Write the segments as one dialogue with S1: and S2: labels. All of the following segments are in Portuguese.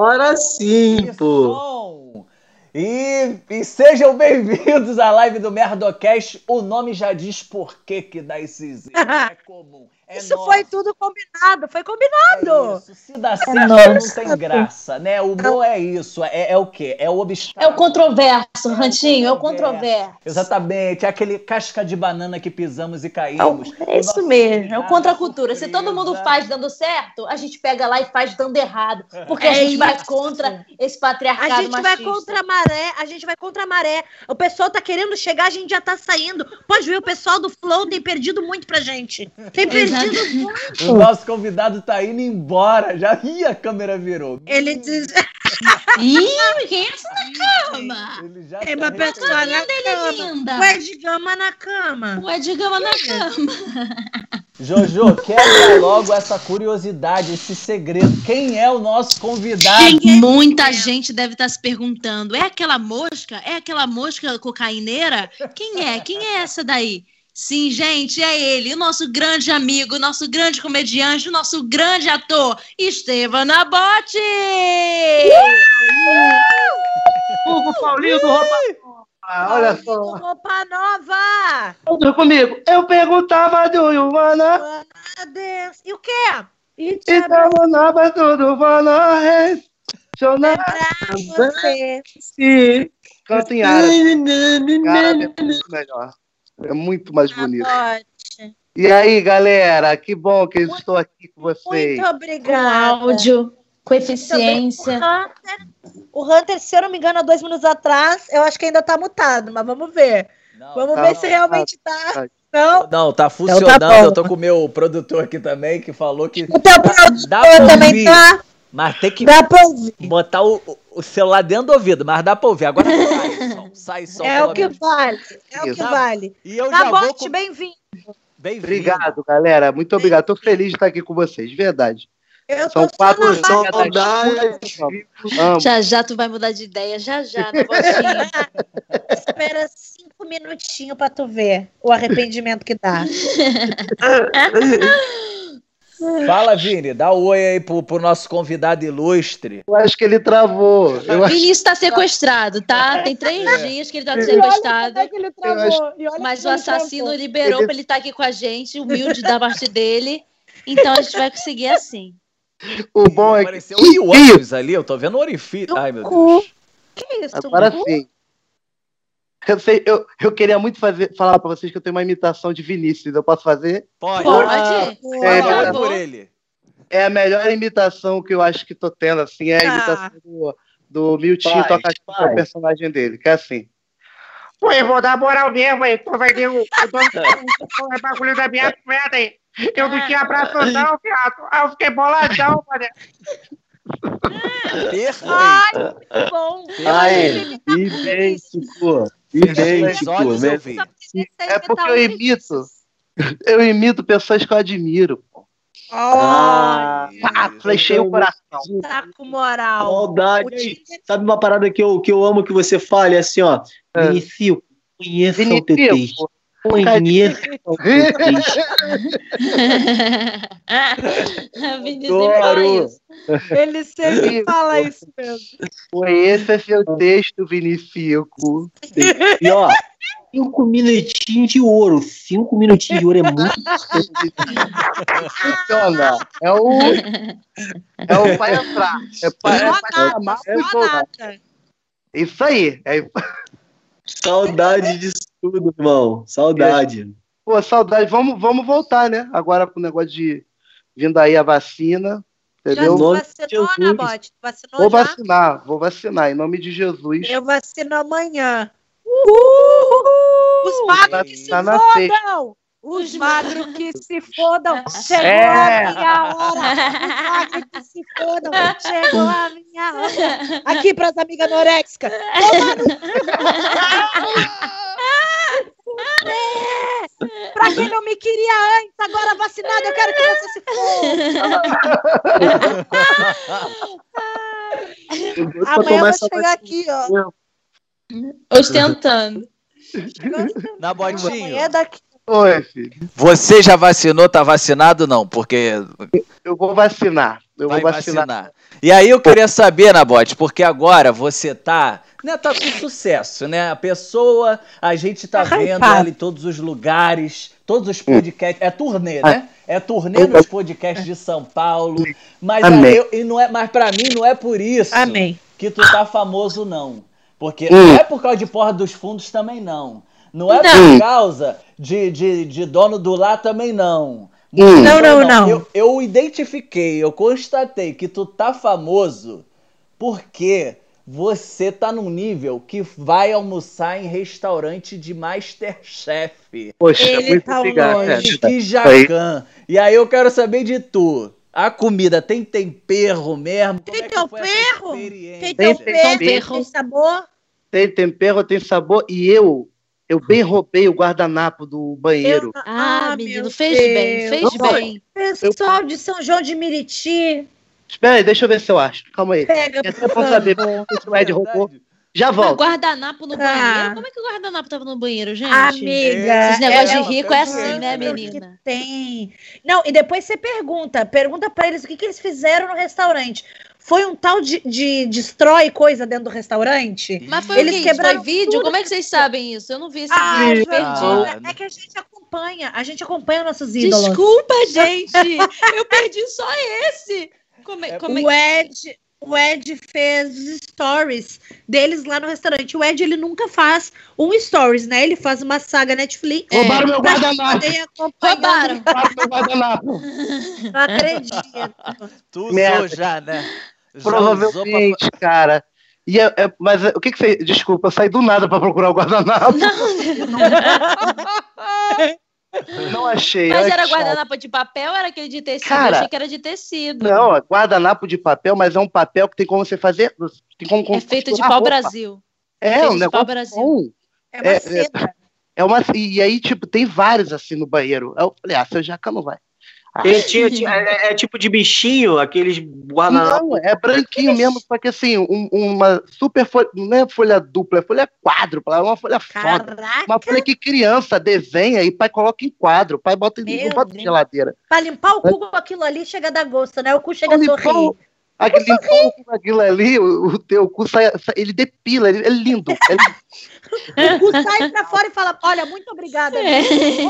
S1: Agora sim, pô.
S2: Som. E, e sejam bem-vindos à live do Merdocast. O nome já diz por que que dá esses. É comum. É
S3: Isso
S2: nosso.
S3: foi tudo combinado, foi combinado.
S2: É isso. Se dá certo,
S3: nossa.
S2: não tem graça, né? O humor é isso. É, é o quê? É o obstáculo.
S4: É o controverso, Rantinho, é o controverso.
S2: Exatamente. É aquele casca de banana que pisamos e caímos.
S4: É isso
S2: Nossa,
S4: mesmo, é o contra a cultura. Se todo mundo faz dando certo, a gente pega lá e faz dando errado. Porque a
S3: É
S4: gente vai
S3: isso.
S4: contra esse patriarcado
S3: A gente vai
S4: machista.
S3: contra a maré, a gente vai contra a maré. O pessoal tá querendo chegar, a gente já tá saindo. Pode ver, o pessoal do Flow tem perdido muito pra gente. Tem perdido.
S2: O nosso convidado tá indo embora. Já Ih, a câmera virou.
S3: Ele diz.
S4: Ih, quem é essa na cama?
S2: Ele já
S3: É
S2: tá
S3: uma pessoa na
S4: Ele
S3: cama.
S4: linda.
S3: Ué, de gama na cama.
S4: Ué, de gama na cama.
S2: Jojo, quebra logo essa curiosidade, esse segredo. Quem é o nosso convidado?
S5: Muita gente deve estar se perguntando: é aquela mosca? É aquela mosca cocaineira? Quem é? Quem é essa daí? Sim, gente, é ele, o nosso grande amigo, o nosso grande comediante, o nosso grande ator, Estevam Nabote!
S1: Hugo Paulinho do Roupa Ah, olha só.
S3: roupa nova.
S1: Tudo comigo. Eu perguntava do Ivana.
S3: Adeus. E o quê? E te
S1: E tava na tudo Ivana. Recionar.
S3: pra você.
S1: Se canta em árabe. Cara, é muito melhor. É muito mais bonito.
S3: Adote.
S1: E aí, galera? Que bom que eu estou aqui com vocês.
S3: Muito
S4: Com
S3: obrigada.
S4: áudio, com eficiência.
S3: O Hunter, o Hunter, se eu não me engano, há dois minutos atrás, eu acho que ainda tá mutado, mas vamos ver.
S2: Não,
S3: Vamos
S1: tá
S3: ver se realmente tá.
S1: Tá.
S3: Não?
S2: Não, tá
S3: Então
S2: funcionando.
S3: tá bom.
S2: eu tô com o meu produtor aqui também, que falou que
S3: O teu
S2: dá
S3: produtor
S2: pra
S3: também
S2: ouvir,
S3: tá.
S2: mas tem que
S3: Dá pra
S2: botar o, o celular dentro do ouvido, mas dá pra ouvir. Agora sai som, sai som.
S3: É
S2: pelo
S3: o que
S2: menos.
S3: vale. É o que
S1: Isso.
S3: vale.
S2: E eu
S3: Tá
S2: já
S3: bom,
S2: com...
S3: bem-vindo.
S2: Bem-vindo.
S1: Obrigado, galera. Muito obrigado. Tô feliz de estar aqui com vocês, de verdade.
S3: Eu
S1: São
S3: tô
S1: quatro saudades.
S5: Já já tu vai mudar de ideia, já já.
S3: Espera cinco minutinhos pra tu ver o arrependimento que dá.
S2: Fala, Vini, dá um oi aí pro, pro nosso convidado ilustre.
S1: Eu acho que ele travou. Eu acho
S5: Vinícius tá sequestrado, tá? Tem três
S2: É.
S5: dias que ele tá sequestrado.
S3: que ele
S1: travou,
S5: Mas o assassino liberou
S1: Ele-
S5: pra ele estar aqui com a gente, humilde da parte dele. Então a gente vai conseguir assim.
S1: o bom é que.
S2: Apareceu o Ioannis ali, eu tô vendo o orifício. Ai, meu Deus.
S3: Que isso?
S1: Agora sim. Eu, sei, eu, eu queria muito fazer, falar pra vocês que eu tenho uma imitação de Vinícius. Eu posso fazer?
S2: Pode.
S5: Pode.
S2: Ah,
S1: É, é,
S2: por ele.
S1: é a melhor imitação que eu acho que tô tendo, assim, é a
S3: Ah.
S1: imitação do, do Miltinho toca que é o personagem dele, que é assim.
S6: Pô, eu vou dar moral mesmo, aí. Tu vai ver o, o dono do o bagulho da minha moeda aí. Eu não tinha abraço não, viado. Aí eu fiquei boladão, mano.
S2: Perfeito.
S3: Bom.
S1: Aí,
S6: idêntico.
S2: Olhos eu vi.
S1: É porque eu imito. Eu imito pessoas que eu admiro.
S3: Ah,
S1: Pá, flechei o coração.
S3: tá com moral. O
S6: Maldade. Sabe uma parada que eu, que eu amo que você fale? Assim, ó.
S1: É.
S6: Vinicius, conheça o teu texto.
S1: Vinicius.
S6: Conheça o teu texto.
S5: Vinícius sempre fala
S1: Adoro.
S5: isso.
S3: Ele sempre fala isso mesmo.
S1: Conheça seu texto, Vinicius.
S6: E ó, cinco minutinhos de ouro. Cinco minutinhos de ouro é muito.
S1: Funciona. É o. É o pai entrar. É pai, é
S3: nada,
S1: é
S3: só
S1: voltar. Isso aí. É,
S6: Saudade disso tudo, irmão. Saudade.
S1: pô, saudade. Vamos, vamos voltar, né? Agora com o negócio de vindo aí a vacina.
S3: Já
S1: Entendeu?
S3: se
S6: de
S3: vacinou. Nabote? Vacinou
S1: Vou
S3: já?
S1: vacinar, vou vacinar. Em nome de Jesus.
S3: Eu vacino amanhã. Uhul! Os magros que se fodam! Os magros que se fodam! Chegou
S1: É.
S3: a minha hora! Os magros que se fodam! Chegou a minha hora! Aqui para as amigas norexicas! É. Pra quem não me queria antes, agora vacinada, eu quero que você se
S6: vou
S3: Amanhã eu vou chegar aqui, ó.
S5: Ostentando.
S2: Na
S3: Amanhã
S2: botinho.
S3: é daqui.
S1: Oi, filho.
S2: Você já vacinou, tá vacinado? Não, porque
S1: Eu vou vacinar. Eu
S2: vai
S1: vou vacinar.
S2: vacinar. E aí eu queria saber, Nabote, porque agora você tá, né, tá com sucesso, né? A pessoa, a gente tá
S3: Tá
S2: vendo ela em todos os lugares, todos os podcasts, é turnê, né? É turnê nos podcasts de São Paulo, mas
S1: Amém.
S2: eu, e não é, mas para mim não é por isso
S3: Amém.
S2: que tu tá famoso não. Porque
S1: Hum.
S2: não é por causa de Porra dos Fundos também não. Não é
S3: Não.
S2: por causa de, de, de dono do lá também não.
S1: Hum.
S3: Não, não, não.
S2: Eu, eu identifiquei, eu constatei que tu tá famoso porque você tá num nível que vai almoçar em restaurante de Masterchef.
S1: Poxa,
S3: Ele
S1: muito
S3: tá
S1: obrigado.
S3: longe.
S1: É,
S2: Que jacan. E aí eu quero saber de tu. A comida tem tempero mesmo? Como
S3: Tem
S2: é foi essa
S3: tempero? Tem
S1: Tem
S3: tempero, tem sabor.
S1: Tem tempero, tem sabor. E eu, eu bem roubei o guardanapo do banheiro.
S3: Eu-
S5: Ah,
S3: meu
S5: menino, fez bem,
S3: Deus.
S5: fez
S1: Não,
S5: bem.
S3: Pessoal de São João de Miriti,
S1: Espera aí, deixa eu ver se eu acho. Calma aí.
S3: pega,
S1: É só pra saber se o Ed roubou. Já volto.
S5: guardanapo no
S3: Ah.
S5: banheiro? Como é que o guardanapo tava no banheiro, gente?
S3: Amiga.
S5: Esses negócios
S3: é
S5: de rico é assim, né, menina?
S3: que tem. Não, e depois você pergunta, pergunta pra eles o que, que eles fizeram no restaurante. Foi um tal de, de destrói coisa dentro do restaurante?
S5: Mas foi
S3: Eles
S5: o
S3: quebraram
S5: Foi vídeo?
S3: tudo.
S5: Como é que vocês sabem isso? Eu não vi esse
S3: Ah,
S5: vídeo, perdi.
S3: é que a gente acompanha, a gente acompanha nossos ídolos.
S5: Desculpa, gente. Eu perdi só esse. Como é,
S2: É
S5: como é-
S3: O Ed, o Ed fez os stories deles lá no restaurante. O Ed, ele nunca faz um stories, né? Ele faz uma saga Netflix.
S1: Roubaram meu
S3: pra
S1: guardanapo.
S5: Roubaram.
S1: Roubaram meu guardanapo.
S3: Não acredito.
S2: Tu usou já, né? Já usou pra-
S1: Provavelmente, cara. E é- é- mas é, o que que você. Desculpa, eu saí do nada pra procurar o guardanapo. Não achei.
S5: Mas era guardanapo de papel ou era aquele de tecido?
S1: Cara,
S5: eu achei que era de tecido.
S1: Não, é guardanapo de papel, mas é um papel que tem como você fazer. Tem como
S5: é feito de
S1: costurar
S5: pau
S1: roupa.
S5: Brasil.
S1: É,
S5: feito
S1: um
S5: de
S1: negócio
S5: pau-brasil.
S1: bom.
S3: É uma
S1: É, é.
S3: seda.
S1: É uma, e aí, tipo, tem vários assim no banheiro. Eu falei, ah, seu jaca não vai. Ah,
S7: Ele tinha, tinha- é, é tipo de bichinho, aqueles guardanapos.
S1: não, é branquinho mesmo, só que assim, um- uma super folha, não é folha dupla, é folha quádrupla, é uma folha foda.
S3: Caraca,
S1: Uma folha que criança desenha e pai coloca em quadro. O pai bota,
S3: Meu
S1: não bota em
S3: Deus.
S1: geladeira.
S3: pra limpar o cu com aquilo ali chega a dar gosto, né? O cu chega a sorrir.
S1: Aquele limpou o cu com aquilo ali, o, o teu cu sai, sai- ele depila, ele, é lindo. É lindo.
S3: O cu sai pra fora e fala: Olha, muito obrigada.
S5: É.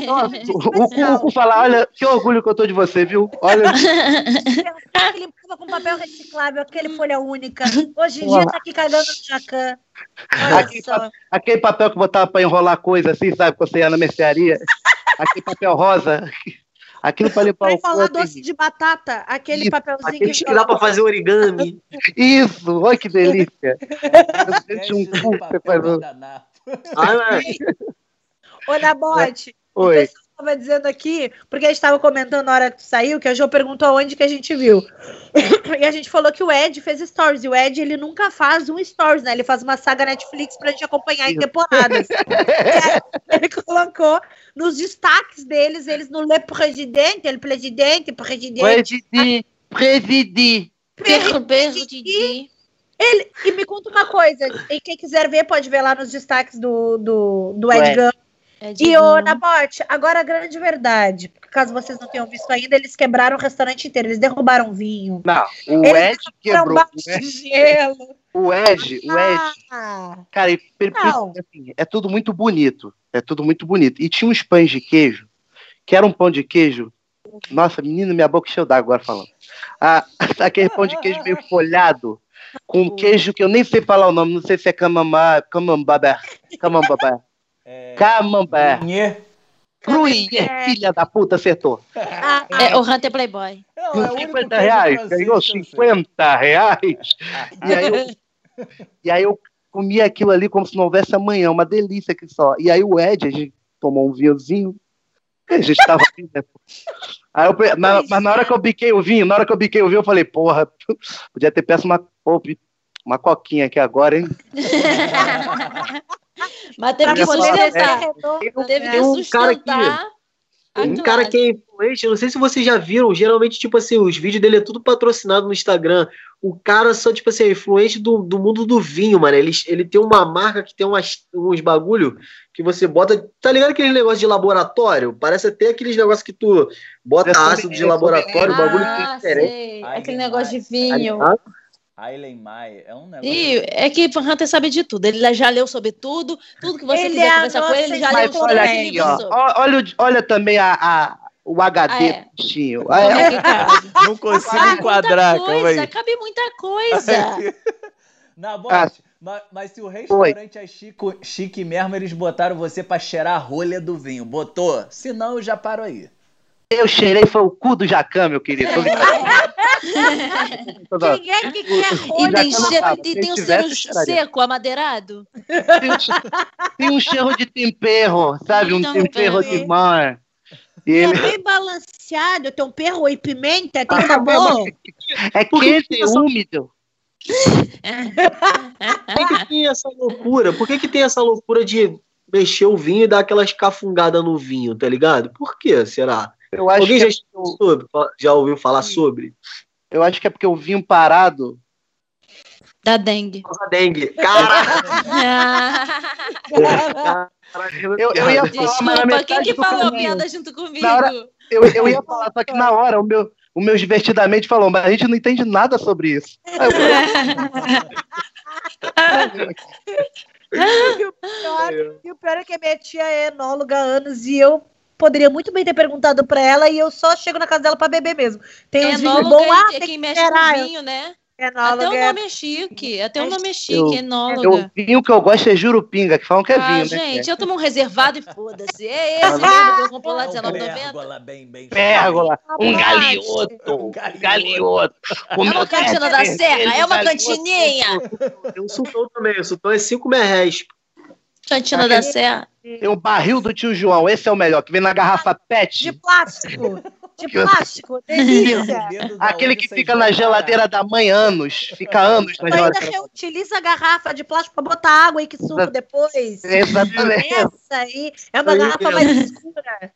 S1: Nossa, o, o, cu, o cu fala, olha, que orgulho que eu tô de você, viu? Olha,
S3: Ele limpava com papel reciclável, aquele folha única. Hoje em dia tá aqui cagando no jacan.
S1: Tá- aquele papel que botava pra enrolar coisa assim, sabe? Quando você ia na mercearia. Aquele papel rosa. Aquilo pra limpar
S3: Pra
S1: o é
S3: doce
S1: terrível.
S3: de batata, aquele
S1: Isso,
S3: papelzinho
S7: Aqueles
S3: que
S7: que dá pra fazer origami.
S1: Isso, olha que delícia.
S2: Podcast
S1: um
S2: do
S1: cu, você faz um-.
S7: Ah, é.
S3: Ô, Nabote, o
S1: Oi.
S3: pessoal estava dizendo aqui, porque a gente estava comentando na hora que tu saiu, que a Jo perguntou aonde que a gente viu. E a gente falou que o Ed fez stories. E o Ed, ele nunca faz um stories, né? Ele faz uma saga Netflix pra gente acompanhar em temporadas. Aí ele colocou nos destaques deles, eles no Le Presidente, ele presidente, presidente.
S5: Perro, perro, Didi.
S3: Ele, e me conta uma coisa, e quem quiser ver pode ver lá nos destaques do, do, do Ed. Gun. E o Nabote, agora a grande verdade, porque caso vocês não tenham visto ainda, eles quebraram o restaurante inteiro, eles derrubaram vinho.
S1: Não, o
S3: Eles
S1: Ed quebrou.
S3: um de gelo.
S1: O Ed, o Ed,
S3: Ah,
S1: cara, ele- ele-
S3: Não.
S1: assim, é tudo muito bonito. É tudo muito bonito. E tinha uns pães de queijo, que era um pão de queijo. Nossa, menino, minha boca encheu d'água agora falando. Ah, aquele pão de queijo meio folhado, com um queijo que eu nem sei falar o nome, não sei se é camambá, camambabé, camambabé,
S2: É,
S1: camambé.
S2: Grunhê.
S1: Gruyère, filha da puta, acertou.
S3: ah,
S5: É o Hunter Playboy.
S2: Não, é o único
S1: 50
S2: queijo
S1: reais, ganhou
S2: que eu sei.
S1: 50 reais. E aí, eu, e aí eu comia aquilo ali como se não houvesse amanhã, uma delícia que só. E aí o Ed, a gente tomou um vinhozinho, a gente tava né? Aí eu, na- mas na hora que eu biquei o vinho, na hora que eu biquei o vinho, eu falei, porra, podia ter peço uma, pô, uma coquinha aqui agora, hein?
S5: Mas teve que sustentar.
S3: redondo,
S5: Teve que
S7: um cara aqui.
S5: sustentar. a
S7: Um cara que é influente, eu não sei se vocês já viram, geralmente, tipo assim, os vídeos dele é tudo patrocinado no Instagram. o cara só, tipo assim, é influente do, do mundo do vinho, mano. Ele, ele tem uma marca que tem umas, uns bagulho que você bota. Tá ligado aquele negócio de laboratório? Parece até aqueles negócios que tu bota
S1: É
S7: ácido de
S1: é
S7: laboratório, o bagulho que
S4: Ah,
S7: é diferente.
S4: sei. Aquele negócio de vinho.
S2: Aileen Mai é um negócio.
S5: E é que o Hunter sabe de tudo. Ele já leu sobre tudo. Tudo que você
S3: Ele
S5: quiser
S3: é
S5: conversar com ele, ele já leu
S1: Mas
S5: todo
S1: olha aqui, ó.
S5: sobre.
S1: Olha, o- olha também a, a- o HD
S5: Ah, é.
S1: bichinho.
S5: Como é?
S2: Não consigo
S5: Cabe
S2: enquadrar,
S5: muita
S2: calma aí.
S5: coisa, cabe muita coisa.
S2: Na
S1: Ah.
S2: bote, mas, mas se o restaurante é chico, chique mesmo, eles botaram você pra cheirar a rolha do vinho. Botou? Se não, eu já paro aí.
S1: Eu cheirei, foi o cu do Jacan, meu querido.
S3: Quem é que quer
S5: E
S3: rolha?
S5: tem, cheiro, tem um
S1: tivesse,
S5: cheiro seco, amadeirado.
S1: Tem um Tem um cheiro de tempero, sabe? Um
S5: Então,
S1: tempero
S5: peraí.
S1: de mar. E
S3: É
S1: ele
S3: bem balanceado, tem um perro e pimenta, tem
S1: Ah,
S3: sabor.
S1: é
S7: que
S1: quente
S7: que
S1: e
S7: essa-
S1: úmido.
S7: Por que, que tem essa loucura? Por que, que tem essa loucura de mexer o vinho e dar aquela escafungada no vinho, tá ligado? Por que será?
S1: Eu acho,
S7: Alguém
S1: que
S7: já,
S1: é,
S7: estudou sobre, já ouviu falar sobre?
S1: eu acho que é porque o vinho parado.
S5: Da dengue.
S7: Causa dengue. Caraca!
S1: Eu, eu ia falar,
S5: Desculpa, quem que falou
S1: caminho.
S5: piada junto comigo?
S1: Hora- Eu, eu ia falar, só que na hora o meu, o meu divertidamente falou, mas a gente não entende nada sobre isso. Eu
S3: E o pior, e o pior é que a minha tia é enóloga há anos e eu poderia muito bem ter perguntado pra ela e eu só chego na casa dela pra beber mesmo. Tem uns vinhos
S5: Enóloga
S3: bons, ah,
S5: é
S3: tem
S5: quem
S3: que
S5: mexe com vinho, né? Até
S3: Enóloga
S5: o
S3: é...
S5: nome é chique. Até o nome é chique,
S1: Eu-
S5: enóloga.
S1: eu, vinho que eu gosto é jurupinga, que falam que é
S5: ah,
S1: vinho, né?
S5: gente, eu tomo um reservado e foda-se. É esse mesmo que eu compro lá
S2: É um
S5: R$19,90.
S2: pérgola bem, bem
S1: Pérgola, um galioto,
S2: Um
S1: um
S2: galioto.
S1: galioto.
S5: É uma cantina da serra, é uma cantininha.
S7: Tem um sultão também. O sultão é 5 merréis.
S5: Cantina da serra.
S1: Tem um barril do tio João, esse é o melhor, que vem na garrafa
S3: De
S1: PET.
S3: plástico. De
S1: Que eu-
S3: plástico. Delícia.
S1: Aquele que fica na geladeira da mãe anos. Fica anos na
S3: Tu ainda
S1: geladeira.
S3: reutiliza a garrafa de plástico pra botar água aí que suco depois.
S1: Exatamente.
S3: Essa aí é uma garrafa mais escura.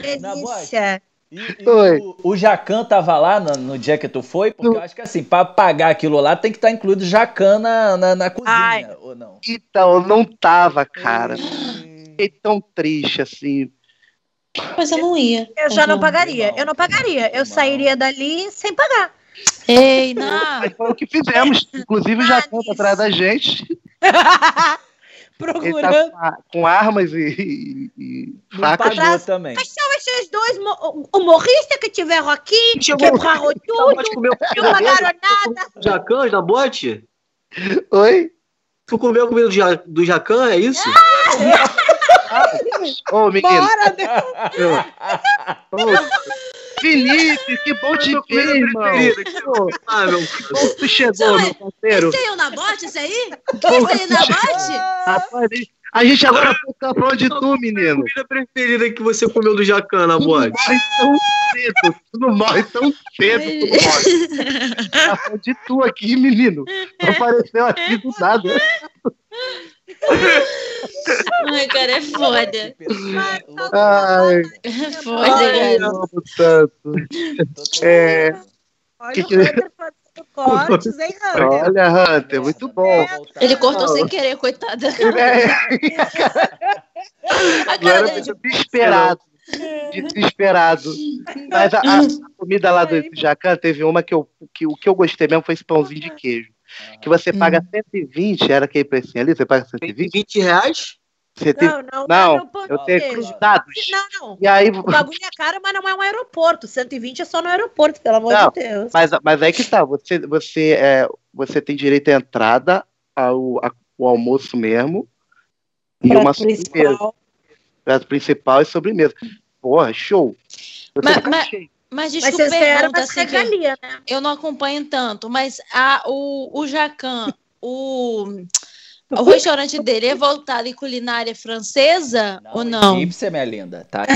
S3: Delícia.
S2: E, e o, o Jacan tava lá no, no dia que tu foi, porque eu acho que assim, pra pagar aquilo lá tem que estar incluído Jacan na, na, na cozinha,
S3: Ai.
S2: ou não?
S1: Então, não tava, cara.
S2: Hum,
S1: Fiquei tão triste assim.
S5: Mas eu não ia.
S3: Eu já não pagaria. Eu não pagaria. Eu sairia dali sem pagar.
S5: Ei, não.
S1: Mas foi o que fizemos. Inclusive, o Jacan tá atrás da gente. Ele tá
S3: Procurando.
S1: com, a- com armas e, e, e facas.
S2: pagou também.
S3: Mas são esses dois mo- humoristas que tiveram aqui,
S7: Chegou-
S3: quebraram
S7: Tá,
S3: tudo, não pagaram nada.
S7: Jacãs na bote?
S1: Oi?
S7: Tu comeu comida do, ja, do Jacan, é isso?
S1: Ô, menino.
S3: Bora, né?
S1: Ô, Felipe, que bom te ver, irmão. Pô,
S7: meu.
S1: que bom que tu chegou, meu parceiro.
S5: Esse aí é o Nabote, esse aí? Esse aí é Nabote?
S1: Rapaz, a gente agora tá falando de tu, menino.
S7: comida preferida que você comeu do Jacan na bote?
S1: Morre tão cedo. Tu não morre tão cedo. Tu morre. Tá falando de tu aqui, menino. Tu apareceu aqui do nada.
S5: Ai, cara, é foda.
S2: Pessoa
S1: Ai,
S5: É foda,
S1: ai,
S5: cara.
S1: amo tanto. É,
S3: Olha
S1: Que
S3: o
S1: que-
S3: Hunter fazendo cortes, hein, Hunter?
S1: olha, Hunter, muito bom.
S5: Ele cortou sem querer, coitada.
S1: É,
S5: A cara
S1: agora
S5: dele
S1: eu tô desesperado. Desesperado. Mas a, a comida lá do Jacan teve uma que, eu, que o que eu gostei mesmo foi esse pãozinho de queijo. Que você paga 120, era aquele precinho ali? Você paga 120?
S7: 20 reais?
S1: Você tem,
S3: Não, não,
S1: não,
S3: é no pão
S1: eu tenho cruzados.
S3: Não, não.
S1: E aí,
S3: O bagulho é caro, mas não é um aeroporto. 120 é só no aeroporto, pelo amor
S1: Não.
S3: de Deus.
S1: mas, mas aí que tá, você, você, é, você tem direito à entrada, ao, a- o almoço mesmo, e
S3: Prato
S1: uma sobremesa.
S3: principal.
S1: Prato principal e sobremesa. Porra, show. Você
S5: Mas- mas-
S1: cheio.
S5: Mas
S3: Mas
S5: desculpa,
S3: ganharam
S5: pergunta assim,
S3: regalia, né?
S5: eu não acompanho tanto, mas a, o, o Jacan, o, o restaurante dele é voltado em culinária francesa ou não?
S2: Egípcia, minha linda, tá?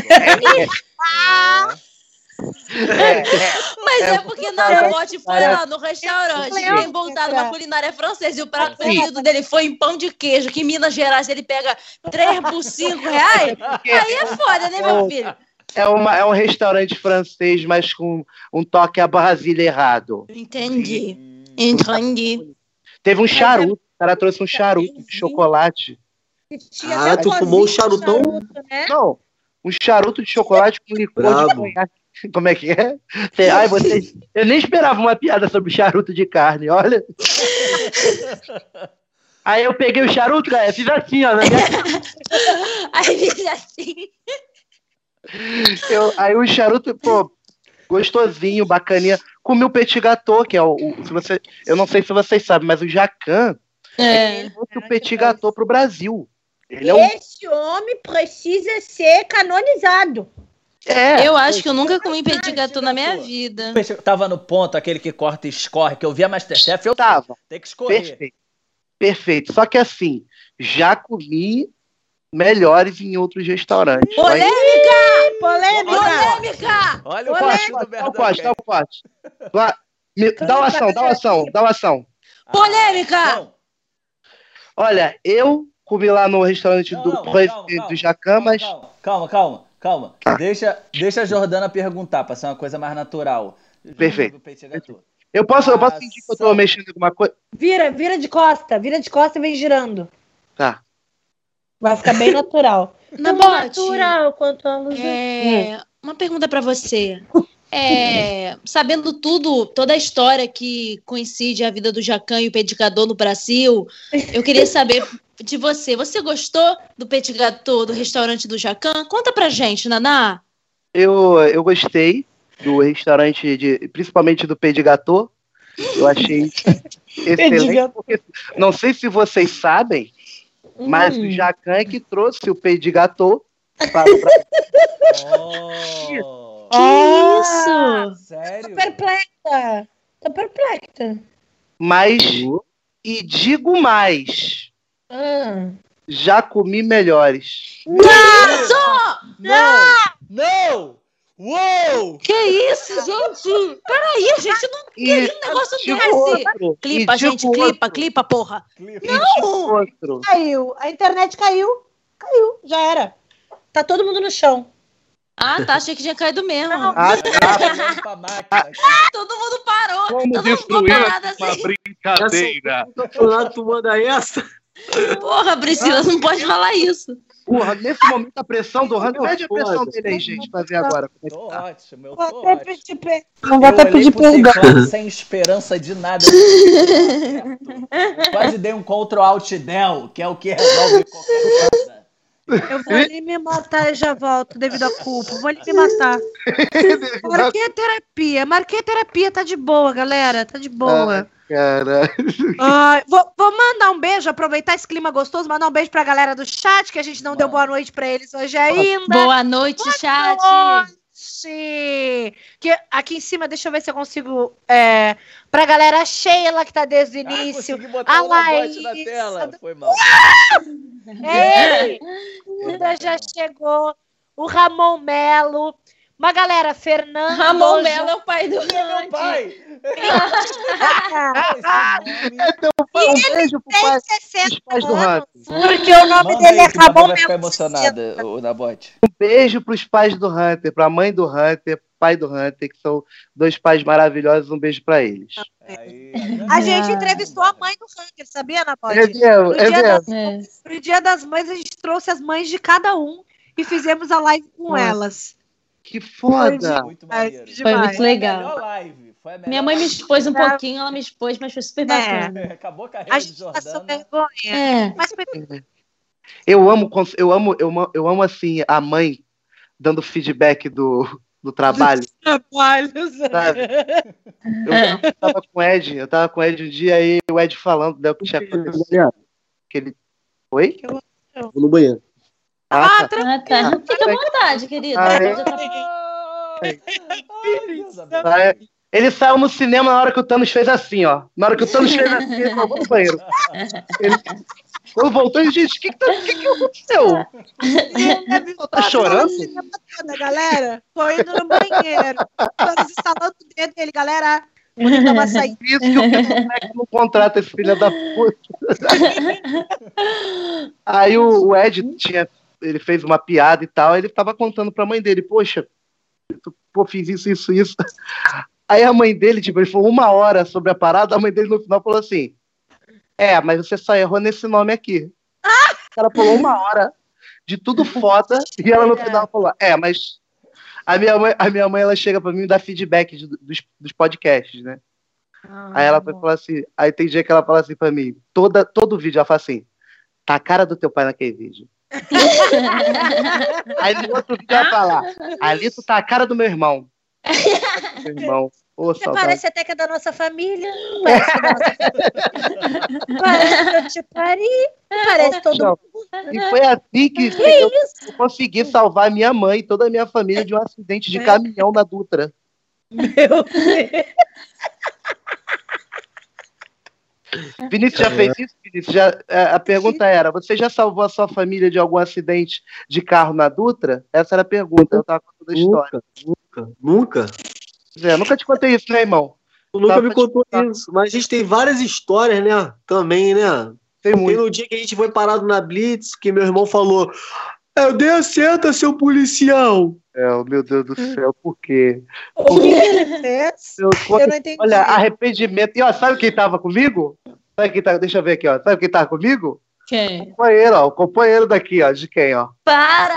S1: É, é.
S5: Mas é,
S1: É,
S5: porque na
S1: é,
S5: bote foi
S1: é.
S5: lá no restaurante,
S3: É.
S5: tem voltado pra culinária francesa, e o prato preferido dele foi em pão de queijo, que em Minas Gerais ele pega 3 por 5 reais. Aí é foda, né, meu filho?
S1: É, uma, é um restaurante francês, mas com um toque a Brasília errado.
S5: Entendi.
S2: Hum,
S5: Entendi.
S1: Teve um charuto. O cara trouxe um charuto de chocolate.
S7: Ah, tu
S3: um
S7: fumou
S3: cozinho
S7: charutão?
S3: charuto, né?
S1: Não, um charuto de chocolate com licor de
S7: Brabo.
S1: conhaque. Como é que é? Ai, vocês... Eu nem esperava uma piada sobre charuto de carne, olha. Aí eu peguei o charuto, cara, fiz assim, ó. minha-
S5: Aí diz assim.
S1: Eu- aí o charuto, pô, gostosinho, bacaninha. Comi o petit gâteau, que é o, o- se você, eu não sei se vocês sabem, mas o Jacan
S5: É.
S1: trouxe o petit gâteau pro Brasil. Ele é um,
S3: Esse homem precisa ser canonizado.
S1: é,
S5: Eu acho que eu nunca comi petit gâteau na minha vida.
S2: Tava no ponto, aquele que corta e escorre, que eu via Masterchef, eu
S1: tava.
S2: tem que escorrer.
S1: Perfeito. Perfeito. Só que assim, já comi melhores em outros restaurantes. Mas-
S3: Polêmica! Polêmica!
S5: Polêmica!
S2: Olha o
S3: Olha,
S2: corte do
S1: Dá o
S2: Bernardo.
S1: corte, dá o corte. Dá uma ação, dá uma ação, dá uma ação.
S5: Polêmica!
S2: Não,
S1: Olha, eu comi lá no restaurante
S2: não,
S1: do,
S2: não,
S1: do,
S2: calma,
S1: do
S2: calma,
S1: Jacan,
S2: calma,
S1: mas
S2: Calma, calma, calma. Deixa, deixa a Jordana perguntar, pra ser uma coisa mais natural.
S1: Perfeito. Eu posso, eu posso fingir que eu tô mexendo em alguma coisa.
S3: Vira, vira de costa, vira de costa e vem girando.
S1: Tá.
S3: Vai ficar bem natural.
S5: Na
S3: Tudo
S5: bote.
S3: natural quanto a luz.
S5: É, uma pergunta pra você. É, sabendo tudo, toda a história que coincide a vida do Jacan e o Gâteau no Brasil, eu queria saber de você. Você gostou do Petit Gâteau do restaurante do Jacan? Conta pra gente, Naná.
S1: Eu, eu gostei do restaurante, de, principalmente do Gâteau. Eu achei excelente. Porque, não sei se vocês sabem, mas o Jacan é que trouxe o Petit Gâteau para o Brasil.
S2: Oh,
S5: Que
S3: Ah,
S5: isso?
S2: sério?
S3: Tô perplexa. Tô perplexa.
S1: Mas, e digo mais,
S3: Ah.
S1: já comi melhores.
S2: Não! Não! Uou!
S5: Que isso, gente? Peraí, a gente não queria um negócio
S1: digo
S5: desse.
S1: outro,
S5: Clipa,
S1: e
S5: gente, clipa,
S1: outro,
S5: clipa, porra.
S2: Clipe.
S1: e digo outro.
S3: Caiu. A internet caiu. Caiu. Já era. Tá todo mundo no chão.
S5: Ah, tá, achei que tinha caído mesmo.
S1: Ah, tá.
S5: Todo mundo parou.
S8: Como
S5: Todo mundo ficou
S8: destruir uma
S5: assim.
S8: brincadeira?
S7: Tu manda essa?
S5: Porra, Priscila, não pode falar isso.
S1: Porra, nesse momento a pressão do Hunter. Pede a pressão dele aí, gente, pra ver agora. É
S2: Tô
S1: tá.
S2: ótimo, eu
S3: Vou
S2: tô
S3: até
S2: ótimo.
S3: pedir per... Não vou até pedir perdão.
S2: sem esperança de nada. Quase dei um Ctrl Alt Del, que é o que resolve qualquer coisa.
S3: Eu vou ali me matar e já volto devido à culpa. Vou ali me matar. Marquei a terapia. Marquei a terapia. Tá de boa, galera. Tá de boa.
S1: Cara.
S3: Ai, vou, vou mandar um beijo, aproveitar esse clima gostoso, mandar um beijo pra galera do chat, que a gente não deu boa noite pra eles hoje ainda.
S5: Boa noite, chat.
S3: noite! Que aqui em cima, deixa eu ver se eu consigo. É, pra galera Sheila, que tá desde o
S2: Ah,
S3: início.
S2: consegui botar
S3: a
S2: o Lagote na
S3: Laís,
S2: tela. Foi mal.
S3: Ei, Duda já chegou. O Ramon Melo. Uma galera, Fernando.
S5: Ramon Melo é o pai do
S2: É meu pai!
S3: Ah,
S2: Esse nome.
S1: Um beijo pro pai,
S3: Tem 60
S1: pros pais do
S3: anos,
S1: Hunter.
S3: Porque o nome
S2: Manda
S3: dele
S2: aí
S3: é Ramon
S2: vai ficar
S3: Melo.
S2: emocionada, o Nabote.
S1: Um beijo pros pais do Hunter, pra mãe do Hunter, pai do Hunter, que são dois pais maravilhosos. Um beijo pra eles.
S2: Aí,
S3: A gente entrevistou a mãe do Hunter, sabia, Ana
S1: É mesmo,
S3: No
S1: é
S3: dia, das,
S1: mesmo.
S5: É.
S3: pro dia das mães, a gente trouxe as mães de cada um e fizemos a live com
S1: Nossa.
S3: elas.
S1: Que foda.
S2: muito maneiro.
S5: Foi muito
S2: Foi a
S5: legal.
S2: melhor live. Foi a melhor
S5: Minha mãe me expôs um pouquinho, ela me expôs, mas foi super bacana.
S2: Acabou a carreira
S3: A
S2: de
S3: gente passou
S2: Jordana.
S3: vergonha.
S5: É.
S3: Mas foi
S1: Eu amo, eu amo, eu amo, eu amo assim, a mãe dando feedback do, do trabalho.
S3: trabalho,
S1: Sabe? Eu tava com o Ed, eu tava com o Ed um dia e o Ed falando né, o que tinha acontecido. Que ele. Oi?
S7: Vou no banheiro.
S1: Ah,
S3: Ah,
S1: tá.
S3: tranquilo.
S5: Ah, tá. Fica à vontade, querida.
S1: Ah, é?
S5: Tá-.
S1: Tá, Ele saiu no cinema na hora que o Thanos fez assim, ó. Na hora que o Thanos fez assim, ele falou, vou no banheiro. Ele... Quando voltou, ele disse, o que, que, tá- que, que aconteceu? Tá chorando?
S3: Toda, galera, foi indo no banheiro. Todos instalando o dedo dele, galera. Dar uma saída.
S1: Isso que o moleque não contrata esse filho da puta. Aí o, o Ed tinha, ele fez uma piada e tal, ele tava contando pra mãe dele, poxa, pô, fiz isso, isso, isso. Aí a mãe dele, tipo, ele falou uma hora sobre a parada, a mãe dele no final falou assim: É, mas você só errou nesse nome aqui. Ela falou uma hora de tudo foda, e ela no final falou: É, mas. A minha mãe, a minha mãe ela chega pra mim e dá feedback de- dos, dos podcasts, né? Aí ela foi falar assim, aí tem dia que ela fala assim pra mim, toda, todo vídeo ela fala assim, tá a cara do teu pai naquele vídeo. aí no outro vídeo ela fala, ali tu tá a cara do meu irmão. meu irmão. Saudade.
S3: parece até que é da nossa família. Parece, que é da nossa parece que eu te pari. Parece todo
S1: Não.
S3: mundo.
S1: E foi assim que
S3: Que
S1: eu
S3: isso?
S1: consegui salvar minha mãe e toda a minha família de um acidente de caminhão na Dutra.
S3: Meu Deus.
S1: Vinícius já fez isso? Vinícius? Já, é, a pergunta era: você já salvou a sua família de algum acidente de carro na Dutra? Essa era a pergunta. Eu tava contando a história.
S7: Nunca, nunca, nunca.
S1: Zé, nunca te contei isso, né, irmão?
S7: Tu nunca me contou
S1: contar.
S7: isso. Mas a gente tem várias histórias, né? Também, né?
S1: Tem
S7: Tem
S1: muito.
S7: no dia que a gente foi parado na Blitz, que meu irmão falou: Eu dei a seta, seu policial.
S1: É, meu Deus do céu, por quê?
S3: O que ele fez?
S1: Eu,
S3: Eu não entendi.
S1: olha, arrependimento. E ó, sabe quem tava comigo? Sabe quem tá, deixa eu ver aqui, ó. Sabe quem tava comigo?
S5: Quem?
S1: Companheiro, ó. O companheiro daqui, ó. De quem, ó?
S4: Para!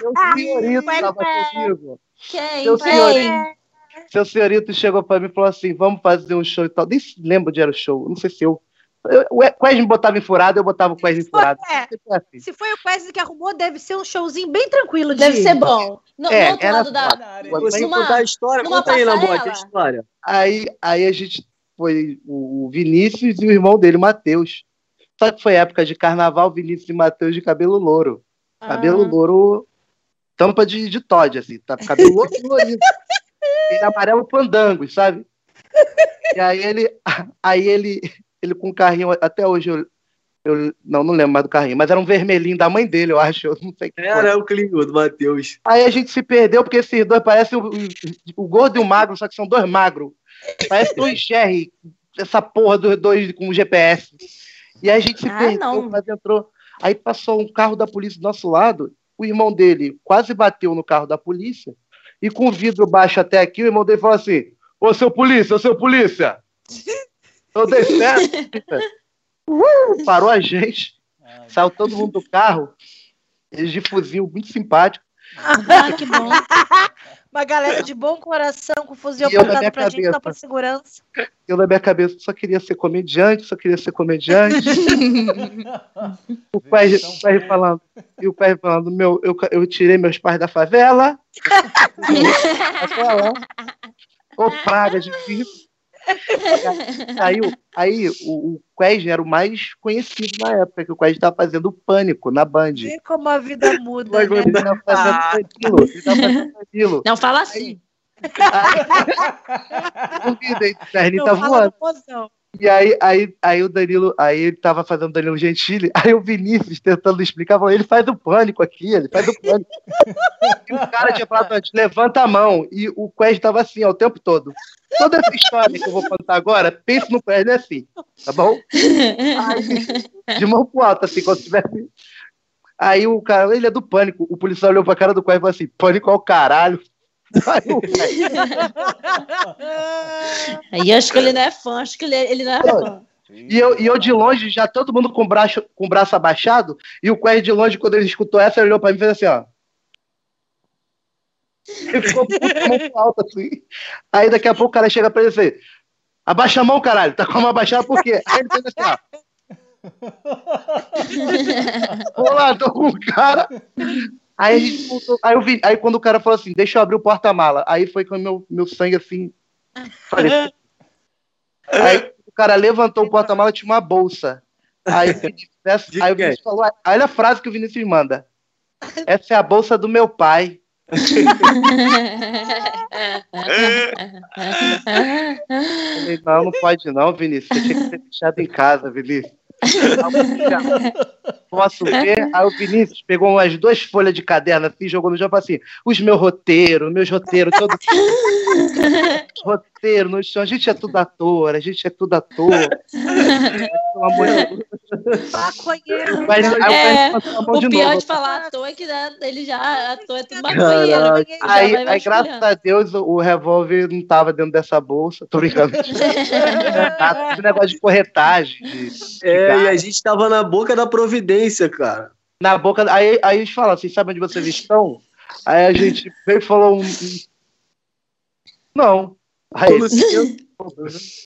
S1: Seu senhorito tava comigo.
S4: Quem?
S1: Seu senhorito. Seu senhorito chegou pra mim e falou assim: vamos fazer um show e tal. Nem se lembro onde era o show. Não sei se eu. Eu o Quest me botava em furado, eu botava o Quest em furado.
S3: É.
S1: Assim.
S3: Se foi o Wesley que arrumou, deve ser um showzinho bem tranquilo de
S4: Deve
S3: ir.
S4: ser bom. No,
S1: É,
S4: no outro lado da.
S1: foda.
S7: Você
S4: Numa-
S7: contar a história,
S4: numa
S7: conta aí. Lambote, a história.
S1: Aí, aí a gente foi o Vinícius e o irmão dele, o Matheus. Só que foi época de carnaval, Vinícius e Matheus de cabelo louro. Cabelo
S3: Ah.
S1: louro, tampa de, de Todd, assim, tá? Cabelo louro colorido. Ele amarelo pandango, sabe? E aí ele, aí ele, ele com um carrinho, até hoje eu, eu não, não lembro mais do carrinho, mas era um vermelhinho da mãe dele, eu acho, eu não sei o foi.
S7: Era o Clio do Matheus.
S1: Aí a gente se perdeu porque esses dois parecem o, o- o gordo e o magro, só que são dois magros. Parece dois Sherry, essa porra dos dois com GPS. E aí a gente se
S4: Ah,
S1: perdeu,
S4: não.
S1: mas entrou. Aí passou um carro da polícia do nosso lado, o irmão dele quase bateu no carro da polícia, e com o vidro baixo até aqui, o irmão dele falou assim: Ô seu polícia, ô seu polícia! Eu dei certo. Uh, parou a gente, saiu todo mundo do carro, eles de fuzil muito simpático.
S5: Ah, que bom.
S3: Uma galera de bom coração com fuzil apontado pra gente só
S1: cabeça.
S3: por segurança.
S1: Eu na minha cabeça só queria ser comediante, só queria ser comediante. o pai, o pai falando, e o pai falando, meu, eu, eu tirei meus pais da favela. favela. Ô praga difícil. Aí, o- aí o, o Quest era o mais conhecido na época, que o Quest estava fazendo Pânico na Band.
S3: Vê como a vida muda, né?
S1: Ele tava fazendo Danilo. Ele tava fazendo.
S5: Não fala assim.
S1: Duvidem, o Terninho
S3: Não
S1: tá voando. E aí, aí, aí o Danilo, aí ele tava fazendo o Danilo Gentili, aí o Vinícius tentando explicar, falou, ele faz o pânico aqui, ele faz o pânico. e o cara tinha falado antes, levanta a mão, e o Quest tava assim, ó, o tempo todo. Toda essa história que eu vou contar agora, pense no Quest assim, tá bom? Aí, de mão pro alto, assim, se tivesse... Aí o cara, ele é do pânico, o policial olhou pra cara do Quest e falou assim, pânico ao caralho. Aí
S5: acho que ele não é fã, acho que ele, ele não é fã.
S1: E eu, e eu de longe, já todo mundo com o braço, com o braço abaixado, e o Quest de longe, quando ele escutou essa, ele olhou pra mim e fez assim, ó. Ele ficou puto, com a mão pro alto, assim. Aí daqui a pouco o cara chega pra ele e assim, abaixa a mão, caralho, tá com a mão abaixada por quê? Aí ele fez assim, ó. Vou lá, tô com o cara. Aí a gente voltou, aí, eu vi, aí quando o cara falou assim, deixa eu abrir o porta-mala, aí foi com o meu, meu sangue assim. Falei, Aí o cara levantou o porta-mala tinha uma bolsa. Aí, o Vinícius- aí o? Vinícius falou: olha a frase que o Vinícius manda. Essa é a bolsa do meu pai. Falei, não, não pode não, Vinícius. Você tinha que ter deixado em casa, Vinícius. Posso ver? Aí o Vinícius pegou umas duas folhas de caderno assim, jogou no falou assim: os meus roteiros, meus roteiros, todos. rasteiro no chão. A gente é tudo ator, a gente é tudo ator. Pelo amor de Deus.
S3: Maconheiro.
S1: Mas
S5: É, O
S1: de
S5: pior
S1: novo.
S5: de falar ator é que né, ele já ator é tudo maconheiro.
S1: Aí, aí, graças a Deus, o, o revólver não tava dentro dessa bolsa. Tô brincando. Esse negócio de corretagem. de- de
S7: É, e a gente tava na boca da providência, cara.
S1: na boca. Aí, aí eles falam, vocês sabem onde vocês estão? Aí a gente veio e falou um. um- Não. Aí,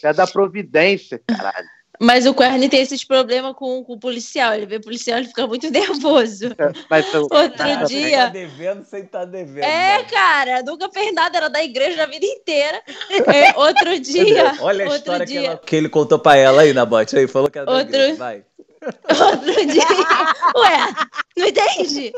S1: é da providência, caralho.
S5: Mas o Quern tem esses problemas com, com o policial. Ele vê o policial, ele fica muito nervoso.
S1: Mas, eu-
S5: Outro
S2: Tá
S5: dia.
S2: devendo sem estar devendo.
S5: É,
S2: né?
S5: cara, nunca fez nada, era da igreja a vida inteira. É, outro dia.
S2: Olha a
S5: outro
S2: história que,
S5: dia,
S2: ela- que ele contou pra ela aí na bote. Aí falou que era da
S5: Outro-
S2: igreja. Vai.
S5: Outro dia. Ué, não entende?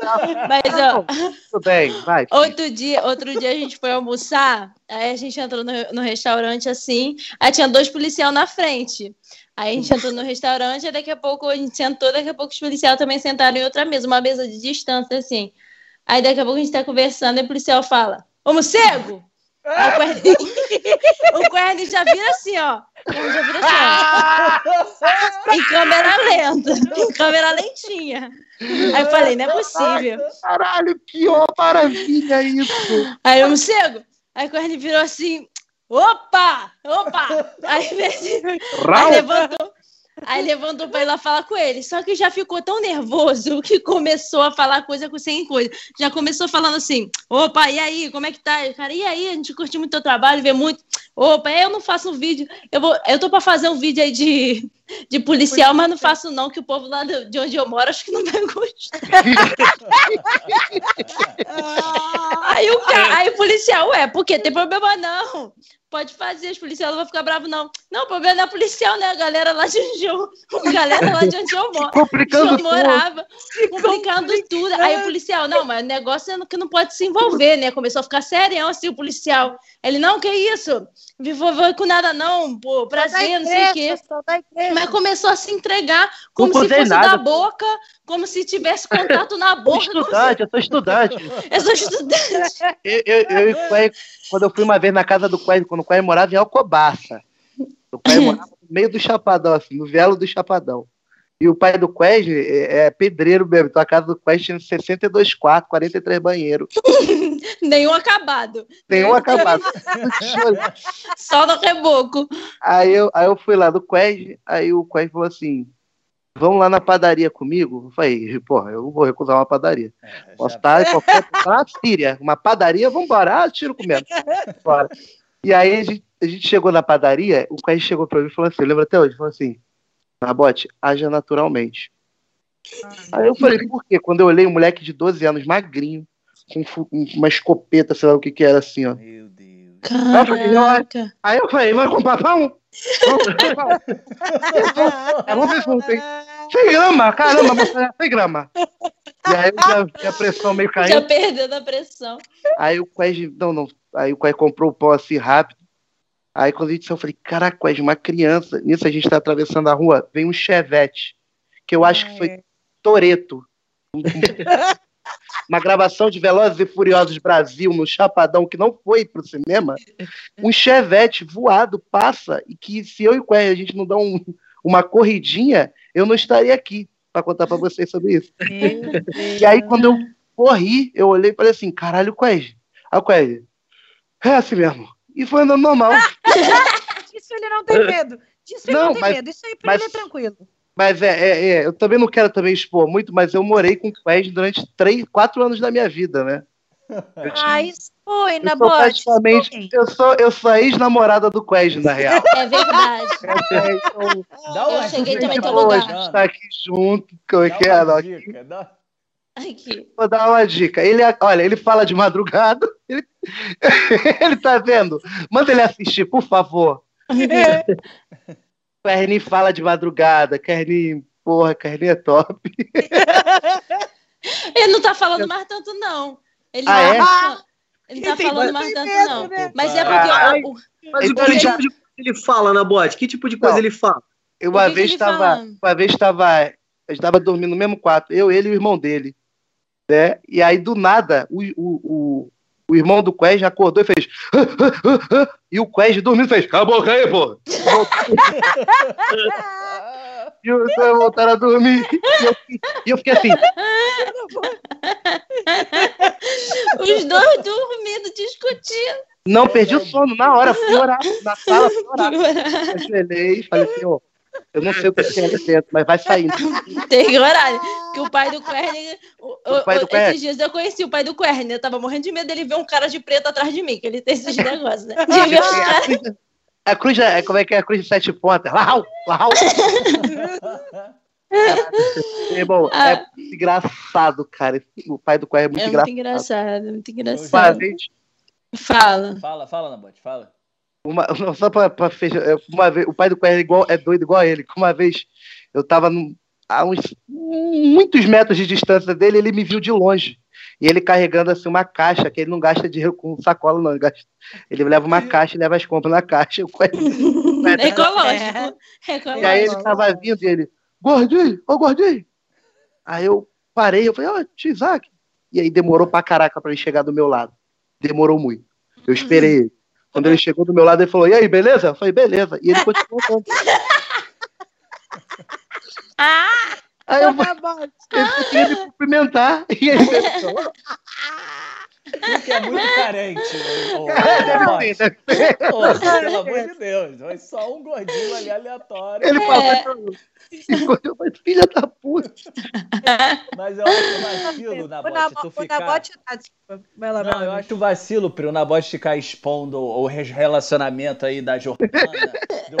S5: Mas, ó,
S1: tudo bem, vai.
S5: outro dia, outro dia a gente foi almoçar, aí a gente entrou no, no restaurante assim, aí tinha dois policiais na frente. Aí a gente entrou no restaurante, e daqui a pouco a gente sentou, daqui a pouco os policiais também sentaram em outra mesa, uma mesa de distância, assim. Aí daqui a pouco a gente tá conversando e o policial fala: Ô morcego! Aí o Querny- o Querny já vira assim, ó. Já vira assim, ó. Em câmera lenta, em câmera lentinha. Aí eu falei, não é possível.
S1: Caralho, que ó, maravilha isso.
S5: Aí o morcego, aí o Querny virou assim, opa, opa. Aí, assim, aí levantou. Aí levantou pra ir lá falar com ele. Só que já ficou tão nervoso que começou a falar coisa com sem coisa. Já começou falando assim: opa, e aí, como é que tá? E Cara, e aí, a gente curtiu muito teu trabalho, vê muito. Opa, eu não faço um vídeo. Eu, vou, eu tô pra fazer um vídeo aí de, de policial, mas não faço, não, que o povo lá de onde eu moro acho que não vai gostar. Aí o, cara, aí o policial, ué, por quê? Tem problema não. Pode fazer, os policiais não vão ficar bravos, não. Não, o problema não é policial, né? A galera lá de onde eu, a galera lá de onde eu moro.
S1: Complicando
S5: eu morava, complicando tudo. Aí o policial, não, mas o negócio é que não pode se envolver, né? Começou a ficar serião assim, o policial. Ele, não, que isso? Não envolveu com nada, não, pô, prazer, não sei o quê. Mas começou a se entregar como se fosse
S1: nada.
S5: da boca, como se tivesse contato na boca. como se-
S1: Estudante, eu sou estudante.
S5: Eu sou estudante.
S1: Eu, eu, eu e Quay, quando eu fui uma vez na casa do Quay, quando o Quay morava em Alcobaça. O Quay morava no meio do Chapadão, assim, no velo do Chapadão. E o pai do Quay é, é pedreiro mesmo. Então a casa do Quay tinha 62 quartos, 43 banheiros.
S5: Nenhum acabado.
S1: Nenhum acabado.
S5: Só no reboco.
S1: aí, eu, aí eu fui lá do Quay, aí o Quay falou assim: Vamos lá na padaria comigo? Eu falei, porra, eu vou recusar uma padaria.
S2: É,
S1: Posso
S2: já-
S1: estar em qualquer tá na Síria. Uma padaria, vambora. Ah, tiro comendo. Bora. E aí a gente, a gente chegou na padaria, o Quay chegou pra mim e falou assim, lembra até hoje? Falou assim, Nabote, haja naturalmente. Aí eu falei, por quê? Quando eu olhei um moleque de 12 anos, magrinho, com uma escopeta, sei lá o que que era assim, ó.
S2: Meu Deus.
S5: Caraca.
S1: Aí eu falei, vai comprar pão? Vamos? É, ver se não tem. 100 grama, caramba, moça, 100 grama. E aí eu já a pressão meio caindo.
S5: Já perdeu da pressão.
S1: Aí o Quest, não, não. Aí o Quest comprou o pão assim rápido. Aí quando a gente saiu, eu falei, caraca, Quest, uma criança. Nisso a gente tá atravessando a rua, vem um Chevette, que eu acho que foi Toreto. uma gravação de Velozes e Furiosos Brasil no Chapadão, que não foi pro cinema. Um Chevette voado passa, e que se eu e o Quest a gente não dá um- uma corridinha, eu não estaria aqui para contar para vocês sobre isso. E aí, quando eu corri, eu olhei e falei assim: caralho. Aí o Quest, é assim mesmo. E foi andando normal.
S3: Disso ele não tem medo. Disso ele
S1: Não,
S3: não, tem
S1: mas-
S3: medo. Isso aí pra
S1: mas-
S3: ele é tranquilo.
S1: Mas é, é, é, eu também não quero também expor muito, mas eu morei com o Quest durante três, quatro anos da minha vida, né? Eu, tinha-
S3: Ah, isso foi, na bote.
S1: praticamente. Eu sou, eu sou a ex-namorada do Quest, na real.
S5: É verdade.
S1: É, então,
S2: Dá uma
S5: Eu cheguei também em teu
S1: pô, a
S5: lugar.
S1: gente tá aqui junto. Como é que é?
S2: dica, dá-
S5: Aqui.
S1: Vou dar uma dica. Ele, olha, ele fala de madrugada. Ele, ele tá vendo? Manda ele assistir, por favor. Kernin fala de madrugada. Kernin, porra, Kernin é top.
S5: Ele não tá falando mais tanto, não. Ele
S1: Ah,
S5: não
S1: é?
S5: tá, ele tá
S3: Tem
S5: falando mais tanto,
S3: medo,
S5: não.
S3: né?
S5: Mas é
S1: Ah,
S5: porque o- o-
S7: Mas
S1: Então
S7: o que
S1: ele
S7: tipo de coisa ele fala na bote? Que tipo de coisa
S1: Não.
S7: ele fala?
S1: Eu
S5: O
S1: uma
S5: que que
S1: vez
S5: ele
S1: estava, uma vez estava, eu estava dormindo no mesmo quarto, eu, ele e o irmão dele, né? E aí do nada o, o, o, O irmão do Quest acordou e fez. "Ah, ah, ah, ah", E o Quest dormindo fez. Cala a boca aí, pô. E os dois voltaram a dormir. E eu, e eu fiquei assim.
S5: Os dois dormindo, discutindo.
S1: Não, perdi o sono na hora. Fui orar na sala, fui orar. Ajoelhei e falei, senhor, eu não sei o que tem ali dentro, mas vai saindo.
S5: Tem horário. Que o pai do Querner.
S1: O pai do Querner.
S5: Esses dias eu conheci o pai do Querner. Eu tava morrendo de medo dele ver um cara de preto atrás de mim, que ele tem esses negócios, né? De ver um
S1: A
S5: cara.
S1: cruz, a cruz é, como é que é a cruz de sete pontas? Lau, lau. Irmão,
S5: Ah.
S1: é muito engraçado, cara. O pai do Quest é muito
S5: É muito
S1: engraçado.
S5: engraçado, muito
S1: Uma
S5: engraçado.
S1: vez,
S5: Fala.
S2: Fala, fala, Nabote, fala.
S1: Uma, não, só pra, pra fechar, é, uma vez, o pai do Quest é, igual, é doido igual a ele. que Uma vez eu tava num- a uns muitos metros de distância dele, ele me viu de longe. E ele carregando assim uma caixa, que ele não gasta dinheiro com sacola, não. Ele, gasta- ele leva uma caixa e leva as compras na caixa. O Quest-
S5: É Ecológico.
S1: E aí ele
S5: Ecológico.
S1: tava vindo e ele, gordinho, ô gordinho. Aí eu parei, eu falei, ó, tio Isaac. E aí demorou pra caraca pra ele chegar do meu lado. Demorou muito. Eu esperei ele. Quando ele chegou do meu lado, ele falou, e aí, beleza? Eu falei, beleza. E ele continuou andando.
S5: Ah!
S1: Aí eu falei, ele queria me cumprimentar. E ele falou,
S2: Tu que é muito carente,
S1: deve ser, deve ser.
S2: Pô, pelo amor de Deus, foi só um gordinho ali aleatório.
S1: Ele
S5: É.
S1: falou, eu falei, filha da puta.
S2: Mas eu acho vacilo,
S3: O
S2: Nabote, tu
S3: o
S2: ficar...
S3: Nabote. Ah, desculpa. Vai lá, vai
S2: Não,
S3: lá.
S2: eu acho vacilo, Pri, o Nabote ficar expondo o relacionamento aí da Jordana. do-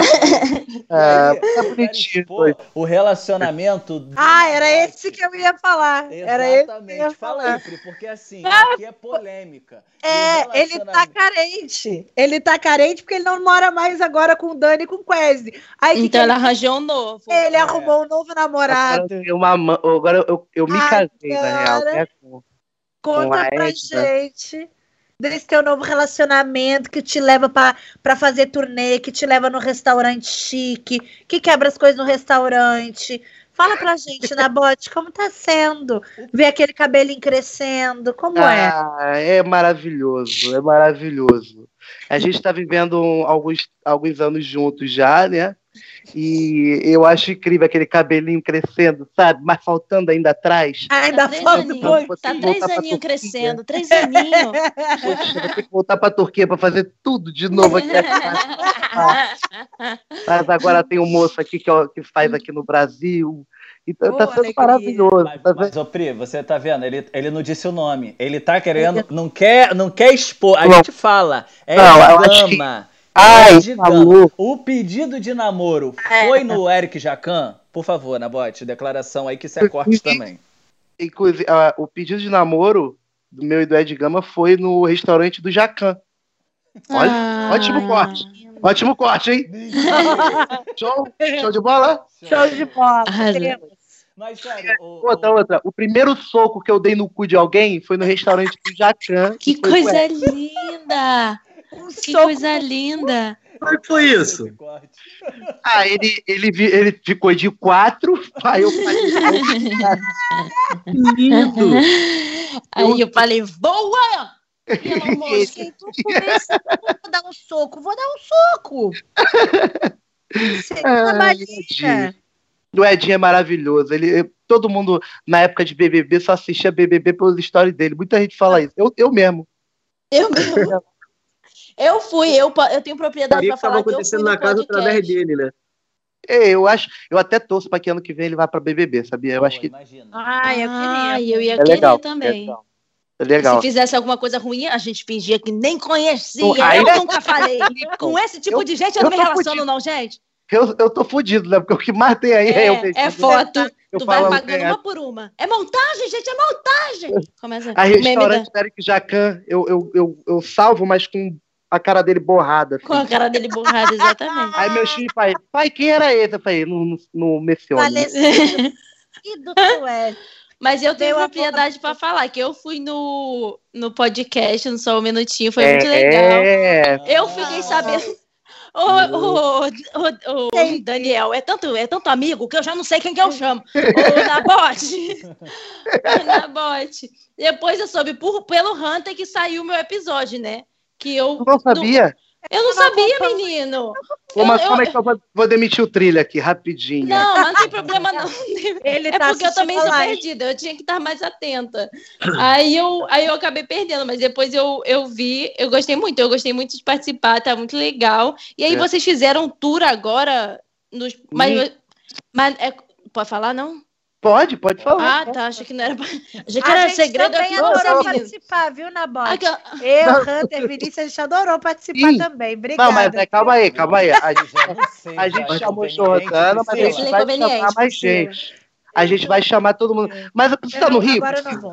S1: Ah,
S2: E aí,
S1: tá
S2: quero
S1: bonitinho,
S2: expor. O relacionamento. do
S3: Ah, era
S2: Nabote.
S3: esse que eu ia falar. Era esse que eu ia
S2: Exatamente. Fala
S3: falar.
S2: aí, Pri, porque assim, aqui é polêmica. O
S3: É, ele tá carente. Ele tá carente porque ele não mora mais agora com o Dani e com o Quest. Aí que que
S5: Então
S3: ele,
S5: ela arranjou um novo.
S3: ele
S2: É.
S3: arrumou um novo namorado.
S1: uma, ma- agora eu, eu me
S3: Ai,
S1: casei, na real. né, com-
S3: Conta
S1: a
S3: pra
S1: Edna.
S3: gente desse teu novo relacionamento que te leva pra pra fazer turnê, que te leva no restaurante chique, que quebra as coisas no restaurante. Fala pra gente, Nabote, como tá sendo? Ver aquele cabelinho crescendo, como é?
S1: Ah, é maravilhoso, é maravilhoso. A gente está vivendo alguns, alguns anos juntos já, né? E eu acho incrível aquele cabelinho crescendo, sabe? Mas faltando ainda atrás.
S3: Ainda
S5: Tá três
S3: falta
S5: Tá três
S1: pra
S5: aninhos crescendo, três aninhos.
S1: Poxa, vou ter que voltar para a Turquia para fazer tudo de novo aqui. Mas agora tem um moço aqui que, ó, que faz aqui no Brasil. Então tá sendo
S3: alegria.
S1: maravilhoso.
S2: Mas,
S1: tá
S2: mas ô Pri, você tá vendo? Ele, ele não disse o nome. Ele tá querendo, não quer, não quer expor. A
S1: Não.
S2: gente fala. É
S1: Não,
S2: gama.
S1: Ai,
S2: é
S1: falou.
S2: O pedido de namoro
S3: É.
S2: foi no Eric Jacan? Por favor, Nabote, declaração aí que isso é corte também.
S1: Inclusive, ah, o pedido de namoro do meu e do Ed Gama foi no restaurante do Jacan. Olha,
S5: Ah.
S1: ótimo corte. Ótimo corte, hein? Show, show de bola?
S3: Show de bola.
S5: Arrasou.
S2: Mas sério, o,
S1: Outra,
S2: o-
S1: outra. O primeiro soco que eu dei no cu de alguém foi no restaurante do Jacan.
S5: Que coisa linda!
S3: Um
S5: Que
S3: soco
S5: coisa linda!
S7: Como é que foi isso?
S1: Ah, ele, ele, vi- ele ficou de quatro, aí eu falei,
S7: Lindo!
S5: Aí eu falei, voa! Pelo amor de
S3: começando, vou dar um soco, vou dar um soco. Você tá.
S1: Edinho. O Edinho é maravilhoso. Ele, todo mundo, na época de BBB, só assistia BBB pelas histórias dele. Muita gente fala isso. Eu, eu mesmo.
S5: Eu mesmo. Eu fui, eu, eu tenho propriedade
S7: que estava
S5: falar que eu
S7: acontecendo
S5: fui no
S7: na casa
S5: podcast.
S7: através dele, né?
S1: É, eu acho, eu até torço para que ano que vem ele vá para BBB, sabia? Eu acho
S2: Pô,
S1: que
S2: Imagina.
S3: Ai, eu
S5: Ah,
S3: queria.
S5: eu ia
S1: é
S5: querer
S1: legal.
S5: também.
S1: É legal. É legal.
S5: Se fizesse alguma coisa ruim, a gente fingia que nem conhecia.
S1: Pô,
S5: Eu nunca falei. Com esse tipo
S1: Eu-
S5: de gente eu
S1: eu
S5: não me
S1: tô
S5: relaciono, não, gente.
S1: Eu, eu tô fudido, né? Porque o que mais tem aí é, eu
S5: É,
S1: mesmo.
S5: é foto.
S1: Eu
S5: tu vai pagando
S1: é-
S5: uma por uma. É montagem, gente, é montagem. Começa
S1: A
S5: da-
S1: restaurante do Eric Jacan, eu, eu, eu, eu salvo, mas com a cara dele borrada. assim.
S5: com a cara dele borrada, exatamente.
S1: Aí meu filho pai, pai, quem era esse? Eu falei, não, não, não menciona.
S3: Falecida. E do Sué.
S5: Mas eu tenho propriedade
S3: amor.
S5: pra falar que eu fui no, no podcast, no Só um Minutinho, foi
S1: é,
S5: muito legal.
S1: É,
S5: Eu fiquei sabendo. Ô, ô, ô, ô. Daniel, é tanto, é tanto amigo que eu já não sei quem que eu chamo. Ô, Nabote. Ô, Nabote. Depois eu soube por, pelo Hunter que saiu o meu episódio, né? Que eu
S1: não sabia?
S5: Não
S3: Eu não
S5: sabia, menino.
S1: Ô, mas
S5: eu-
S1: como é que eu vou, vou demitir o trilho aqui, rapidinho?
S5: Não, mas não tem problema não.
S3: Ele
S5: É
S3: tá
S5: porque eu também sou perdida, eu tinha que estar mais atenta. Aí eu, aí eu acabei perdendo, mas depois eu, eu vi, eu gostei muito, eu gostei muito de participar, tá muito legal. E aí
S1: É.
S5: vocês fizeram um tour agora, nos, mas, mas é- pode falar, não?
S1: Pode, pode falar.
S5: Ah, tá, achei que não era. Achei que
S3: A
S5: era
S3: gente
S5: segredo.
S3: também adorou
S5: "Nossa, menino."
S3: participar, viu, Nabote?
S5: Aquela-
S3: Eu, Hunter, Vinícius, a gente adorou participar
S1: Sim.
S3: também. Obrigada.
S1: Não, mas é, calma aí, calma aí. A gente,
S2: não sei,
S1: a gente
S2: é
S1: chamou Jordana, mas a gente vai
S5: Inconveniente,
S1: chamar mais gente. A gente vai chamar todo mundo. Mas você tá no
S3: não-
S1: Rio?
S3: Agora eu não vou.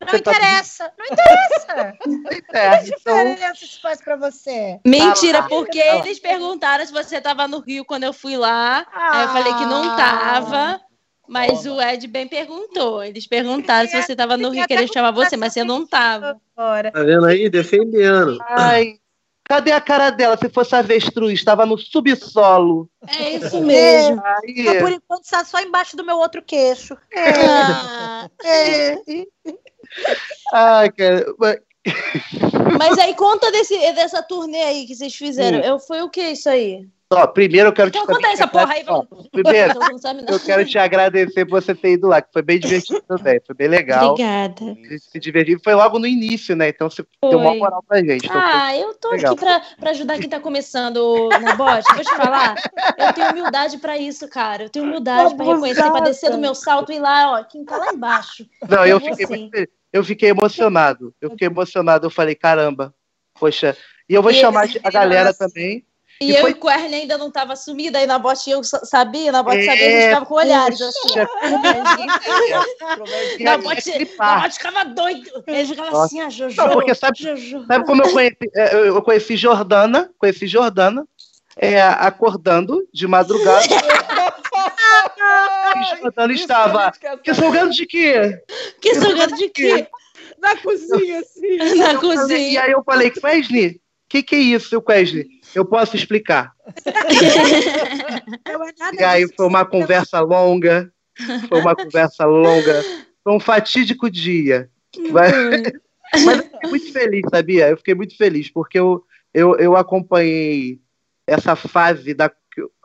S3: Não
S1: Você tá no
S3: interessa, não interessa.
S1: É,
S3: Que
S1: então,
S3: diferença isso faz pra você?
S5: Mentira,
S1: Ah
S5: porque
S1: Ah
S5: eles perguntaram se você tava no Rio quando eu fui lá. Aí eu falei que não
S3: Ah.
S5: tava. Mas
S2: Toma.
S5: o Ed bem perguntou. Eles perguntaram se você tava no Rio,
S3: com
S5: chamar você, mas você não tava.
S3: Agora.
S7: Tá vendo aí? Defendendo.
S1: ai, cadê a cara dela? Se fosse avestruz, estava no subsolo.
S5: É isso mesmo.
S1: Aí,
S3: Mas por enquanto está só embaixo do meu outro queixo.
S5: Ah,
S1: ai, cara. mas-
S5: aí conta desse, dessa turnê aí que vocês fizeram.
S1: Sim.
S5: Eu, foi o que isso aí?
S1: Ó, primeiro eu quero te
S5: Então conta essa porra aí,
S1: Ó. Primeiro, eu quero te agradecer por você ter ido lá, que foi bem divertido também. Foi bem legal.
S5: Obrigada.
S1: A gente se divertiu. Foi logo no início, né? Então você deu uma
S5: Foi.
S1: moral pra gente. Então, foi-
S5: Ah, eu tô
S1: legal.
S5: aqui pra, pra ajudar quem tá começando na bote. Vou te falar, eu tenho humildade pra isso, cara. Eu tenho humildade pra reconhecer, pra descer do meu salto e ir lá, ó, quem tá lá embaixo.
S1: Não, eu
S5: vou
S1: fiquei, eu fiquei emocionado. Eu fiquei emocionado. Eu falei, caramba, poxa. E eu vou
S5: E
S1: chamar a galera
S3: viram
S1: também.
S5: E,
S1: E
S5: eu
S1: foi-
S5: e o Querny ainda não tava sumida, aí na bote eu sa- sabia, na bote
S1: É,
S5: sabia, a gente ficava com olhares assim.
S2: É
S1: E
S5: Na bote, na bote ficava doido. Ele ficava
S1: Nossa.
S5: assim, a Jojo.
S1: Não, porque sabe-
S5: Jojo.
S1: Sabe como eu conheci? é, Eu conheci Jordana, conheci Jordana é, acordando de madrugada. e Jordana estava. Que salgado de quê?
S5: Que salgado de quê?
S3: Na cozinha, assim.
S5: Na
S1: E
S5: cozinha.
S1: aí eu falei, Wesley, o que, que é isso, Wesley? Eu posso explicar.
S3: Não é nada
S1: E aí
S3: disso.
S1: foi uma conversa longa. Foi uma conversa longa. Foi um fatídico dia. Mas, mas eu fiquei muito feliz, sabia? Eu fiquei muito feliz, porque eu, eu, eu acompanhei essa fase da.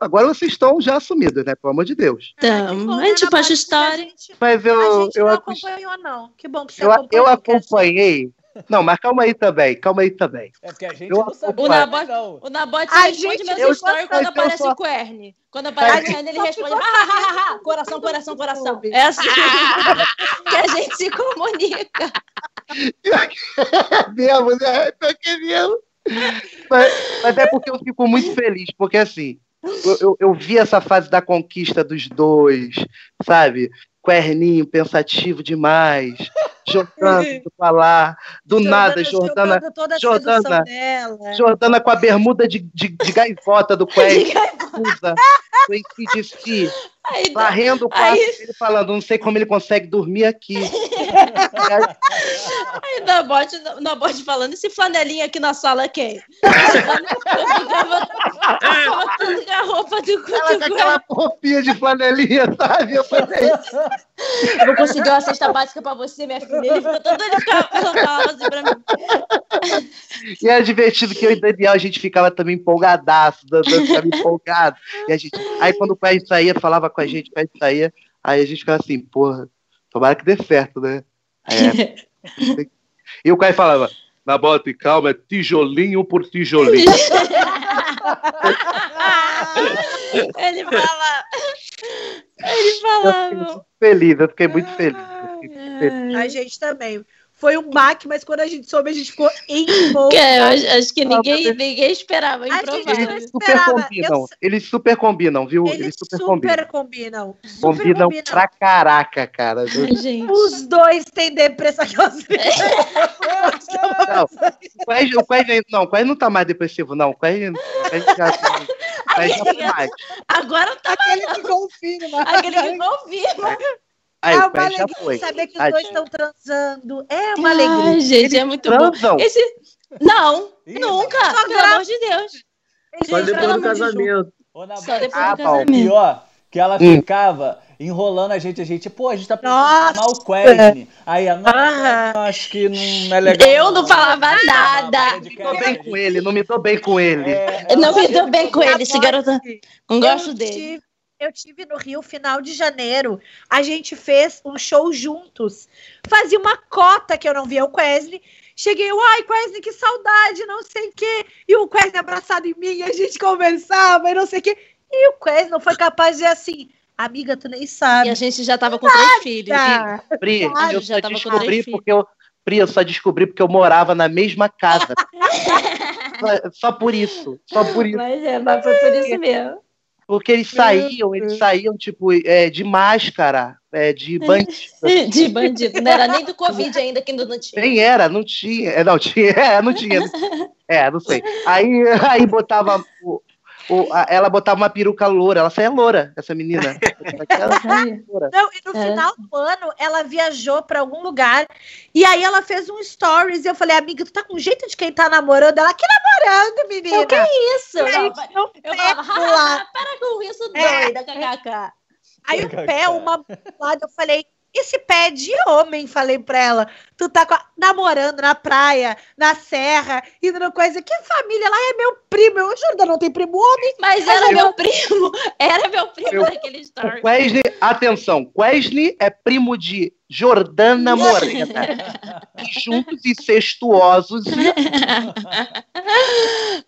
S1: Agora vocês estão já assumidos, né? Pelo amor de Deus.
S5: Então, a posta
S3: Paty,
S5: história.
S3: A gente,
S1: Mas
S3: a
S1: eu,
S3: gente
S1: eu,
S3: não acompanhou, não. Que bom que você
S1: eu,
S3: acompanhou.
S1: eu
S3: que a gente-
S1: acompanhei. Não, mas calma aí também, calma aí também.
S2: É porque a gente
S1: Eu-
S2: não sabe.
S5: O
S2: não.
S3: A
S5: responde
S3: gente-
S5: meus
S1: eu
S5: stories quando aparece
S1: só-
S5: o Querny. Quando aparece o Querny, ele responde, "Ah, ah, ah, ah, coração, coração, coração. É assim que a gente se comunica.
S1: É mesmo, né? É mesmo. Mas, mas é porque eu fico muito feliz, porque assim, eu, eu, eu vi essa fase da conquista dos dois, sabe? Querninho, pensativo demais, Jordana lá, do nada, Jordana,
S3: jogando toda a
S1: Jordana-
S3: dela.
S1: Jordana com a bermuda de, de, de gaivota do Quernin, usa, do
S5: Aí,
S1: varrendo o quarto
S5: Aí-
S1: dele falando, não sei como ele consegue dormir aqui.
S5: aí Nabote, Nabote falando, esse flanelinha aqui na sala é quem? Eu ficava, ficava roupa do
S1: Ela com aquela roupinha de flanelinha, sabe? Eu falei,
S5: Eu vou conseguir uma cesta básica pra você, minha filha. Ele ficou todo de falava assim pra mim.
S1: E era divertido que eu e o Daniel, a gente ficava também empolgadaço, dançando, ficava empolgado. E a gente, aí quando o Quest saía, falava com a gente, o Quest saía, aí a gente ficava assim, porra, tomara que dê certo, né? É. e o Quest falava, na bota e calma, é tijolinho por tijolinho.
S5: Ele fala. Ele
S1: Eu fiquei
S5: falava.
S1: muito feliz, eu fiquei muito feliz. eu fiquei muito feliz.
S3: A gente também. Foi um baque, mas quando a gente soube, a gente ficou empolgado.
S5: Que eu acho, acho que ninguém, ninguém esperava,
S3: A gente
S5: improvável.
S3: não
S1: Eles super combinam,
S3: Eu-
S1: eles super combinam, viu?
S3: Eles super, combinam. Super
S1: Combinam
S3: combinam.
S1: pra caraca, cara.
S5: Ai, gente.
S3: Os dois têm depressão.
S1: Não, o Quest, o Quest, não, o Quest não tá mais depressivo, não. O Quest, o Quest já, o Quest já mais.
S5: Agora tá
S3: Aquele que confirma.
S5: aquele que confirma.
S1: Aí
S3: é uma alegria
S1: foi.
S3: saber que os
S1: Ai,
S3: dois estão transando. É uma alegria.
S5: Gente, é muito bom.
S1: Transam.
S5: Esse... Não, nunca,
S3: Só
S5: pelo amor de Deus.
S7: Só depois do
S3: de
S7: casamento.
S2: Na
S5: Só depois
S1: Ah,
S5: do
S1: Paulo,
S5: casamento.
S2: E ó, que ela
S1: Hum.
S2: ficava enrolando a gente, a gente, pô, a gente tá pensando o Quesne. Aí a não, acho que não é legal.
S5: Eu não falava
S2: Não,
S5: nada.
S2: não,
S1: Não me dou bem com ele, não me dou bem com ele.
S2: É,
S5: não me dou bem com ele, esse garoto. Não gosto dele.
S3: Eu tive no Rio, final de janeiro. A gente fez um show juntos. Fazia uma cota que eu não via o Wesley. Cheguei, ai, Wesley, que saudade, não sei o quê. E o Wesley abraçado em mim, a gente conversava e não sei o quê. E o Wesley não foi capaz de dizer assim, amiga, tu nem
S5: E
S3: sabe.
S5: a gente já tava com três filhos.
S3: Ah,
S1: Pri,
S5: Claro,
S1: eu
S5: já
S1: só
S5: tava com
S1: descobri
S5: três filhos.
S1: porque eu. Pri, eu só descobri porque eu morava na mesma casa. só, só por isso. Só por isso.
S5: Mas é, mas foi por isso mesmo.
S1: Porque eles saíam, eles saíam, tipo, é, de máscara, é, de bandido.
S5: De bandido. Não era nem do Covid ainda, que ainda não tinha.
S1: Nem era, não tinha. É, não, tinha, é, não tinha. É, não sei. Aí, aí botava. O- a- ela botava uma peruca loura, ela saía loura, essa menina. Loura.
S3: Não, e no
S5: É.
S3: final do ano, ela viajou pra algum lugar. E aí ela fez um stories. E eu falei, amiga, tu tá com jeito de quem tá namorando? Ela, que namorando, menina?
S5: O que é isso?
S3: Aí,
S5: Não,
S3: um
S5: eu
S3: pé
S5: falava, para com isso,
S3: É.
S5: doida, kkk.
S3: Aí o pé, uma do lado, eu falei, esse pé é de homem, falei pra ela. Tu tá com a- namorando na praia, na serra, indo na coisa. Que família lá é meu primo. Eu juro, não tem primo homem.
S5: Mas era meu primo, era meu primo
S1: Eu-
S5: daquele story.
S1: Wesley, atenção, Wesley é primo de Jordana Morena. E juntos e incestuosos.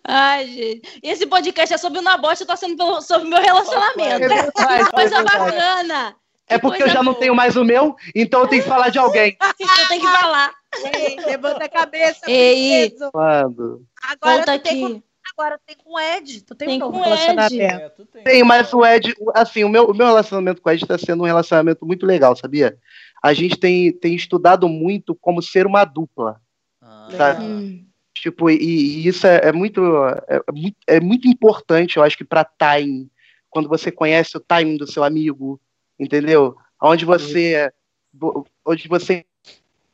S5: Ai, gente. E esse podcast é sobre o Nabote, tá sendo pelo- sobre o meu relacionamento.
S1: É verdade, é
S5: coisa
S1: verdade.
S5: bacana.
S1: É
S5: Que
S1: porque eu já não
S5: boa.
S1: tenho mais o meu, então eu tenho que falar de alguém.
S5: Você tem que falar.
S3: Ei, levanta a cabeça.
S5: Ei.
S1: Quando?
S3: Agora
S5: Volta
S3: tu tem com,
S5: aqui.
S3: agora tem com o Ed. Tu tem,
S5: Tem
S3: um
S5: com o Ed.
S3: relacionamento.
S2: É, tu tem.
S1: Tem, mas o Ed, assim, o meu, o meu relacionamento com o Ed está sendo um relacionamento muito legal, sabia? A gente tem, tem estudado muito como ser uma dupla.
S2: Ah,
S1: Sabe?
S5: Hum.
S1: Tipo, e, e isso é, é muito, é, é muito, é muito importante, eu acho que para time, quando você conhece o timing do seu amigo, entendeu? Onde você, onde você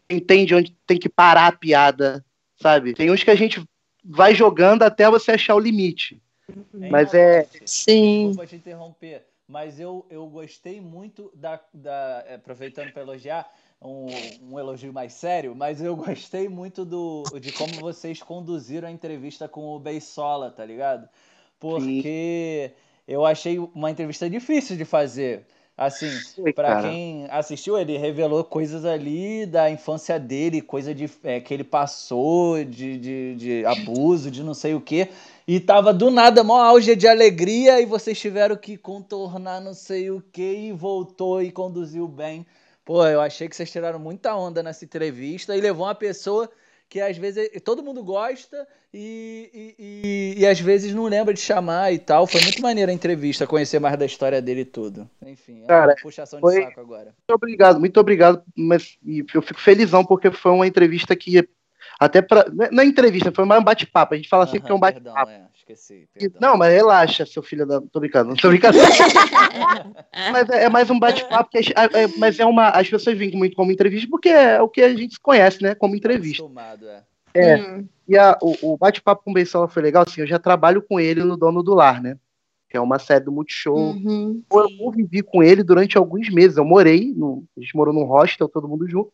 S1: entende onde tem que parar a piada, sabe? Tem uns que a gente vai jogando até você achar o limite.
S2: Hein,
S1: Mas é-?
S5: Sim.
S2: Desculpa te interromper, mas eu, eu gostei muito da. da é, aproveitando para elogiar, um, um elogio mais sério, mas eu gostei muito do, de como vocês conduziram a entrevista com o Beisola, tá ligado? Porque eu achei uma entrevista difícil de fazer. Assim,
S1: cara.
S2: quem assistiu, ele revelou coisas ali da infância dele, coisa de, é, que ele passou, de, de, de abuso, de não sei o quê. E tava do nada, mó auge de alegria, e vocês tiveram que contornar não sei o quê, e voltou e conduziu bem. Pô, eu achei que vocês tiraram muita onda nessa entrevista e levou uma pessoa que às vezes todo mundo gosta e, e, e, e às vezes não lembra de chamar e tal. Foi muito maneira a entrevista, conhecer mais da história dele e tudo. Enfim, é
S1: Cara,
S2: uma puxação
S1: foi-
S2: de saco agora.
S1: Muito obrigado, muito obrigado, mas eu fico felizão porque foi uma entrevista que até para não é entrevista, foi mais um bate-papo. A gente fala sempre que é um bate-papo.
S2: é, esqueci. Perdão.
S1: Não, mas relaxa, seu filho da. Tô brincando, tô brincando. mas é, é mais um bate-papo, que a é- é- mas é uma. As pessoas vêm muito como entrevista porque é o que a gente se conhece, né? Como entrevista.
S2: Acostumado, é.
S1: É.
S5: Hum.
S1: E a- o, o bate-papo com o Beisola foi legal, assim, eu já trabalho com ele no Dono do Lar, né? Que é uma série do Multishow.
S5: Uhum.
S1: Eu convivi com ele durante alguns meses. Eu morei, no, a gente morou num hostel, todo mundo junto.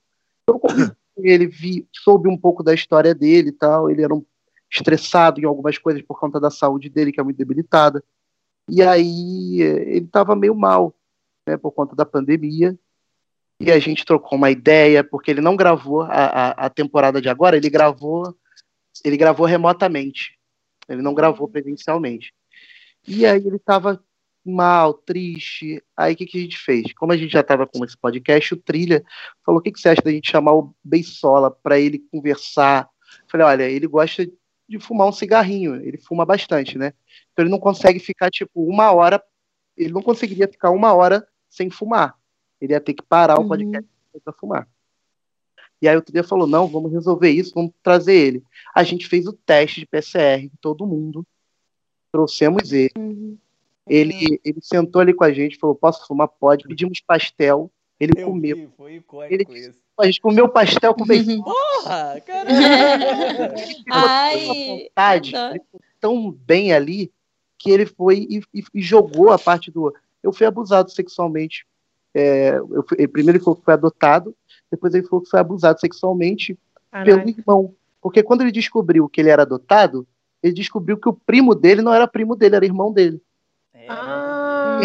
S1: Eu convivi ele, vi, soube um pouco da história dele e tal. Ele era um estressado em algumas coisas por conta da saúde dele, que é muito debilitada. E aí eh, ele estava meio mal, né, por conta da pandemia. E a gente trocou uma ideia, porque ele não gravou a, a, a temporada de agora, ele gravou, ele gravou remotamente. Ele não gravou presencialmente. E aí ele estava mal, triste. Aí o que, que a gente fez? Como a gente já estava com esse podcast, o Trilha falou: o que, que você acha da gente chamar o Beisola para ele conversar? Falei: olha, ele gosta de fumar um cigarrinho, ele fuma bastante, né? Então ele não consegue ficar tipo uma hora, ele não conseguiria ficar uma hora sem fumar. Ele ia ter que parar o
S5: Uhum.
S1: podcast para fumar. E aí o Trilha falou: não, vamos resolver isso, vamos trazer ele. A gente fez o teste de PCR em todo mundo, trouxemos ele.
S5: Uhum.
S1: Ele, ele sentou ali com a gente, falou: Posso fumar? Pode. Pedimos pastel. Ele
S2: Eu
S1: comeu.
S2: vi, foi
S1: Ele
S2: icônico
S1: disse-
S2: isso.
S1: A gente comeu pastel com beijo.
S2: Porra, caralho!
S5: Ai,
S1: vontade, ele ficou tão bem ali que ele foi e, e- e jogou a parte do. Eu fui abusado sexualmente. É, eu fui- ele- primeiro ele falou que foi adotado, depois ele falou que foi abusado sexualmente pelo irmão. Porque quando ele descobriu que ele era adotado, ele descobriu que o primo dele não era primo dele, era irmão dele.
S3: Ah,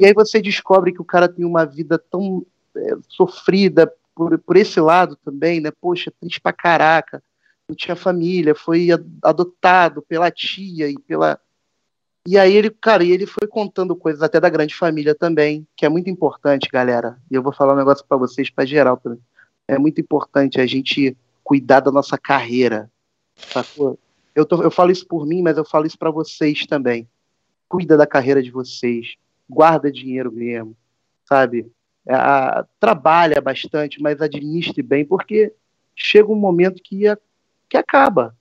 S1: E aí, você descobre que o cara tem uma vida tão é, sofrida por, por esse lado também, né? Poxa, triste pra caraca. Não tinha família, foi adotado pela tia e pela. E aí ele, cara, e ele foi contando coisas até da grande família também, que é muito importante, galera. E eu vou falar um negócio pra vocês, pra geral também. É muito importante a gente cuidar da nossa carreira. Sacou? Eu, tô- eu falo isso por mim, mas eu falo isso pra vocês também cuida da carreira de vocês, guarda dinheiro mesmo, sabe? É, a- trabalha bastante, mas administre bem, porque chega um momento que, a- que acaba,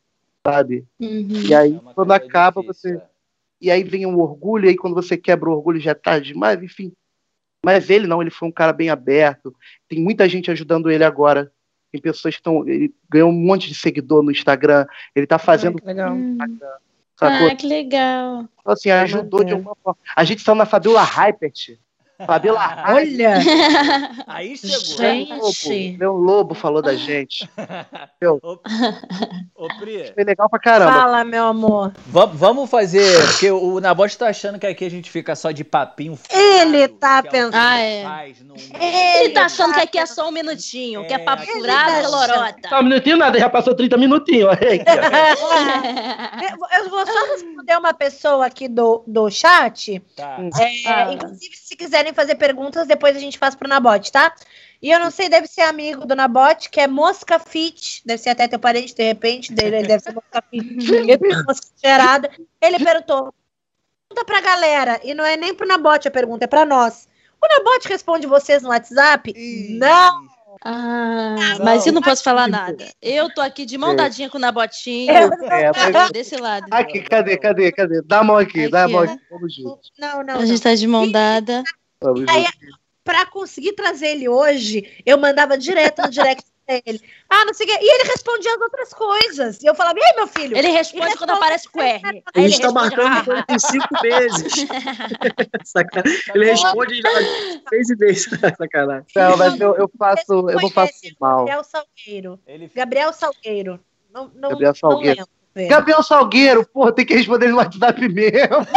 S1: sabe?
S5: Uhum.
S1: E aí,
S2: é
S1: quando acaba,
S2: difícil,
S1: você.
S2: é.
S1: E aí vem um orgulho, e aí quando você quebra o orgulho já é tarde demais, enfim. Mas ele não, ele foi um cara bem aberto. Tem muita gente ajudando ele agora. Tem pessoas que estão. Ele ganhou um monte de seguidor no Instagram. Ele tá fazendo.
S3: legal.
S1: Sacou?
S5: Ah, que legal.
S1: Então, assim, ajudou de alguma forma. A gente saiu na Fabiola Hypert. Fabiola.
S3: Olha,
S2: Aí chegou.
S3: Gente.
S1: Lobo, meu lobo falou da gente.
S2: Ô, ô, Pri,
S1: Foi legal pra caramba.
S3: fala, meu amor.
S2: va- vamos fazer. Porque o Nabote tá achando que aqui a gente fica só de papinho.
S3: Ele
S2: furado,
S3: tá
S2: é
S3: pensando.
S5: Ah, é.
S2: faz num-
S5: Ele tá achando que aqui é só um minutinho, que é papo
S2: É,
S5: furado,
S3: ele
S5: é
S3: tá
S5: lorota.
S8: Só um minutinho nada, já passou 30 minutinhos.
S3: Eu vou só responder uma pessoa aqui do, do chat.
S2: Tá.
S3: É,
S5: Ah.
S3: Inclusive, se quiserem fazer perguntas, depois a gente faz pro Nabote, tá? E eu não sei, deve ser amigo do Nabote, que é Mosca Fit. Deve ser até teu parente, de repente, dele, ele deve ser Mosca Fit. Mosca cheirada. Ele perguntou: pergunta pra galera, e não é nem pro Nabote a pergunta, é pra nós. O Nabote responde vocês no WhatsApp?
S2: Ih,
S3: Não!
S5: Ah,
S2: Não.
S5: mas eu não posso falar nada. Eu tô aqui de mão
S1: É.
S5: dadinha com o Nabotinho.
S1: É, mas-
S5: Desse lado.
S1: Aqui, cadê, cadê, cadê? Dá a mão aqui, dá a
S5: Aqui,
S1: mão aqui. Vamos juntos.
S3: Não, não.
S5: A
S3: não.
S5: gente tá de mão dada.
S3: Pra conseguir trazer ele hoje, eu mandava direto no direct dele. Ah, não sei o quê. E ele respondia as outras coisas. E eu falava, e aí, meu filho?
S5: Ele responde quando aparece com R.
S7: A
S5: Aí
S7: gente
S5: ele
S7: tá
S5: responde,
S7: marcando
S5: "Ah,
S7: foi em cinco meses. Sacanagem. Ele responde já seis e meses. Sacanagem.
S1: Não, mas eu, eu faço, eu não faço mal.
S3: Gabriel Salgueiro.
S2: Ele
S3: Gabriel Salgueiro. Não, não,
S1: Gabriel
S3: não
S1: Salgueiro.
S3: lembro,
S1: Gabriel Salgueiro, porra, tem que responder no WhatsApp mesmo.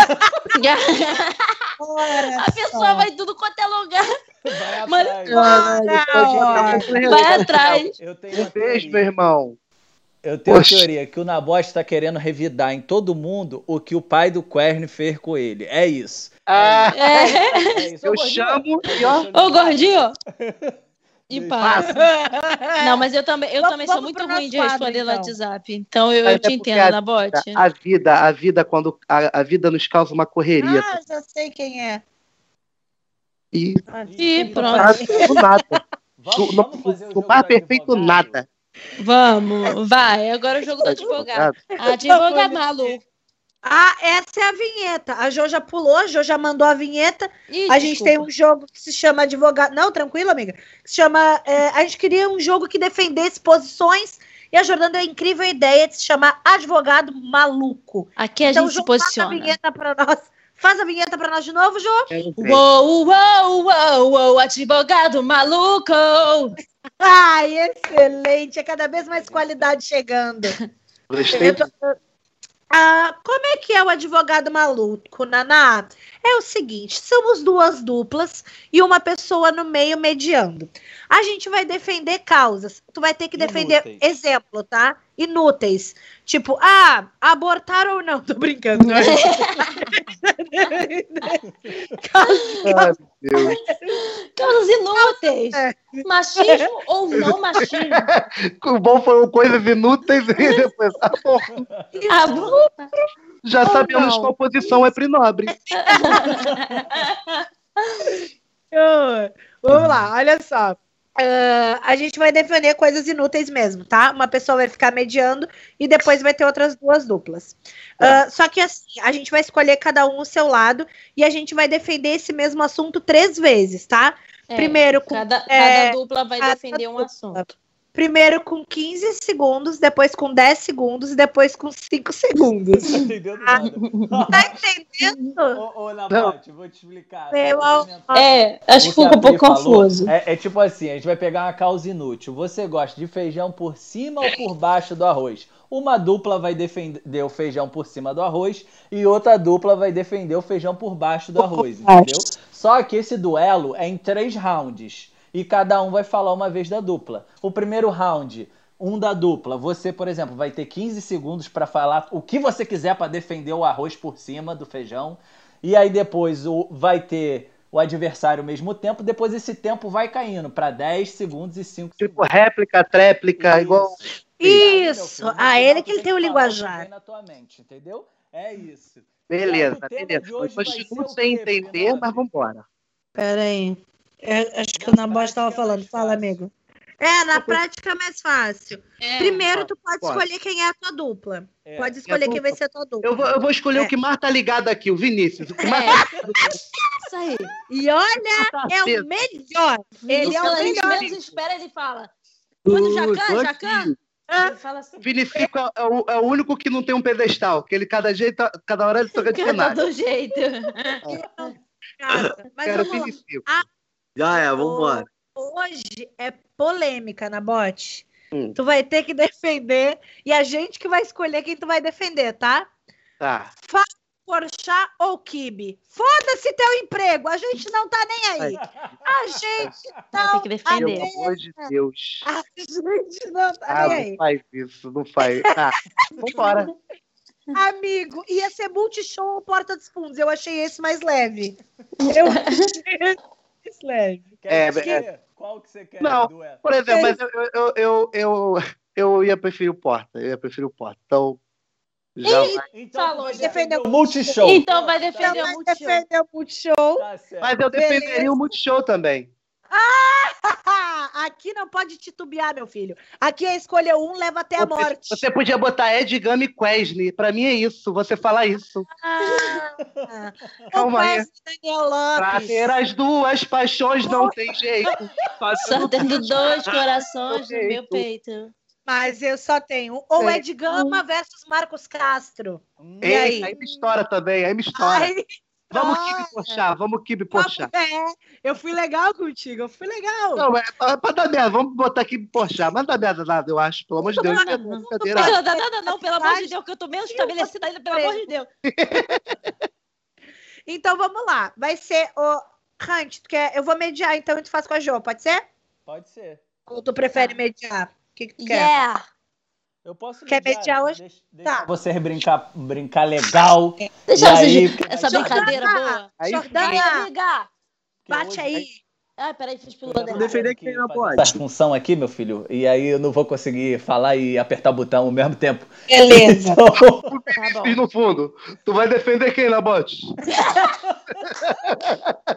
S5: A pessoa vai tudo quanto é lugar.
S2: vai
S5: Mas-
S2: atrás.
S5: Vai atrás.
S2: Eu tenho
S1: Um beijo, meu
S2: teoria.
S1: irmão.
S2: Eu tenho teoria que o Nabote tá querendo revidar em todo mundo o que o pai do Quern fez com ele. É isso.
S1: Ah,
S5: É.
S2: É isso.
S1: eu
S2: gordinho,
S1: chamo e.
S5: Ô, gordinho. E.
S3: É.
S5: Não, mas eu também, eu
S3: Vamos-
S5: também sou muito ruim de responder no
S3: então.
S5: WhatsApp. Então eu, eu
S1: é
S5: te entendo,
S1: a-
S5: Nabote.
S1: A vida, a vida, quando. A, a vida nos causa uma correria.
S3: Ah, já sei quem é.
S1: E
S5: E pronto.
S1: nada, do nada.
S2: Vamos,
S1: Do,
S2: vamos fazer
S1: do perfeito nada.
S5: Vamos, vai. Agora é o jogo do advogado. Advogado maluco.
S3: Ah, essa é a vinheta. A Jo já pulou, a Jo já mandou a vinheta.
S5: Ih,
S3: A gente
S5: desculpa.
S3: tem um jogo que se chama Advogado. Não, tranquilo, amiga. Que se chama. é, a gente queria um jogo que defendesse posições. E a Jordana deu a incrível ideia de se chamar Advogado Maluco.
S5: Aqui a
S3: então,
S5: gente se
S3: Jo, faz a
S5: posiciona.
S3: vinheta pra nós. Faz a vinheta pra nós de novo, Jo.
S5: Uou, uou, uou, uou, advogado maluco!
S3: Ai, excelente. É cada vez mais qualidade chegando.
S1: Gostei.
S3: Eu tô- Ah, como é que é o advogado maluco, Naná? É o seguinte: somos duas duplas e uma pessoa no meio mediando. A gente vai defender causas. Tu vai ter que defender
S2: Inúteis.
S3: exemplo, tá? Inúteis. Tipo, ah, abortar ou não? Tô brincando. Não é?
S1: Ai, meu Deus.
S5: Causas inúteis.
S3: É.
S5: Machismo ou não machismo?
S1: O bom foram coisas inúteis e depois. Porra,
S5: bom.
S1: Já
S3: Ou
S1: sabemos
S3: não.
S1: qual posição é Prinobre.
S3: Vamos lá, olha só. Ah, a gente vai defender coisas inúteis mesmo, tá? Uma pessoa vai ficar mediando e depois vai ter outras duas duplas. Ah, só que assim, a gente vai escolher cada um o seu lado e a gente vai defender esse mesmo assunto três vezes, tá?
S5: É,
S3: Primeiro, com
S5: Cada,
S3: é,
S5: cada dupla vai
S3: cada
S5: defender um
S3: dupla.
S5: assunto.
S3: Primeiro com 15 segundos, depois com 10 segundos e depois com 5 segundos.
S2: Não tá entendendo nada.
S3: Tá entendendo?
S2: Ô, ô Nabote, vou te explicar.
S3: Meu.
S4: É, acho que
S2: O
S4: ficou um pouco
S2: falou
S4: confuso.
S2: É, é tipo assim, a gente vai pegar uma causa inútil. Você gosta de feijão por cima ou por baixo do arroz? Uma dupla vai defender o feijão por cima do arroz e outra dupla vai defender o feijão por baixo do arroz, entendeu? Só que esse duelo é em três rounds e cada um vai falar uma vez da dupla. O primeiro round, um da dupla, você, por exemplo, vai ter 15 segundos para falar o que você quiser para defender o arroz por cima do feijão. E aí depois o, vai ter o adversário ao mesmo tempo. Depois esse tempo vai caindo para 10 segundos e 5
S1: Tipo réplica, tréplica,
S2: Isso.
S1: igual.
S3: Isso.
S2: No
S3: Ah, ele que ele tem o linguajar.
S2: na tua mente, entendeu? É isso.
S1: Beleza, beleza. continuo sem entender, mas vambora.
S3: Pera aí. É, acho que o Nabote estava falando. Fala, amigo. É, na prática é mais fácil.
S5: É.
S3: Primeiro, tu pode
S1: Pode.
S3: escolher quem é a tua dupla.
S2: É.
S3: Pode escolher quem vai ser a tua dupla.
S1: Eu vou, eu vou escolher
S3: É.
S1: o que mais tá ligado aqui, o Vinícius. O que mais
S5: É. Isso aí.
S3: E olha,
S1: tá
S3: é o melhor. Ele é o melhor.
S4: menos espera, ele fala. Quando o Jacan, Jacan. assim.
S1: O Vinícius é, é o, é o único que não tem um pedestal, que ele cada jeito, cada hora ele toca de
S4: Cada
S1: cenário.
S4: do jeito.
S3: Cara, Mas
S1: Quero o
S3: vamos lá.
S7: Já é, vambora.
S3: Hoje é polêmica, Nabote.
S1: Hum.
S3: Tu vai ter que defender. E a gente que vai escolher quem tu vai defender, tá?
S1: Tá.
S3: Porchat ou Kibe? Foda-se teu emprego, a gente não tá nem aí. A gente não
S4: Tem que defender.
S3: tá
S1: Pelo amor de Deus.
S3: A gente não tá
S1: Ah,
S3: nem
S1: não
S3: aí.
S1: faz isso, não faz. Tá. Vambora.
S3: Amigo, ia ser multishow ou Porta dos Fundos. Eu achei esse mais leve. Eu achei esse mais leve.
S2: Quer
S1: É,
S2: escolher? Qual que você quer?
S1: Não.
S2: duelo?
S1: Por exemplo, mas eu, eu, eu, eu, eu ia preferir o Porta. Eu ia preferir o Porta. Então. Já vai.
S2: Então,
S4: Falou,
S2: vai defender o Multishow.
S4: Então vai
S3: Então
S4: defender o
S3: vai
S4: Multishow.
S3: defender o multishow.
S2: Tá.
S1: Mas eu defenderia o Multishow também.
S3: Aqui não pode titubear, meu filho. Aqui é escolher um, leva até a
S1: Você-
S3: morte.
S1: Você podia botar Ed Gama e Quesney. Pra mim é isso. Você fala isso.
S3: Ah,
S1: Calma
S3: o
S1: aí.
S3: Daniel
S1: Pra
S3: Lopes.
S1: ter as duas paixões não tem jeito.
S4: Só tendo dois corações no meu peito.
S3: Mas eu só tenho ou. Ed Gama versus Marcos Castro.
S2: Hum,
S3: E aí?
S1: Aí me estoura também, aí me estoura.
S3: Ai,
S1: Vamos
S3: olha.
S1: Kibe Porchat, vamos Kibe Porchat.
S3: é, eu fui legal contigo, eu fui legal.
S1: Não, é pra, pra dar merda, vamos botar Kibe Porchat. Mas não dá merda nada, eu acho. Pelo amor de Deus.
S4: Não,
S1: Não,
S4: Não dá nada, não, pelo amor de Deus, que eu tô menos estabelecida ainda, pelo amor de Deus.
S3: Então vamos lá. Vai ser o Hunt, tu quer? Eu vou mediar, então e tu faz com a Jo, pode ser?
S2: Pode ser.
S3: Ou tu prefere mediar? O que, que tu quer?
S4: Yeah!
S2: Eu posso
S3: Quer
S2: mediar,
S3: mediar hoje?
S2: Deixa, deixa
S3: Tá.
S2: vocês brincar, brincar legal.
S4: Deixa
S2: E
S4: eu
S2: aí,
S4: essa
S3: Jordana!
S4: brincadeira boa.
S1: Aí
S3: Jordana,
S4: amiga!
S3: bate
S2: hoje-
S3: aí.
S4: Ai, peraí, fiz pelo errado.
S7: defender
S2: que
S7: quem não pode.
S2: Essa função aqui, meu filho, e aí eu não vou conseguir falar e apertar o botão ao mesmo tempo.
S3: Beleza.
S2: Então,
S4: Tá bom.
S1: E no fundo, tu vai defender quem, Nabote?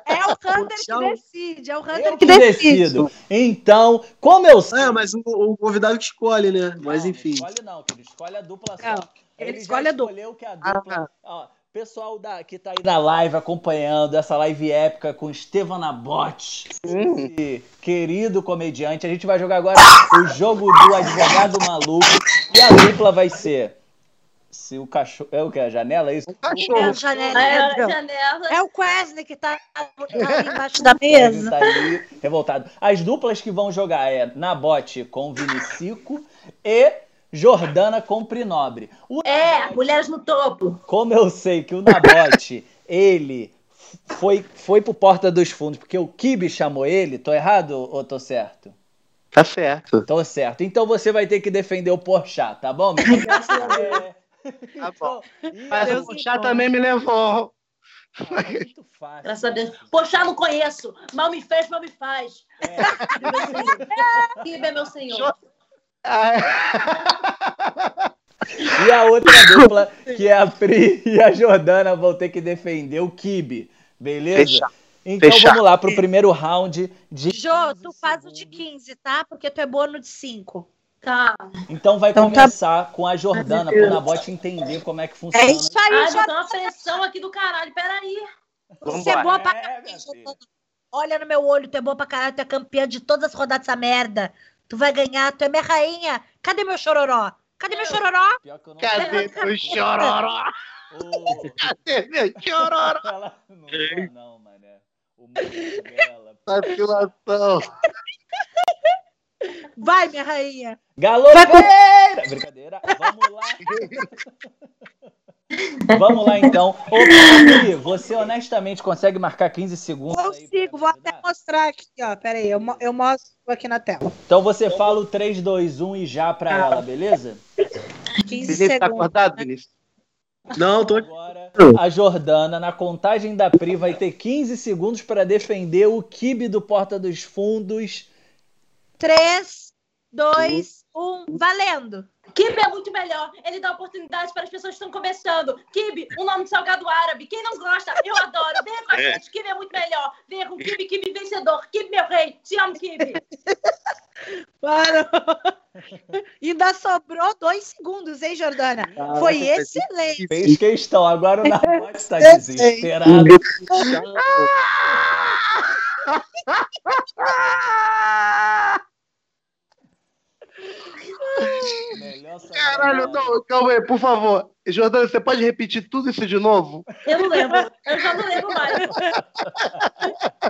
S3: É o Hunter que decide, é o Hunter
S2: eu
S3: que
S2: que
S3: decide.
S2: decido. Então, como eu sei.
S7: É, mas o, o convidado que escolhe, né? Mas
S2: Não,
S7: enfim.
S2: Não escolhe não, filho. Escolhe a dupla só.
S3: Ele
S2: já
S3: escolhe a dupla.
S2: escolheu que a dupla... Ó, pessoal da, que tá aí na live acompanhando essa live épica com Estevan Nabote, esse querido comediante. A gente vai jogar agora o jogo do advogado maluco e a dupla vai ser... Se o cachorro... É o que? A janela? É isso?
S3: É,
S1: cachorro.
S3: a janela.
S4: Ai, a janela.
S3: É o Quesney que tá ali embaixo da mesa.
S2: Tá ali, revoltado. As duplas que vão jogar é Nabote com Vinicico e Jordana com Prinobre. O
S4: É, mulheres no topo.
S2: Como eu sei que o Nabote, ele foi, foi pro Porta dos Fundos porque o Kibe chamou ele, tô errado ou tô certo?
S1: Tá certo.
S2: Tô certo. Então você vai ter que defender o Porchat, tá bom?
S1: Tá bom.
S2: Ih,
S1: Mas o Porchat também me levou.
S2: ah, é muito fácil.
S4: Graças a Deus. Poxa, não conheço. Mal me fez, mal me faz.
S2: É.
S4: Kibe é meu senhor.
S1: Ah,
S2: E a outra dupla, que é a Pri e a Jordana, vão ter que defender o Kibe, beleza?
S1: Fechado.
S2: Então vamos lá pro primeiro round de.
S3: Jô,
S2: 15
S3: tu faz o de
S2: segundos.
S3: 15, tá? Porque tu é boa no de 5.
S4: Tá.
S2: Então vai
S3: Então tá-
S2: começar com a Jordana, pro Nabote entender como é que funciona.
S3: É isso aí, Jô.
S4: botou uma pressão aqui do caralho. Peraí.
S3: Você é boa pra
S2: É,
S3: caralho. Olha no meu olho, tu é boa pra caralho, tu é campeã de todas as rodadas dessa merda. Tu vai ganhar, tu é minha rainha. Cadê meu chororó? Cadê meu chororó?
S2: Pior que eu não
S1: Cadê o chororó? Cadê meu chororó?
S2: ela não não, mané. O mundo dela.
S1: Vacilação.
S3: Vai, minha rainha.
S2: Galopeira! Brincadeira. Vamos lá. Vamos lá, então. Ô, Pri, você honestamente consegue marcar 15 segundos pra
S3: Consigo, vou até mostrar aqui, ó. Pera aí, eu, eu mostro aqui na tela.
S2: Então você fala o 3, 2, 1 e já pra ela, beleza?
S3: 15
S1: Vinícius tá
S3: segundos.
S1: acordado, Vinícius?
S7: Não, tô
S2: Agora, a Jordana, na contagem da Pri, vai ter 15 segundos para defender o kibe do Porta dos Fundos.
S3: 3, 2, 1, valendo.
S5: Kibe é muito melhor. Ele dá oportunidade para as pessoas que estão começando. Kibe, um nome de salgado árabe. Quem não gosta, eu adoro. Venha com a gente. Kibe é muito melhor. Venha com Kibe, Kibe vencedor. Kibe, meu rei. Te amo, Kibe.
S3: Mano. Ainda sobrou dois segundos, hein, Jordana? Foi excelente.
S2: Fez questão, agora o Nabote está desesperado. Melhor
S1: Caralho, não, calma aí, por favor. Jordana, você pode repetir tudo isso de novo?
S5: Eu não lembro. Eu já não lembro mais.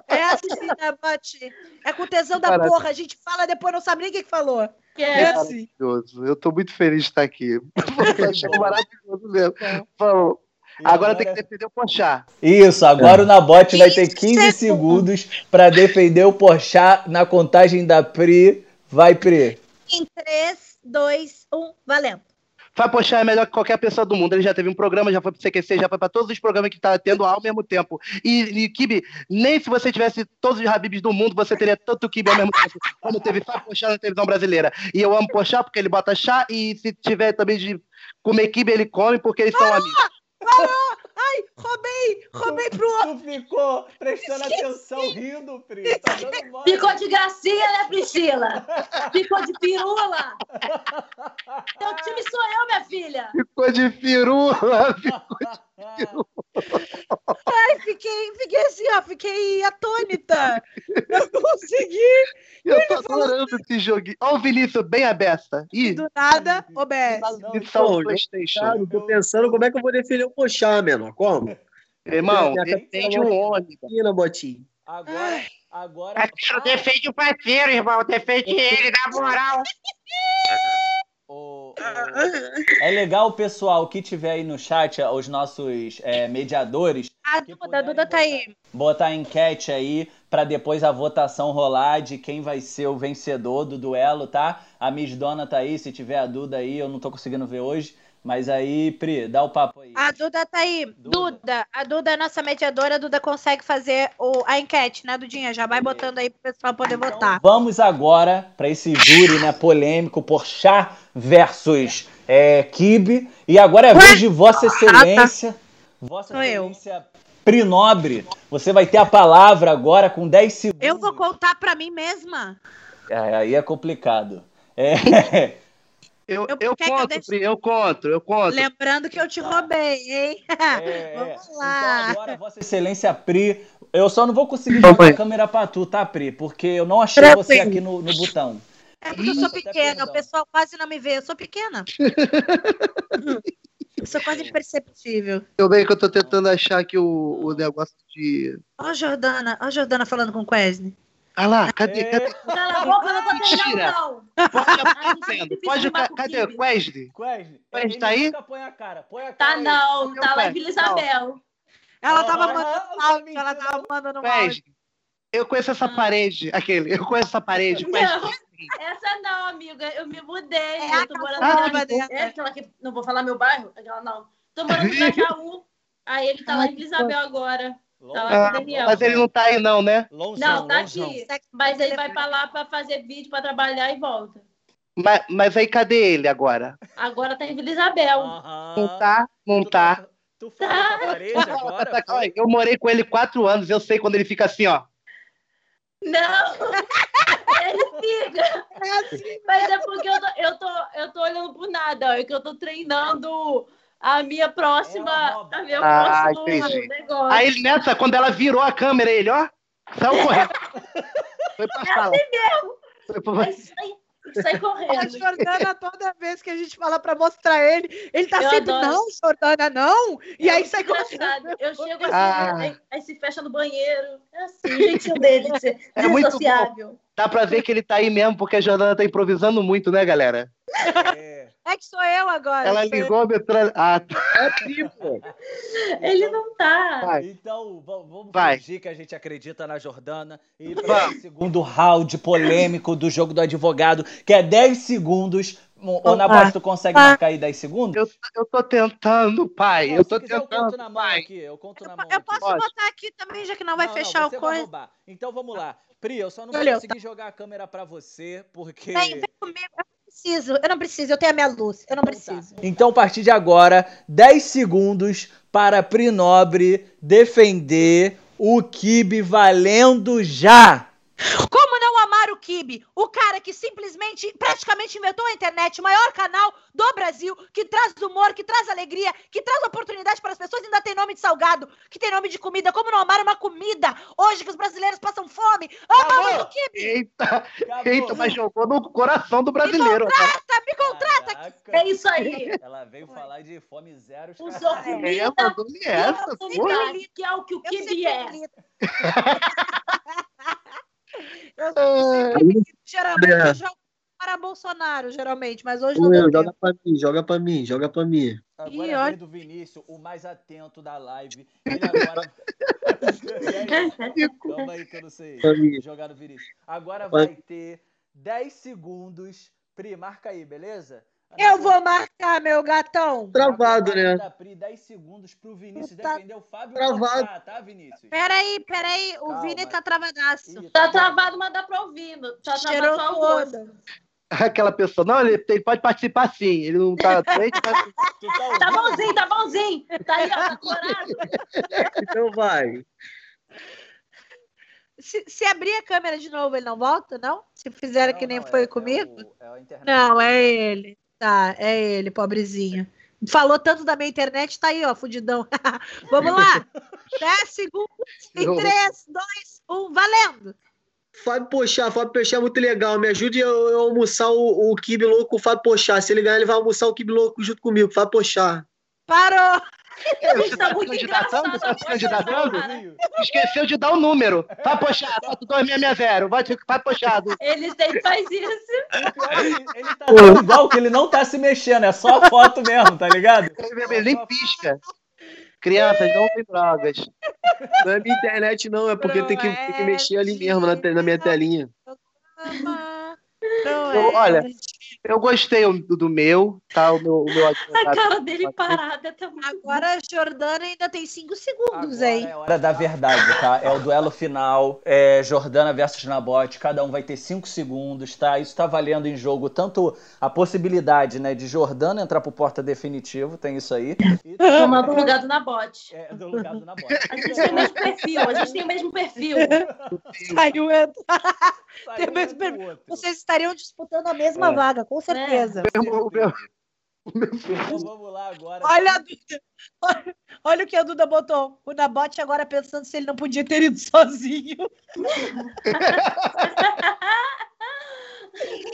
S3: É assim, né, Bati? É com tesão da
S1: Caralho.
S3: porra. A gente fala depois, não sabe nem o que que falou.
S5: Que
S3: É
S5: é,
S3: assim.
S1: Maravilhoso. Eu tô muito feliz de estar aqui. Eu achei maravilhoso mesmo. Vamos.
S2: E
S1: Agora tem que defender o Pochá.
S2: Isso, agora o Nabote vai ter 15
S3: 15
S2: segundos para defender o Porchat na contagem da Pri. Vai, Pri.
S3: Em 3, 2, 1, valendo.
S1: Fábio Pochá é melhor que qualquer pessoa do mundo. Ele já teve um programa, já foi pro CQC, já foi pra todos os programas que tá tendo ao mesmo tempo. E, e Kibe, nem se você tivesse todos os Habibs do mundo, você teria tanto Kibe ao mesmo tempo. Como teve Fábio Pochá na televisão brasileira. E eu amo Pochá porque ele bota chá e se tiver também de comer Kibe, ele come porque eles são amigos.
S3: Ai, roubei, roubei pro outro.
S2: Tu ficou prestando atenção, rindo, Pri. Tá.
S5: Ficou de gracinha, né, Priscila? Ficou de pirula. Teu time sou eu, minha filha.
S1: Ficou de firula.
S3: Ai, fiquei, fiquei assim, ó, fiquei atônita. Não consegui.
S1: Eu tô adorando esse joguinho. Ó o Vinícius, bem a beça. Ih,
S3: Do nada, OBS.
S7: Pô,
S1: Playstation.
S7: Cara, tô pensando como é que eu vou defender o Pochá, menor. Como?
S1: Irmão,
S7: Minha
S1: defende o
S7: botinho.
S2: Agora, agora.
S6: Defende o parceiro, irmão. Defende ele, na moral.
S2: O- o- É legal, pessoal, que tiver aí no chat, os nossos é, mediadores,
S3: A Duda, a Duda tá aí.
S2: botar a enquete aí para depois a votação rolar de quem vai ser o vencedor do duelo, tá? A Miss Dona tá aí, se tiver a Duda aí, eu não tô conseguindo ver hoje, mas aí, Pri, dá o papo aí.
S3: A Duda tá aí.
S2: Duda.
S3: Duda, a Duda é nossa mediadora. A Duda consegue fazer o, a enquete, né, Dudinha? Já vai botando aí pro pessoal poder
S2: Então,
S3: votar.
S2: Vamos agora para esse júri né, polêmico, Porchat versus é, Kibe. E agora é a vez de Vossa Excelência. Vossa
S3: Sou eu.
S2: Excelência Pri Nobre. Você vai ter a palavra agora com 10 segundos.
S3: Eu vou contar pra mim mesma.
S2: É, aí é complicado. É,
S1: Eu,
S3: Eu-
S1: eu
S3: eu
S1: conto,
S3: deixe-
S1: Pri, eu conto, eu conto.
S3: Lembrando que eu te roubei, hein?
S2: é,
S3: Vamos
S2: Então
S3: lá.
S2: agora, Vossa Excelência Pri. Eu só não vou conseguir jogar a câmera pra tu, tá, Pri? Porque eu não achei
S3: Tranquilo.
S2: você aqui no, no botão.
S3: É porque eu sou pequena, o pessoal quase não me vê. Eu sou pequena. eu sou quase imperceptível.
S1: Eu bem que eu tô tentando achar aqui o, o negócio de.
S3: Ó, a Jordana, ó, a Jordana falando com o Quesne.
S1: Ah lá, cadê?
S2: É,
S1: Cadê?
S5: Cala a boca, eu não tô
S1: Mentira.
S5: treinando, não.
S1: Pode Pode. Cadê? Wesley?
S2: Wesley,
S1: Wesley,
S2: ele
S1: tá aí?
S2: põe a cara. Põe a cara
S5: Tá
S2: aí.
S5: não,
S1: Meu
S5: tá lá em Vila Isabel.
S3: Ela tava
S2: Ah,
S3: mandando
S2: tá
S3: áudio, ela tava mandando áudio.
S1: Wesley. Eu conheço essa parede. Aquele. Eu conheço essa parede.
S5: Não. Essa não, amiga. Eu me mudei.
S3: É
S5: eu tô morando
S3: dela.
S5: É aquela que... Não vou falar meu bairro? Aquela não. Tô morando no Cajaú. Aí ele tá lá em Isabel agora. Tá lá
S1: Ah,
S5: Daniel.
S1: mas ele não tá aí, não, né?
S2: Longeão,
S5: Não, tá
S2: longeão.
S5: aqui. Mas ele vai pra lá pra fazer vídeo, pra trabalhar e volta.
S1: Mas, mas aí cadê ele agora?
S5: Agora tá em Vila Isabel.
S2: Aham.
S1: Não tá? Não
S2: Tu
S1: tá.
S2: Tu falou com a parede agora? foi?
S1: Olha, Eu morei com ele quatro anos, eu sei quando ele fica assim, ó.
S5: Não! Ele fica! Mas é porque eu tô, eu tô, eu tô olhando pro nada, ó, é que eu tô treinando a minha próxima.
S2: É
S5: a minha
S1: Ah,
S5: próximo
S1: entendi.
S5: negócio.
S1: Aí ele nessa, quando ela virou a câmera, ele, ó, saiu correndo. Foi pra sala. Foi pra...
S5: É isso aí.
S4: Sai
S3: A
S4: correndo.
S3: Jordana, toda vez que a gente fala pra mostrar ele, ele tá
S4: Eu
S3: sempre,
S4: adoro.
S3: não, Jordana, não. E aí
S4: É
S3: sai
S4: muito
S3: correndo.
S4: Eu chego assim,
S1: Ah.
S4: aí, aí se fecha no banheiro. É assim, o jeitinho dele de ser
S1: É muito
S4: dissociável.
S1: Dá pra ver que ele tá aí mesmo, porque a Jordana tá improvisando muito, né, galera?
S2: É.
S3: É que sou eu agora.
S1: Ela
S3: eu.
S1: ligou a metralha. Ah, tá.
S7: É tipo.
S4: Ele não tá.
S1: Vai.
S2: Então, va- vamos
S1: Vai.
S2: fingir que a gente acredita na Jordana e para o segundo round polêmico do jogo do advogado, que é 10 segundos. Ô, na
S3: Vamos lá.
S2: tu consegue
S3: Vai.
S2: marcar aí 10 segundos?
S1: Eu, eu tô tentando, pai.
S2: Não,
S1: eu tô
S2: quiser, eu
S1: tentando,
S2: conto na mão
S1: pai.
S2: aqui. Eu conto na mão
S3: Eu
S2: aqui.
S3: posso
S1: Pode.
S3: botar aqui também, já que não vai
S2: Não,
S3: fechar
S2: você
S3: o coisa.
S2: roubar. Então vamos lá. Pri, eu só não vou
S3: Valeu,
S2: conseguir jogar a câmera pra você, porque.
S3: Vem, vem comigo. Eu não preciso, eu não preciso, eu tenho a minha luz. Eu não
S2: Então tá.
S3: preciso.
S2: Então, a partir de agora, 10 segundos para Pri Nobre defender o Kibe valendo já!
S3: Como não amar o Kibe? O cara que simplesmente, praticamente inventou a internet, o maior canal do Brasil, que traz humor, que traz alegria, que traz oportunidade para as pessoas, ainda tem nome de salgado, que tem nome de comida. Como não amar uma comida? Hoje que os brasileiros passam fome. Amamos
S1: Acabou.
S3: o Kibe!
S1: Eita,
S2: Acabou.
S1: eita, mas jogou no coração do brasileiro. né?
S3: Tá, me contrata!
S2: Caraca.
S4: É isso aí.
S2: Ela veio falar de fome zero. os
S4: Usou
S2: caras-
S1: É,
S4: comida e
S1: essa, pô.
S4: oportunidade, que é o que o
S3: sempre
S4: é.
S3: eu sempre milito, geralmente
S7: É.
S3: eu jogo para Bolsonaro, geralmente, mas hoje não deu
S7: joga pra mim, joga pra mim, joga pra mim.
S2: Agora é a
S3: olha.
S2: do Vinícius, o mais atento da live. Ele agora. E aí? Calma aí que eu não sei jogar no Vinícius. Agora
S7: Vai.
S2: vai ter 10 segundos. Pri, marca aí, beleza?
S3: Eu vou marcar, meu gatão.
S7: Travado, né?
S2: Da Pri, 10 segundos pro Vinícius
S3: Tá
S2: defender o Fábio
S7: travado.
S2: Porchat, tá, Vinícius?
S3: Peraí, peraí, o
S2: Calma.
S3: Vini tá travadaço.
S2: Ih,
S4: Tá travado, mas dá pra ouvir. Tá
S3: Cheirou
S4: travado só o rosto.
S1: Aquela pessoa, não, ele, ele pode participar sim. Ele não tá doente, mas
S2: tá?
S4: Tá bonzinho, tá bonzinho. Tá aí, ó, tá corado.
S7: Então vai.
S3: Se, se abrir a câmera de novo, ele não volta, não? Se fizer
S2: Não,
S3: que nem
S2: não,
S3: foi
S2: é-
S3: comigo?
S2: É, o- é.
S3: Não, é ele. Tá, é ele, pobrezinho. Falou tanto da minha internet, tá aí, ó, fudidão. Vamos lá. 10 segundos. Em
S1: Eu-
S3: 3, 2, 1, valendo.
S7: Fábio Pochá, Fábio Pochá é muito legal. Me ajude a eu almoçar o, o Kibe Louco com o Fábio Pochá. Se ele ganhar, ele vai almoçar o Kibe Louco junto comigo, Fábio Pochá.
S3: Parou.
S1: Você tá se
S4: muito
S1: candidatando?
S4: engraçado,
S1: Tá se candidatando? Esqueceu de dar o número. Vai puxar, 2660. Vai, vai puxado.
S4: Ele sempre faz isso.
S2: É ele tá tão igual que ele não tá se mexendo, é só a foto mesmo, tá ligado?
S1: Ele nem pisca. Crianças, não tem drogas.
S7: Não é minha internet, não, é porque tem que, tem que mexer ali mesmo na, na minha telinha.
S3: Não é.
S1: olha, Eu gostei do, do meu, tá? O meu, o meu
S4: A cara dele parada tá muito
S3: Agora a Jordana ainda tem 5 segundos,
S2: Agora
S3: hein?
S2: é hora da verdade, tá? É o duelo final, é Jordana versus Nabote, cada um vai ter 5 segundos, tá? Isso tá valendo em jogo tanto a possibilidade, né, de Jordana entrar pro porta definitivo, tem isso aí, e
S4: tomar pro lugar do Nabote.
S2: é, do lugar do Nabote.
S4: A gente tem o mesmo perfil, a gente tem o mesmo perfil.
S3: Saiu,
S2: Saiu
S3: Tem
S2: um
S3: mesmo
S2: do
S3: per-
S2: outro.
S3: Vocês estariam disputando a mesma
S2: É.
S3: vaga, com certeza.
S1: O meu- o meu-
S2: Então vamos lá agora.
S3: Olha a Duda. Olha, olha o que a Duda botou. O Nabote agora pensando se ele não podia ter ido sozinho.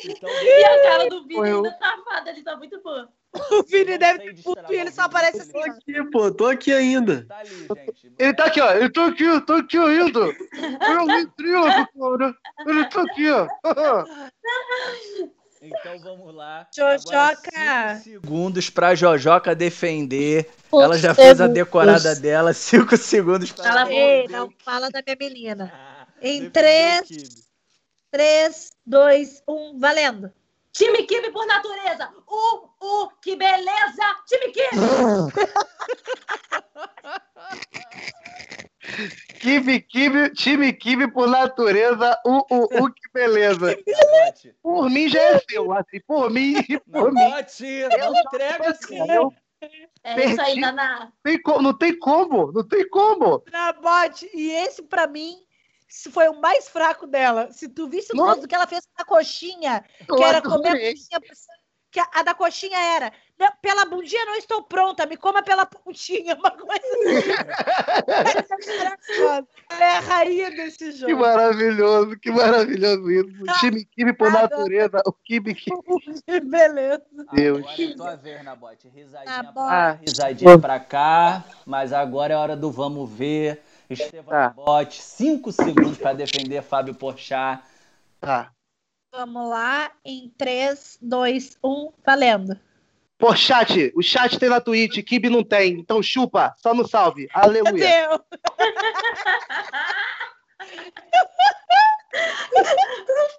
S2: Então,
S4: E a cara do Vini
S1: eu.
S4: ainda travada, ele tá muito fã.
S3: O Vini deve ter puto e ele só aparece.
S7: Tô
S3: assim. ó.
S7: aqui, pô, tô aqui ainda.
S2: Tá ali, gente.
S1: Ele tá aqui, ó. Eu tô aqui, eu tô aqui ainda. Eu me trio, cara. Ele tá aqui, ó.
S2: Então vamos lá.
S3: Jojoca.
S2: Agora, cinco segundos pra Jojoca defender. Ela já fez a decorada dela. Cinco segundos pra
S4: Cala a
S3: Ei,
S2: defender
S3: não fala da minha menina.
S2: Ah,
S3: Em três. 3, 2, 1, valendo.
S4: Time Kibe por natureza. Uh, uh, que beleza. Time Kibe.
S1: Kibe, kibe, time kibe por natureza. Uh, uh, uh, que beleza. Por mim já é seu, assim. Por mim, por mim.
S2: Nabote, não entrega assim.
S1: Eu-
S4: É isso aí,
S1: Perdi.
S4: Naná.
S1: tem co- não tem como, não tem como.
S3: Nabote, e esse pra mim foi o mais fraco dela. Se tu visse o que ela fez com a coxinha,
S1: Eu
S3: que era comer a coxinha cima. Que a, a da coxinha era "Não, pela bundinha não estou pronta, me coma pela pontinha, uma coisa assim. Ela é a rainha desse
S1: Que
S3: jogo.
S1: maravilhoso, que maravilhoso isso. O time Kibe por
S3: Nada.
S1: natureza, o Kibe que.
S3: Beleza.
S1: Deus.
S2: Agora é tua vez, Nabote. Risadinha
S3: Nabote.
S2: pra lá, risadinha pra cá. Mas agora é hora do vamos ver. Estevam
S1: Tá.
S2: Nabote, cinco segundos pra defender Fábio Porchat.
S1: Tá.
S3: Vamos lá, em 3, 2, 1, valendo.
S1: Pô, chat, o chat tem na Twitch, Kibe não tem. Então chupa, só no salve.
S3: Meu
S1: Aleluia.
S3: Deus.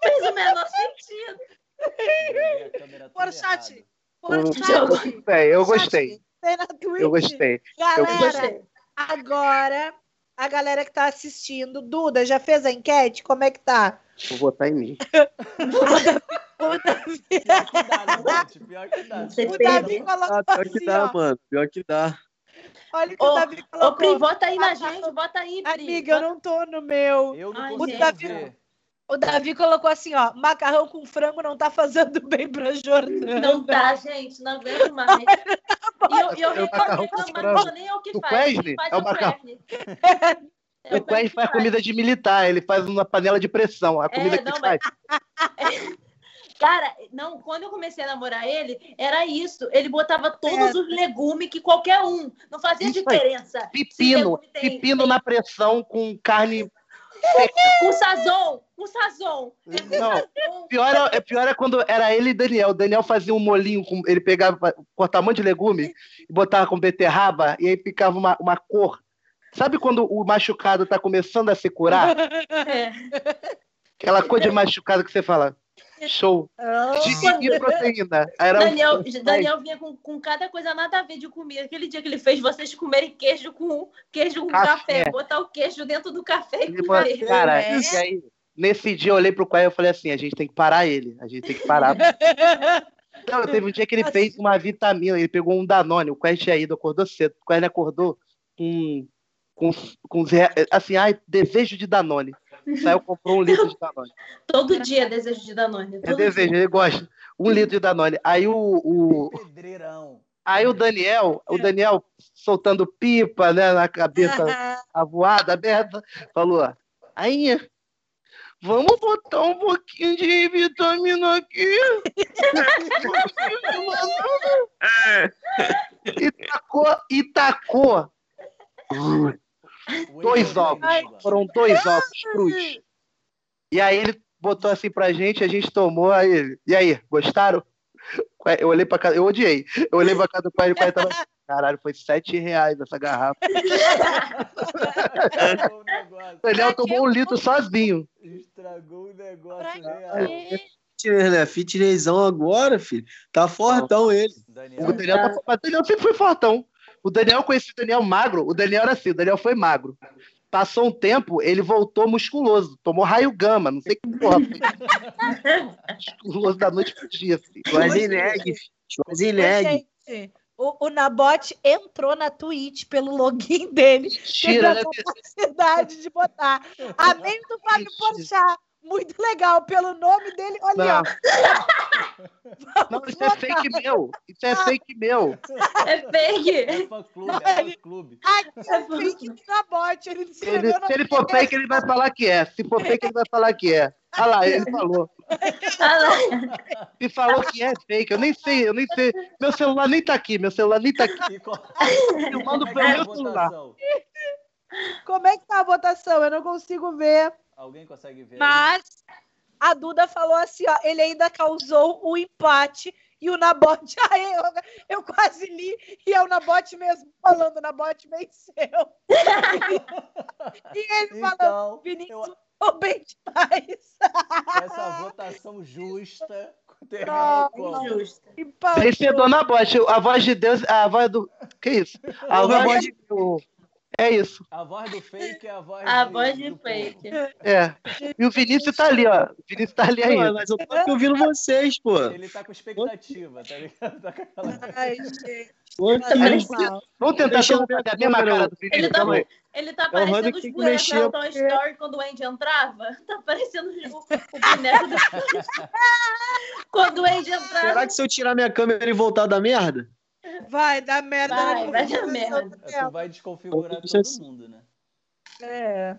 S4: Fez o menor sentido.
S3: Por chat. Por
S1: Eu-
S3: chat.
S1: Bem, eu gostei.
S3: Tem na Twitch.
S1: Eu gostei.
S3: Galera,
S4: Gostei.
S3: agora, a galera que tá assistindo, Duda, já fez a enquete? Como é que tá?
S1: Vou votar em mim.
S3: O Davi,
S2: Pior que dá, Nabote. Pior que dá.
S4: Você
S3: o. Davi colocou
S7: Ah, pior que
S3: assim,
S7: dá,
S3: ó.
S7: mano. Pior que dá.
S3: Olha o que o
S4: Ô,
S3: Davi
S4: Ô, Pri,
S3: colocou.
S4: bota aí na
S3: Ah,
S4: gente, bota aí, Pri.
S3: Amiga, eu não tô no meu.
S2: Eu não
S4: Ai,
S2: consigo
S3: gente. Davi-
S2: ver.
S3: O Davi colocou assim, ó, macarrão com frango não tá fazendo bem pra Jordana.
S4: Não dá, gente, não aguento mais. E eu, e eu
S1: É o macarrão
S4: reclamo,
S1: com
S4: mas
S1: frango.
S4: não nem é o que
S1: Do
S4: faz.
S1: Wesley?
S4: Faz
S1: É o macarrão.
S4: Wesley.
S1: O
S4: É Wesley
S1: Quest
S4: que
S1: faz comida de militar, ele faz uma panela de pressão. A comida que
S4: não,
S1: faz.
S4: Cara, não, quando eu comecei a namorar ele, era isso. Ele botava todos
S3: É.
S4: os legumes que qualquer um. Não fazia
S1: Isso aí.
S4: diferença. Se
S1: Pepino,
S4: tem-
S1: pepino na pressão com carne.
S4: Com sazon, com sazon.
S1: Não, pior é, é pior é quando era ele e Daniel. O Daniel fazia um molinho, com, ele pegava, cortava um monte de legume e botava com beterraba e aí ficava uma, uma cor. Sabe quando o machucado tá começando a se curar?
S4: É.
S1: Aquela cor de machucado que você fala, show. De, de proteína. Era um-
S4: Daniel, Daniel vinha com, com cada coisa nada a ver de comida. Aquele dia que ele fez vocês comerem queijo com queijo com
S1: Café.
S4: café, botar o queijo dentro do café e comer.
S1: falou, Cara,
S3: É.
S1: e aí, nesse dia eu olhei pro Quai e eu falei assim, a gente tem que parar ele, a gente tem que parar. Não, teve um dia que ele fez uma vitamina, ele pegou um Danone, o Quai tinha ido, acordou cedo, o Quai ele acordou com, com, com assim, ai, desejo de Danone. Saiu, comprou um litro de Danone.
S4: Todo dia desejo de Danone.
S1: É
S4: Todo
S1: desejo, ele gosta. Um litro de Danone. Aí o, o,
S2: Pedreirão.
S1: aí o Daniel, o Daniel soltando pipa, né, na cabeça avoada, aberta, falou: Aí, vamos botar um pouquinho de vitamina aqui. e tacou, e tacou dois ovos. Foram dois ovos crus. E aí ele botou assim pra gente, a gente tomou, aí e aí, gostaram? Eu olhei pra casa, eu odiei. Eu olhei pra casa do pai e o pai tava assim, caralho, foi sete reais essa garrafa.
S2: Estragou o negócio.
S1: O Daniel tomou um litro sozinho.
S2: Estragou o negócio
S3: Pra
S2: real.
S7: Fitness, né? Fitnessão agora, filho. Tá fortão ele.
S2: Daniel,
S1: O Daniel, tá... o Daniel sempre foi fortão. O Daniel conhecia o Daniel magro. O Daniel era assim, o Daniel foi magro. Passou um tempo, ele voltou musculoso. Tomou raio gama, não sei que porra. musculoso da noite pro dia, filho.
S7: Schwarzenegger. Schwarzenegger.
S3: Gente, o, o Nabote entrou na Twitch pelo login dele.
S1: Tira, né?
S3: teve a capacidade de botar. Amém do Fábio Porchat. Muito legal. Pelo nome dele, olha,
S1: Não.
S3: ó.
S1: Não, isso é fake meu. Isso é fake meu.
S4: É fake.
S2: É fã clube, é fã clube.
S3: Aqui é fake do Nabote. Ele
S1: Ele,
S3: escreveu na
S1: se ele for fake, ele vai falar que é. Se for fake, ele vai falar que é. Olha lá, ele falou. E falou que é fake. Eu nem sei, eu nem sei. Meu celular nem tá aqui, meu celular nem tá aqui.
S2: E qual- como é
S1: pelo
S2: a
S1: meu celular.
S3: Como é que tá a votação? Eu não consigo ver.
S2: Alguém consegue ver?
S3: Mas a Duda falou assim, ó, ele ainda causou o empate e o Nabote, aí eu, eu quase li, e é o Nabote mesmo falando, o Nabote venceu. e ele falando,
S2: Então,
S3: Vinícius,
S2: eu-
S3: tô bem demais.
S2: essa votação justa terminou
S3: Não. Empatou.
S1: Vencedor na bote. A voz de Deus, a voz do. Que isso? A voz de Deus. É isso.
S2: A voz do fake é a voz
S4: A
S2: de,
S4: voz de
S2: do
S4: fake.
S1: É. E o Vinícius tá ali, ó. O Vinícius tá ali ainda.
S7: mas eu tô aqui ouvindo vocês, pô.
S2: Ele tá com expectativa, tá ligado? Tá com aquela...
S3: Ai, gente.
S1: Vamos tentar fazer a mesma cara do
S5: ele
S1: Felipe.
S5: tá,
S1: calma aí.
S5: ele tá
S7: É
S5: parecendo
S7: que
S5: os bonecos do Toy Story quando o Andy entrava. Tá parecendo o, o boneco do Quando o Andy entrava.
S7: Será que se eu tirar minha câmera e voltar da merda?
S3: Vai dar merda.
S5: Vai, vai dar merda.
S2: Tu vai desconfigurar todo
S7: assim.
S2: mundo, né?
S3: É.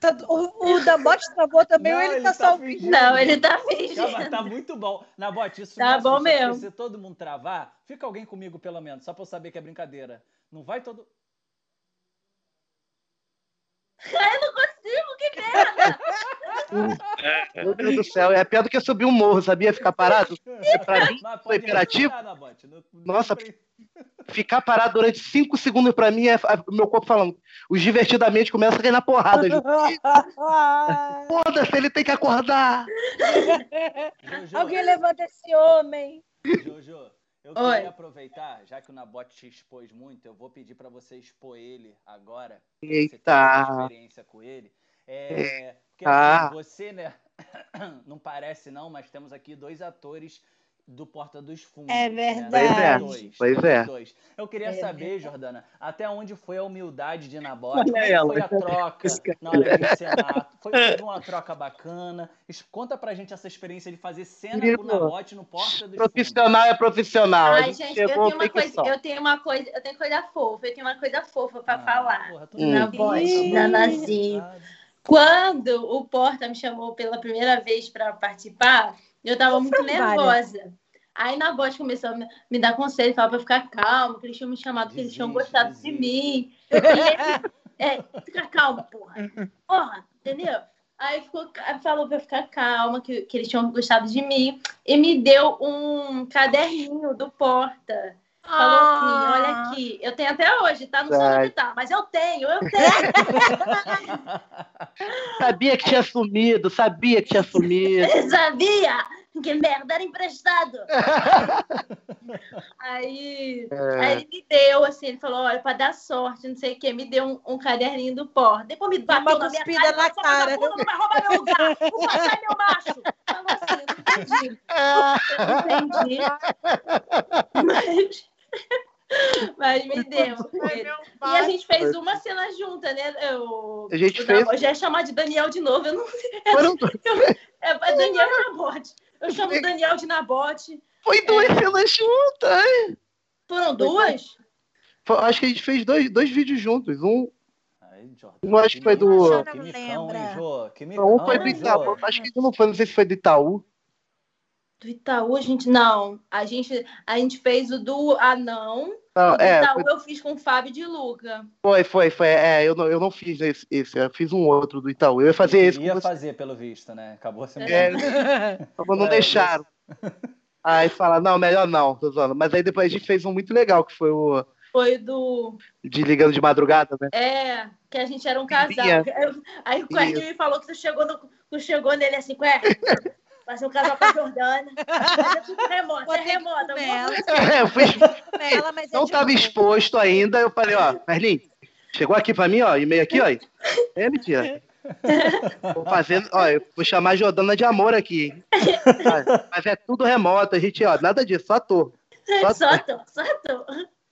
S3: Tá- o, o Dambot travou também ou
S2: Não,
S3: ele,
S2: ele
S3: tá,
S2: tá
S3: só
S2: fingindo.
S5: Não, ele tá
S2: Calma,
S5: fingindo.
S2: tá muito bom. Na bote, isso
S5: Tá
S2: me
S5: bom
S2: assusta, porque
S5: mesmo.
S2: Se todo mundo travar, fica alguém comigo pelo menos, só pra eu saber que é brincadeira. Não vai todo.
S5: Eu não consigo, que merda!
S1: Meu Deus do céu, é pior do que subir um morro, sabia? Ficar parado. Pra mim, foi imperativo? Nossa, ficar parado durante cinco segundos pra mim é é o meu corpo falando. Os divertidamente começa a cair na porrada. Ju. Foda-se, ele tem que acordar.
S2: Jojo,
S3: Alguém levanta esse homem.
S2: Jojo, eu
S5: Oi.
S2: queria aproveitar, já que o Nabote te expôs muito, eu vou pedir pra você expor ele agora. Você tem
S1: Eita.
S2: experiência com ele. É, porque
S1: Ah.
S2: assim, você, né? Não parece não, mas temos aqui dois atores do Porta dos Fundos.
S3: É
S2: né?
S3: verdade.
S2: Dois,
S1: Pois é.
S2: dois. Eu queria
S3: É
S2: saber, Jordana, até onde foi a humildade de Nabote?
S7: Olha
S2: Como é foi a troca na hora de encenar? Foi foi uma troca bacana? Conta pra gente essa experiência de fazer cena com
S1: Querido,
S2: o Nabote no Porta dos Fundos.
S1: Profissional é profissional.
S5: Ai,
S1: gente
S5: gente, eu tenho, uma coisa, eu tenho uma coisa, eu tenho coisa fofa, eu tenho uma coisa fofa pra
S2: Ah,
S5: falar.
S2: porra, tudo
S1: Hum.
S2: bem.
S5: Na voz,
S3: Ih.
S5: Nanazinho. Quando o Porta me chamou pela primeira vez pra participar, eu tava muito nervosa. Aí na voz começou a me- dar conselho, falava eu ficar calma, que eles tinham me chamado, que eles tinham
S2: Desiste,
S5: gostado de mim. Eu queria, é, fica calma, porra. Porra, entendeu? Aí ficou, falou eu ficar calma, que, que eles tinham gostado de mim, e me deu um caderninho do Porta. Falou
S3: Ah.
S5: assim: olha aqui, eu tenho até hoje, tá? Não sei onde tá, mas eu tenho, eu tenho.
S1: Sabia que tinha sumido, sabia que tinha sumido.
S5: Sabia que merda era emprestado. aí, aí ele me deu, assim, ele falou, olha, pra dar sorte, não sei o quê, me deu um, um caderninho do porra. Depois me bateu
S3: Uma
S5: na minha
S3: cuspida
S5: cara,
S3: na cara.
S5: "Essa vagabunda não vai roubar meu lugar, o papai é meu macho. Falou assim, eu não entendi. Eu não entendi. Mas, mas me deu. E a gente fez uma cena junta, né? Eu,
S1: A gente fez-
S5: Nabote, já ia chamar de Daniel de novo, eu não
S1: Foram,
S5: é, é Daniel Nabote. Eu chamo o Daniel de Nabote.
S1: foi duas cenas juntas.
S5: Foram duas?
S1: Foi- Acho que a gente fez dois, dois vídeos juntos. Um,
S2: Aí, Jordana,
S1: Eu acho que foi do-
S3: Eu
S2: Que micão, hein, Jô? Que micão,
S1: um foi do Itaú. Acho que não foi, não sei se foi do Itaú.
S5: Do Itaú, a gente não. A gente, a gente fez o do Anão.
S1: Não,
S5: o do
S1: é,
S5: Itaú
S1: foi,
S5: eu fiz com o Fábio de Luca.
S1: foi, foi, foi. É, eu não, eu não fiz esse, esse, eu fiz um outro do Itaú. Eu ia fazer esse
S2: Ia
S1: você,
S2: fazer, pelo visto, né? Acabou sendo.
S1: É. mas não
S2: É,
S1: deixaram. Aí fala, não, melhor não, tô zoando. Mas aí depois a gente fez um muito legal, que foi o
S5: Foi do.
S1: de ligando de madrugada, né?
S5: É, que a gente era um casal. Eu- Aí o Querd me falou que tu chegou, no, tu chegou nele assim, Querd, vai ser um casal com a Jordana. É tudo remoto, é assim.
S1: É, eu fiz,
S3: Ela, mas é
S1: não
S3: de
S1: tava
S3: boa.
S1: exposto ainda, eu falei, ó, Merlin, chegou aqui pra mim, ó, e-mail aqui, ó. É mentira. Vou fazendo, ó, eu vou chamar a Jordana de amor aqui. Mas é tudo remoto, a gente, ó, nada disso, só ator. Só
S5: Só tô, só tô.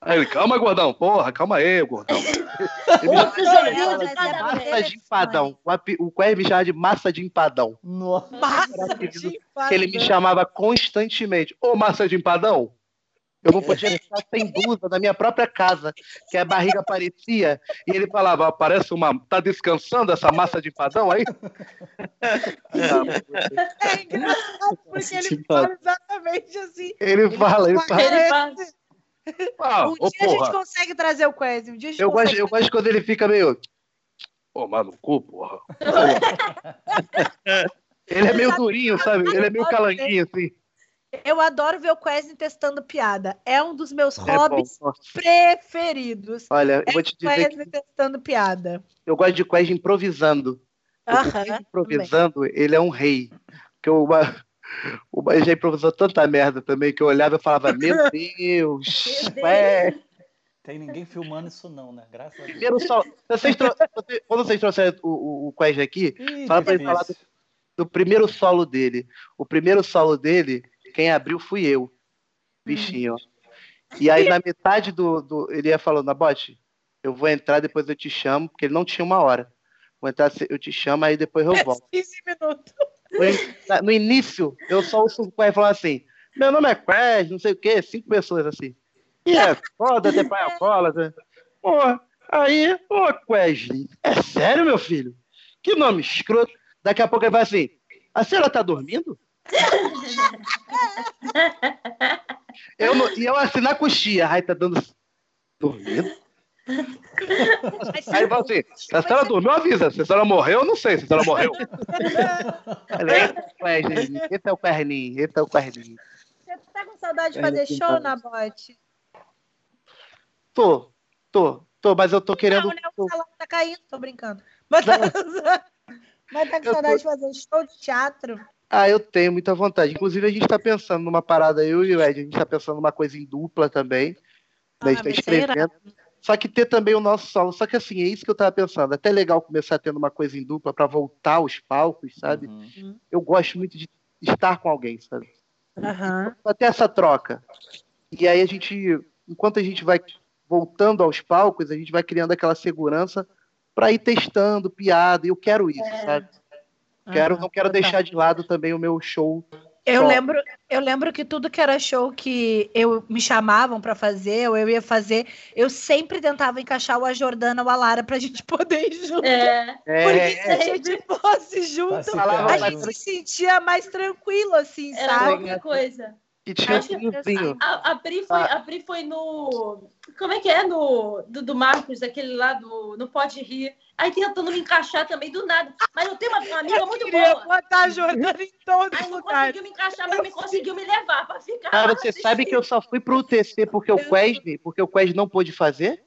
S1: Aí ele, calma, gordão, porra, calma aí, gordão.
S5: Outro joguinho de cada
S3: massa.
S5: vez.
S1: Massa de empadão. O, Quer me chamava de massa de empadão.
S2: Nossa.
S3: Massa de
S1: Que ele me chamava constantemente. Ô, massa de empadão? Eu não podia ficar sem blusa na minha própria casa, que a barriga aparecia, e ele falava, "Ó, parece uma... Tá descansando essa massa de empadão aí?
S3: É engraçado, porque ele fala exatamente assim.
S1: Ele fala, ele fala.
S5: Ele fala,
S1: Ah,
S3: um
S1: ô,
S3: dia a gente
S1: porra.
S3: consegue trazer o Quest, um dia a gente
S1: Eu gosto, eu gosto quando ele fica meio... Ô, mano, cu, porra. Ele é meio durinho, sabe? Ele é meio calanguinho, assim.
S3: Eu adoro ver o Quesne testando piada. É um dos meus
S1: É
S3: hobbies
S1: bom.
S3: Preferidos.
S1: Olha, eu
S3: É
S1: vou te dizer que
S3: Quesne testando piada.
S1: eu gosto de Quest improvisando. O
S3: Aham,
S1: Quest improvisando, ele é um rei. Porque o, Ma- o já improvisou tanta merda também que eu olhava e falava, meu Deus, ué.
S2: Tem ninguém filmando isso, não, né? Graças a Deus.
S1: Primeiro solo. Se vocês Quando vocês trouxerem o, o, o Quest aqui,
S2: Ih,
S1: Fala pra ele falar do primeiro solo dele. O primeiro solo dele, quem abriu fui eu. Bichinho. E aí, na metade do. do ele ia falando, Nabote, eu vou entrar, depois eu te chamo, porque ele não tinha uma hora. Vou entrar, eu te chamo, aí depois eu volto.
S3: 15 minutos.
S1: No início, eu só ouço o Quest falar assim: meu nome é Quest, não sei o quê, cinco pessoas assim. E é foda ter pai alcoólatra. Pô, aí, ô Quest, é sério, meu filho? Que nome escroto. Daqui a pouco ele vai assim: a senhora tá dormindo? eu e eu assim na coxinha, aí tá dando. Dormindo? Aí ele fala assim: se a senhora dormiu, avisa. Se a senhora morreu, eu não sei se a senhora morreu. Falei, Eita, Esse é o perninho, esse é o perninho.
S3: Você tá com saudade de fazer show na bote?
S1: Tô, tô, tô, mas eu tô querendo.
S3: Não, né? O salário tá caindo, tô brincando. Mas tá, mas tá com saudade
S1: tô-
S3: de fazer show de teatro?
S1: Ah, eu tenho muita vontade. Inclusive, a gente tá pensando numa parada, eu e o Ed, a gente tá pensando numa coisa em dupla também. né? A gente
S3: Ah,
S1: tá
S3: ser
S1: escrevendo. Só que ter também o nosso solo. Só que assim, é isso que eu tava pensando. Até legal começar tendo uma coisa em dupla pra voltar aos palcos, sabe?
S2: Uhum.
S1: Eu gosto muito de estar com alguém, sabe? Pra ter essa troca. E aí a gente, enquanto a gente vai voltando aos palcos, a gente vai criando aquela segurança pra ir testando piada. E eu quero isso, sabe? Quero,
S3: aham.
S1: não quero deixar de lado também o meu show.
S3: Eu
S1: Só.
S3: lembro, eu lembro que tudo que era show que eu me chamavam pra fazer, ou eu ia fazer, eu sempre tentava encaixar o a Jordana ou a Lara pra gente poder ir junto.
S4: É.
S3: Porque se
S1: É,
S3: a gente fosse junto,
S2: se
S3: a gente se sentia mais tranquilo, assim,
S4: Era
S3: sabe?
S4: qualquer coisa.
S1: Que tinha um.
S4: A, a, Pri foi,
S1: Ah.
S4: a Pri foi no. Como é que é? No, do, do Marcos, aquele lá do. No Pode Rir. Aí tentando me encaixar também do nada. Mas eu tenho uma, uma amiga muito
S3: queria
S4: boa.
S3: botar a Jordana em todos
S4: Aí não
S3: lugares.
S4: conseguiu me encaixar, mas me conseguiu me levar pra ficar.
S1: Cara, você
S4: assistindo.
S1: sabe que eu só fui pro UTC porque o Wesley, porque o Wesley não pôde fazer?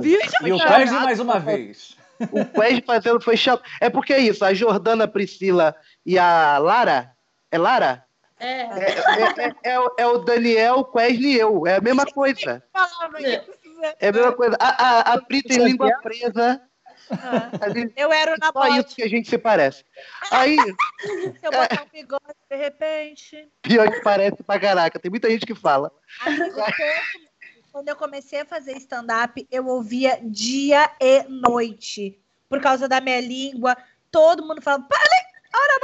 S3: Viu?
S2: E o Wesley mais uma vez.
S1: O Wesley fazendo foi chato. É porque é isso, a Jordana, a Priscila e a Lara. É Lara?
S4: É.
S1: É, é- é- é o- é Daniel, Wesley e eu. É a mesma coisa.
S3: Falava.
S1: É a mesma coisa. A, a, a Pri tem língua presa.
S3: Ah,
S1: gente-
S3: Eu era o
S1: Só
S3: Nabote.
S1: isso que a gente se parece. Aí,
S3: Se eu botar um bigode, de repente.
S1: pior que parece pra caraca. Tem muita gente que fala.
S3: Amigo, Quando eu comecei a fazer stand-up, eu ouvia dia e noite. Por causa da minha língua. Todo mundo ali, olha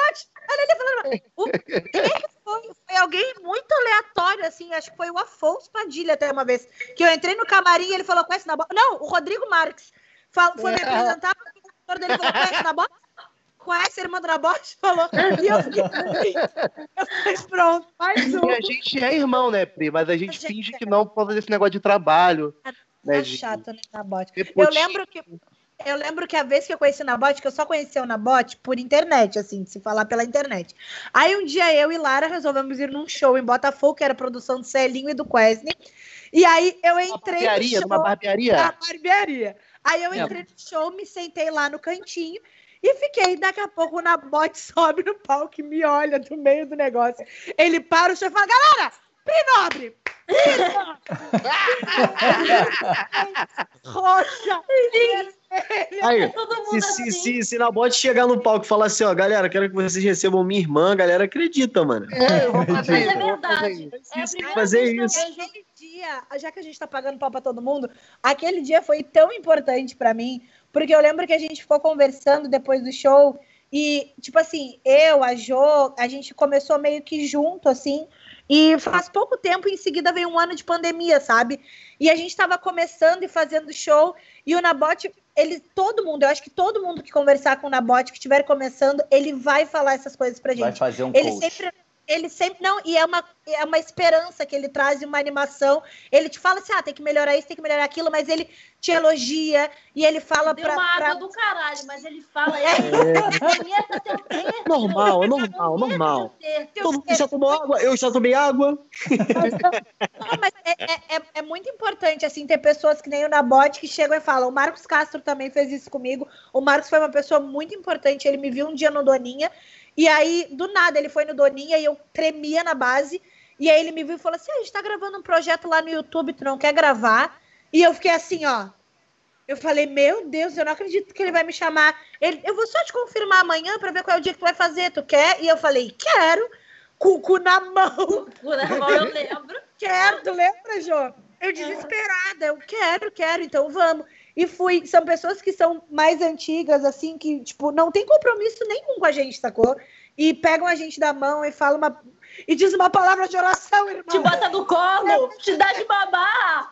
S3: olha ali, falando. O- Quem é que foi? Foi alguém muito aleatório, assim. Acho que foi o Afonso Padilha até uma vez. Que eu entrei no camarim e ele falou, conhece na bola? Não, o Rodrigo Marques. Fal- Foi me apresentar, o diretor dele falou, conhece na bola? Conhece a irmã do Nabote? Falou. E eu fiquei. Eu pronto, mais um.
S1: E a gente é irmão, né, Pri? Mas a gente
S3: A gente
S1: finge
S3: é.
S1: que não por causa desse negócio de trabalho. Né,
S3: É chato, né, Nabote? Eu lembro que eu lembro que a vez que eu conheci o Nabote, que eu só conheci o Nabote por internet, assim, se falar pela internet. Aí um dia eu e Lara resolvemos ir num show em Botafogo, que era produção do Celinho e do Quesne. E aí eu
S1: Uma
S3: entrei
S1: barbearia,
S3: no
S1: numa
S3: show,
S1: barbearia.
S3: na barbearia. Aí eu entrei no show, me sentei lá no cantinho e fiquei. Daqui a pouco o Nabote sobe no palco e me olha do meio do negócio. Ele para o show e fala: Galera, Pri Nobre! Roxa!
S7: Aí, se, se,
S4: assim.
S7: se, se na bote chegar no palco e falar assim, ó, galera, quero que vocês recebam minha irmã, a galera acredita, mano.
S1: É, eu vou fazer
S4: Mas
S1: isso,
S4: é
S1: eu vou fazer
S4: verdade.
S1: isso.
S4: É a
S7: fazer
S4: eu
S7: isso.
S3: Aquele dia, já que a gente tá pagando pau pra todo mundo, aquele dia foi tão importante pra mim, porque eu lembro que a gente ficou conversando depois do show e, tipo assim, eu, a Jo, a gente começou meio que junto, assim, e faz pouco tempo, em seguida veio um ano de pandemia, sabe? E a gente tava começando e fazendo show, e o Nabote, ele, todo mundo, eu acho que todo mundo que conversar com o Nabote, que estiver começando, ele vai falar essas coisas pra gente.
S2: Vai fazer um
S3: Ele
S2: coach.
S3: sempre, ele sempre, não, e é uma, é uma esperança que ele traz e uma animação. Ele te fala assim, ah, tem que melhorar isso, tem que melhorar aquilo, mas ele te elogia e ele fala
S4: Deu
S3: pra.
S4: uma
S3: pra-
S4: água do caralho, mas ele fala. Teu texto.
S7: Normal, é normal, normal. Todo mundo já tomou água, eu já tomei água.
S3: Não, mas é, é, é, é muito importante, assim, ter pessoas que nem o Nabote que chegam e falam. O Marcos Castro também fez isso comigo. O Marcos foi uma pessoa muito importante. Ele me viu um dia no Doninha. E aí, do nada, ele foi no Doninha e eu tremia na base. E aí ele me viu e falou assim: "Ah, a gente tá gravando um projeto lá no YouTube, tu não quer gravar? E eu fiquei assim, ó. Eu falei, meu Deus, eu não acredito que ele vai me chamar. Ele, eu vou só te confirmar amanhã pra ver qual é o dia que tu vai fazer. Tu quer? E eu falei, quero. Com o cu na mão.
S4: O Naval eu lembro.
S3: quero, tu lembra, Jô? Eu desesperada, eu quero, quero, então vamos. E fui, são pessoas que são mais antigas, assim, que, tipo, não tem compromisso nenhum com a gente, sacou? E pegam a gente da mão e falam uma. E diz uma palavra de oração, irmão.
S4: Te bota no colo, te dá de babá.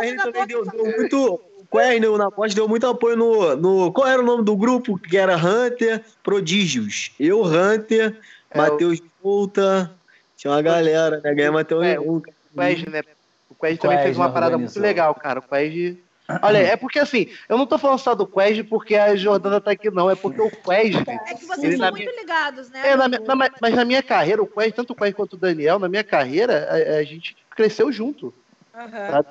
S7: Ele também deu, deu muito. O Quern, na voz, deu muito apoio no, no. Qual era o nome do grupo? Que era Hunter Prodígios. Eu, Hunter,
S1: É,
S7: Matheus Volta. Tinha uma galera, né? Ganhei Matheus
S1: É,
S7: um.
S1: Quest, né? O Quest também fez uma parada
S2: organizou.
S1: muito legal, cara. O Quest. Olha, é porque assim, eu não tô falando só do Quest porque a Jordana tá aqui, não. É porque o Quest.
S3: É que vocês são muito ligados, né?
S1: É, na minha- na- mas- mas na minha carreira, o Quest, tanto o Quest quanto o Daniel, na minha carreira, a, a gente cresceu junto.
S3: Aham.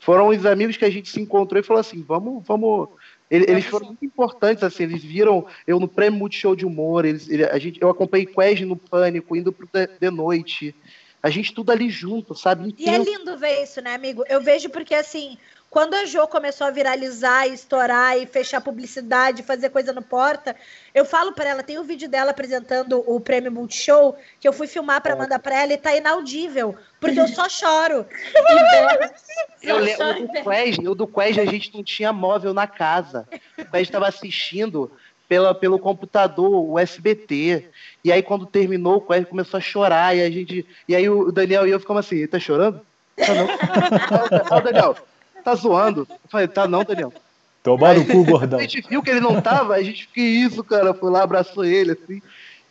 S1: Foram os amigos que a gente se encontrou e falou assim: vamos, vamos. Ele- Eles foram muito importantes, assim, eles viram eu no Prêmio Multishow de Humor, eles, ele- a gente, eu acompanhei Quest no Pânico, indo pro de, de noite. A gente tudo ali junto, sabe?
S3: E é lindo ver isso, né, amigo? Eu vejo porque, assim, quando a Jo começou a viralizar, estourar e fechar publicidade, fazer coisa no porta, eu falo pra ela, tem o vídeo dela apresentando o prêmio Multishow, que eu fui filmar pra mandar pra ela e tá inaudível, porque eu só choro.
S1: Eu lembro do Quest, o do Quest a gente não tinha móvel na casa. O Quest estava assistindo pela, pelo computador, o SBT. E aí, quando terminou, o Quest começou a chorar. E, a gente, e aí o Daniel e eu ficamos assim, tá chorando? Tá não. Ah, o Daniel, tá zoando? Eu falei, tá não, Daniel.
S2: Toma no cu, gordão.
S1: A gente viu que ele não tava, a gente, que isso, cara? Foi lá, abraçou ele, assim.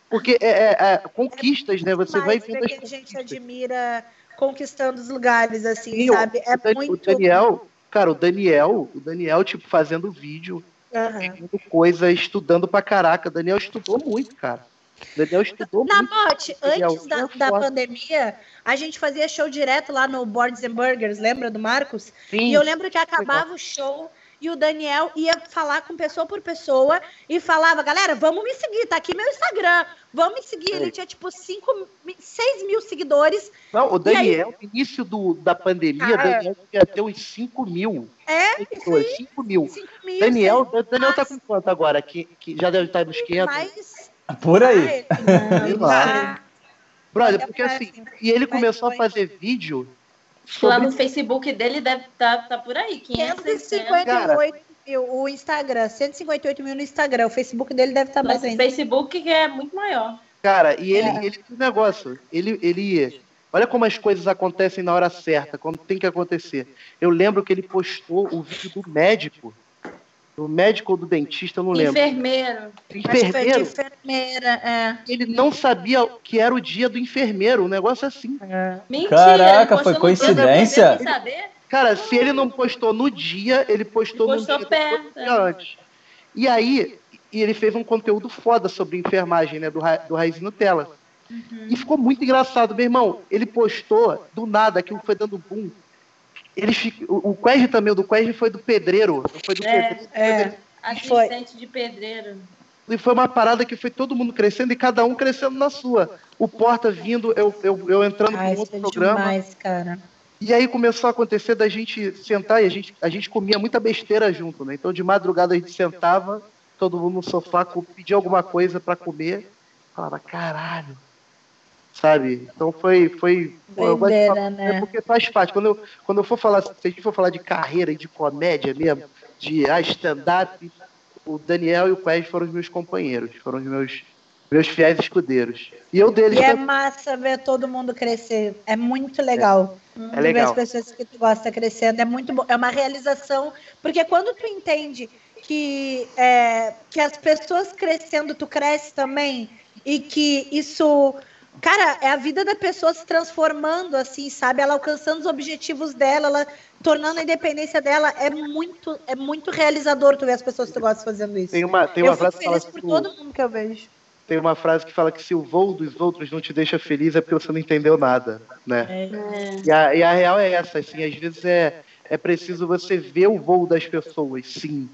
S1: Porque é, é- é conquistas, né? Você vai vendo
S3: ver
S1: as
S3: que a gente admira conquistando os lugares, assim,
S1: Sim, o-
S3: sabe? É
S1: o
S3: muito...
S1: O Daniel, cara, o Daniel, o Daniel, tipo, fazendo vídeo, Vendo coisa, estudando pra caraca. Daniel estudou muito, cara. Daniel estudou
S3: Na
S1: muito.
S3: Mote, antes da, da pandemia, a gente fazia show direto lá no Boards and Burgers, lembra do Marcos?
S1: Sim,
S3: E eu lembro que acabava o show e o Daniel ia falar com pessoa por pessoa e falava, galera, vamos me seguir, tá aqui meu Instagram, vamos me seguir. Ele tinha tipo 5, 6 mil seguidores.
S1: Não, o
S3: E aí?
S1: Daniel, no início do, da pandemia, o
S3: Ah,
S1: Daniel devia ter uns 5 mil.
S3: É,
S1: seguidores, 5 mil.
S3: 5 mil.
S1: Daniel, Daniel tá com quanto agora? Que, que já deve estar nos 500?
S3: mais.
S2: Por aí.
S1: Sei lá. Brother,
S3: É
S1: porque assim, e ele começou a fazer vídeo
S4: Lá
S1: sobre
S4: no Facebook dele deve estar tá, por aí, 500, 600.
S3: 158 mil o Instagram, 158 mil no Instagram. O Facebook dele deve estar mais
S4: Nosso
S3: ainda.
S4: Facebook que é muito maior.
S1: Cara, e ele,
S3: É.
S1: ele tem um negócio. Ele, ele. Olha como as coisas acontecem na hora certa, quando tem que acontecer. Eu lembro que ele postou o vídeo do médico. Do médico ou do dentista, eu não lembro.
S4: Enfermeiro.
S3: Acho que foi de
S1: Enfermeiro.
S3: enfermeira, é.
S1: Ele não sabia que era o dia do enfermeiro, um negócio assim.
S4: Mentira.
S2: Caraca, foi
S4: no
S2: coincidência?
S1: Cara, se ele não postou no dia, ele postou,
S4: Ele
S1: no
S4: postou
S1: dia
S4: perto,
S1: dia antes. E aí, e ele fez um conteúdo foda sobre enfermagem, né? Do, Ra- do Raiz Nutella. E ficou muito engraçado, meu irmão. Ele postou do nada, aquilo foi dando boom. Ele, fi- o, o Quest também, o do Quest foi do pedreiro. Foi do
S4: É,
S1: pedreiro.
S3: É.
S4: Assistente de pedreiro.
S1: E foi uma parada que foi todo mundo crescendo e cada um crescendo na sua. O Porta vindo, eu, eu, eu entrando
S3: Ai,
S1: com outro
S3: é
S1: programa.
S3: demais, cara.
S1: E aí começou a acontecer da gente sentar e a gente, a gente comia muita besteira junto, né? Então de madrugada a gente sentava, todo mundo no sofá, pedia alguma coisa pra comer, falava, caralho. Sabe? Então foi. foi
S3: Doideira,
S1: falar-
S3: né?
S1: É porque faz parte. Quando eu, quando eu for falar, se a gente for falar de carreira e de comédia mesmo, de ah, stand-up, o Daniel e o Quest foram os meus companheiros, foram os meus, meus fiéis escudeiros. E eu deles
S3: E é massa ver todo mundo crescer. É muito legal.
S1: É
S3: Ver
S1: legal.
S3: as pessoas que tu gosta crescendo. É muito bom. É uma realização. Porque quando tu entende que, é, que as pessoas crescendo, tu cresce também. E que isso. Cara, é a vida da pessoa se transformando, assim, sabe? Ela alcançando os objetivos dela, ela tornando a independência dela. É muito, é muito realizador tu ver as pessoas que tu gosta fazendo isso.
S1: Tem uma, tem
S3: eu
S1: uma
S3: fico
S1: frase que fala
S3: feliz por todo mundo que eu vejo.
S1: tem uma frase que fala que se o voo dos outros não te deixa feliz é porque você não entendeu nada, né? E, a, e a real é essa, assim, às vezes é, é preciso você ver o voo das pessoas, sim,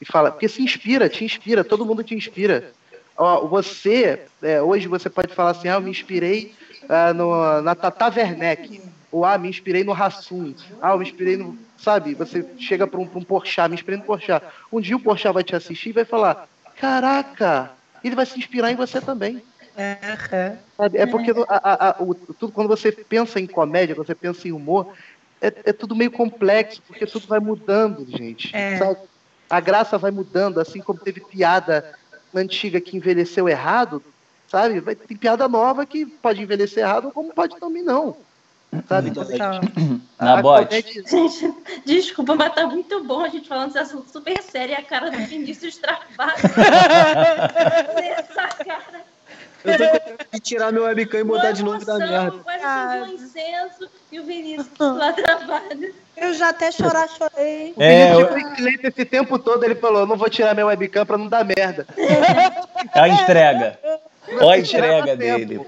S1: e fala, porque se inspira, te inspira, todo mundo te inspira. Ó, você, é, hoje você pode falar assim, ah, eu me inspirei ah, no, na Tata Werneck, ou ah, me inspirei no Hassum, ah, eu me inspirei no, sabe, você chega para um, pra um Porchat, me inspirei no Porchat, um dia o Porchat vai te assistir e vai falar, caraca, ele vai se inspirar em você também. Sabe? É porque a- a- o- tudo, quando você pensa em comédia, quando você pensa em humor, é, é tudo meio complexo, porque tudo vai mudando, gente.
S3: É.
S1: A graça vai mudando, assim como teve piada antiga que envelheceu errado, sabe? Vai, tem piada nova que pode envelhecer errado, como pode também não. Sabe? Então,
S3: Só.
S2: Na bote.
S4: Gente, desculpa, mas tá muito bom a gente falando desse assunto super sério e a cara do Vinícius travada. Essa cara.
S7: Eu tô de tirar meu webcam e botar de novo da merda.
S4: Acendeu um incenso e o Vinícius lá travado.
S3: Eu já até chorar, chorei.
S1: O
S2: É,
S1: Vinícius
S2: eu-
S1: ficou em silêncio esse tempo todo, ele falou, não vou tirar minha webcam pra não dar merda.
S2: É a entrega. Olha a entrega
S1: tempo.
S2: dele.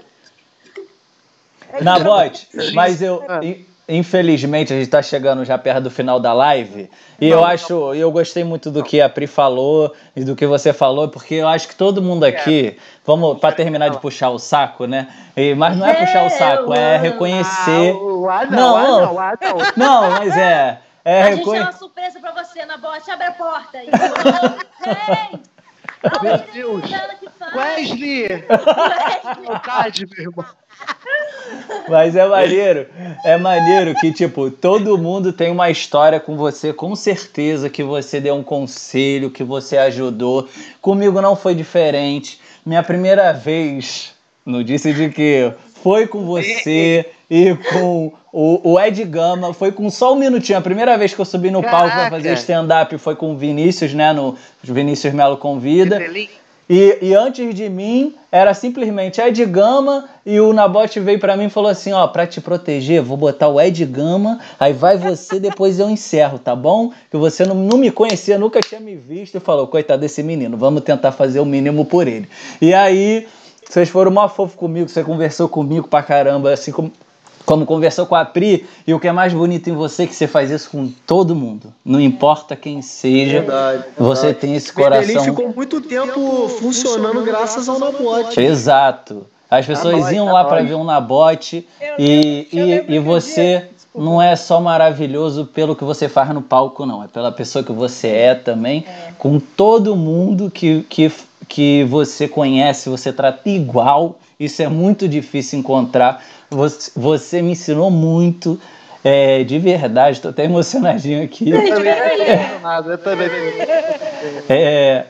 S2: Na bote, mas eu.
S1: Ah.
S2: In- Infelizmente, a gente tá chegando já perto do final da live. E eu acho, eu gostei muito do que a Pri falou e do que você falou, porque eu acho que todo mundo aqui, vamos para terminar de puxar o saco, né? E- mas não é puxar o saco, é reconhecer. Não,
S1: não,
S2: não.
S1: não, não.
S2: Não, mas é. É
S4: a gente tem
S2: reconhecer.
S4: uma surpresa pra você na bote. Abre a porta. E, oh, hey!
S1: Meu Deus. Wesley! Saudade, meu irmão.
S2: Mas é maneiro, é maneiro que, tipo, todo mundo tem uma história com você, com certeza que você deu um conselho, que você ajudou. Comigo não foi diferente. Minha primeira vez no Disse de que foi com você e com o, o Ed Gama, foi com só um minutinho. A primeira vez que eu subi no palco pra
S1: Caraca.
S2: fazer stand-up foi com o Vinícius, né? No Vinícius Melo Convida. E, e antes de mim, era simplesmente Ed Gama e o Nabote veio pra mim e falou assim, ó, pra te proteger, vou botar o Ed Gama, aí vai você, depois eu encerro, tá bom? Que você não, não me conhecia, nunca tinha me visto e falou, coitado desse menino, vamos tentar fazer o mínimo por ele. E aí, vocês foram mó fofo comigo, você conversou comigo pra caramba, assim como, como conversou com a Pri, e o que é mais bonito em você é que você faz isso com todo mundo. Não importa quem seja,
S7: Verdade,
S2: você
S7: verdade.
S2: tem esse coração...
S7: ficou muito tempo funcionando graças ao Nabote.
S2: Exato. As pessoas
S1: Nabote,
S2: iam lá para ver um Nabote
S3: Eu
S2: e,
S3: eu
S2: e, e você não é só maravilhoso pelo que você faz no palco, não. É pela pessoa que você é também, com todo mundo que, que, que você conhece, você trata igual. Isso é muito difícil encontrar. Você, você me ensinou muito. é, de verdade, tô até emocionadinho aqui.
S1: Eu também emocionado, eu também.
S2: É,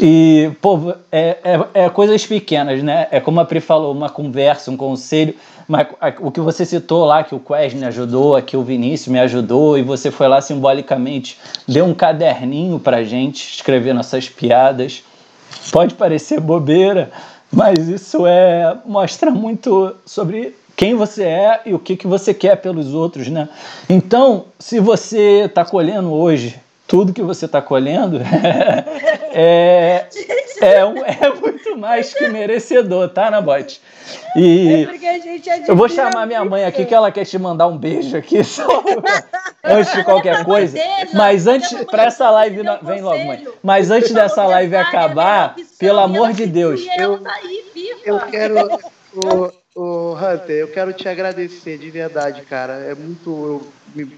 S2: e, pô, é, é, é coisas pequenas, né? É como a Pri falou, uma conversa, um conselho. Mas o que você citou lá, que o Quest me ajudou, aqui o Vinícius me ajudou, e você foi lá simbolicamente, deu um caderninho pra gente escrever nossas piadas. Pode parecer bobeira, mas isso é mostra muito sobre quem você é e o que, que você quer pelos outros, né? Então, se você está colhendo hoje tudo que você está colhendo, é, é, um- é muito mais que merecedor, tá, Nabote? E
S3: Porque a gente admira
S2: eu vou chamar minha mãe aqui, que ela quer te mandar um beijo aqui, só antes de qualquer coisa.
S4: Dele,
S2: Mas
S4: não,
S2: antes, para essa live, vem logo, mãe. Mas antes dessa live acabar, pelo amor de Deus,
S1: eu-
S4: tá.
S1: Eu quero. O, o Hunter, eu quero te agradecer de verdade, cara. É muito.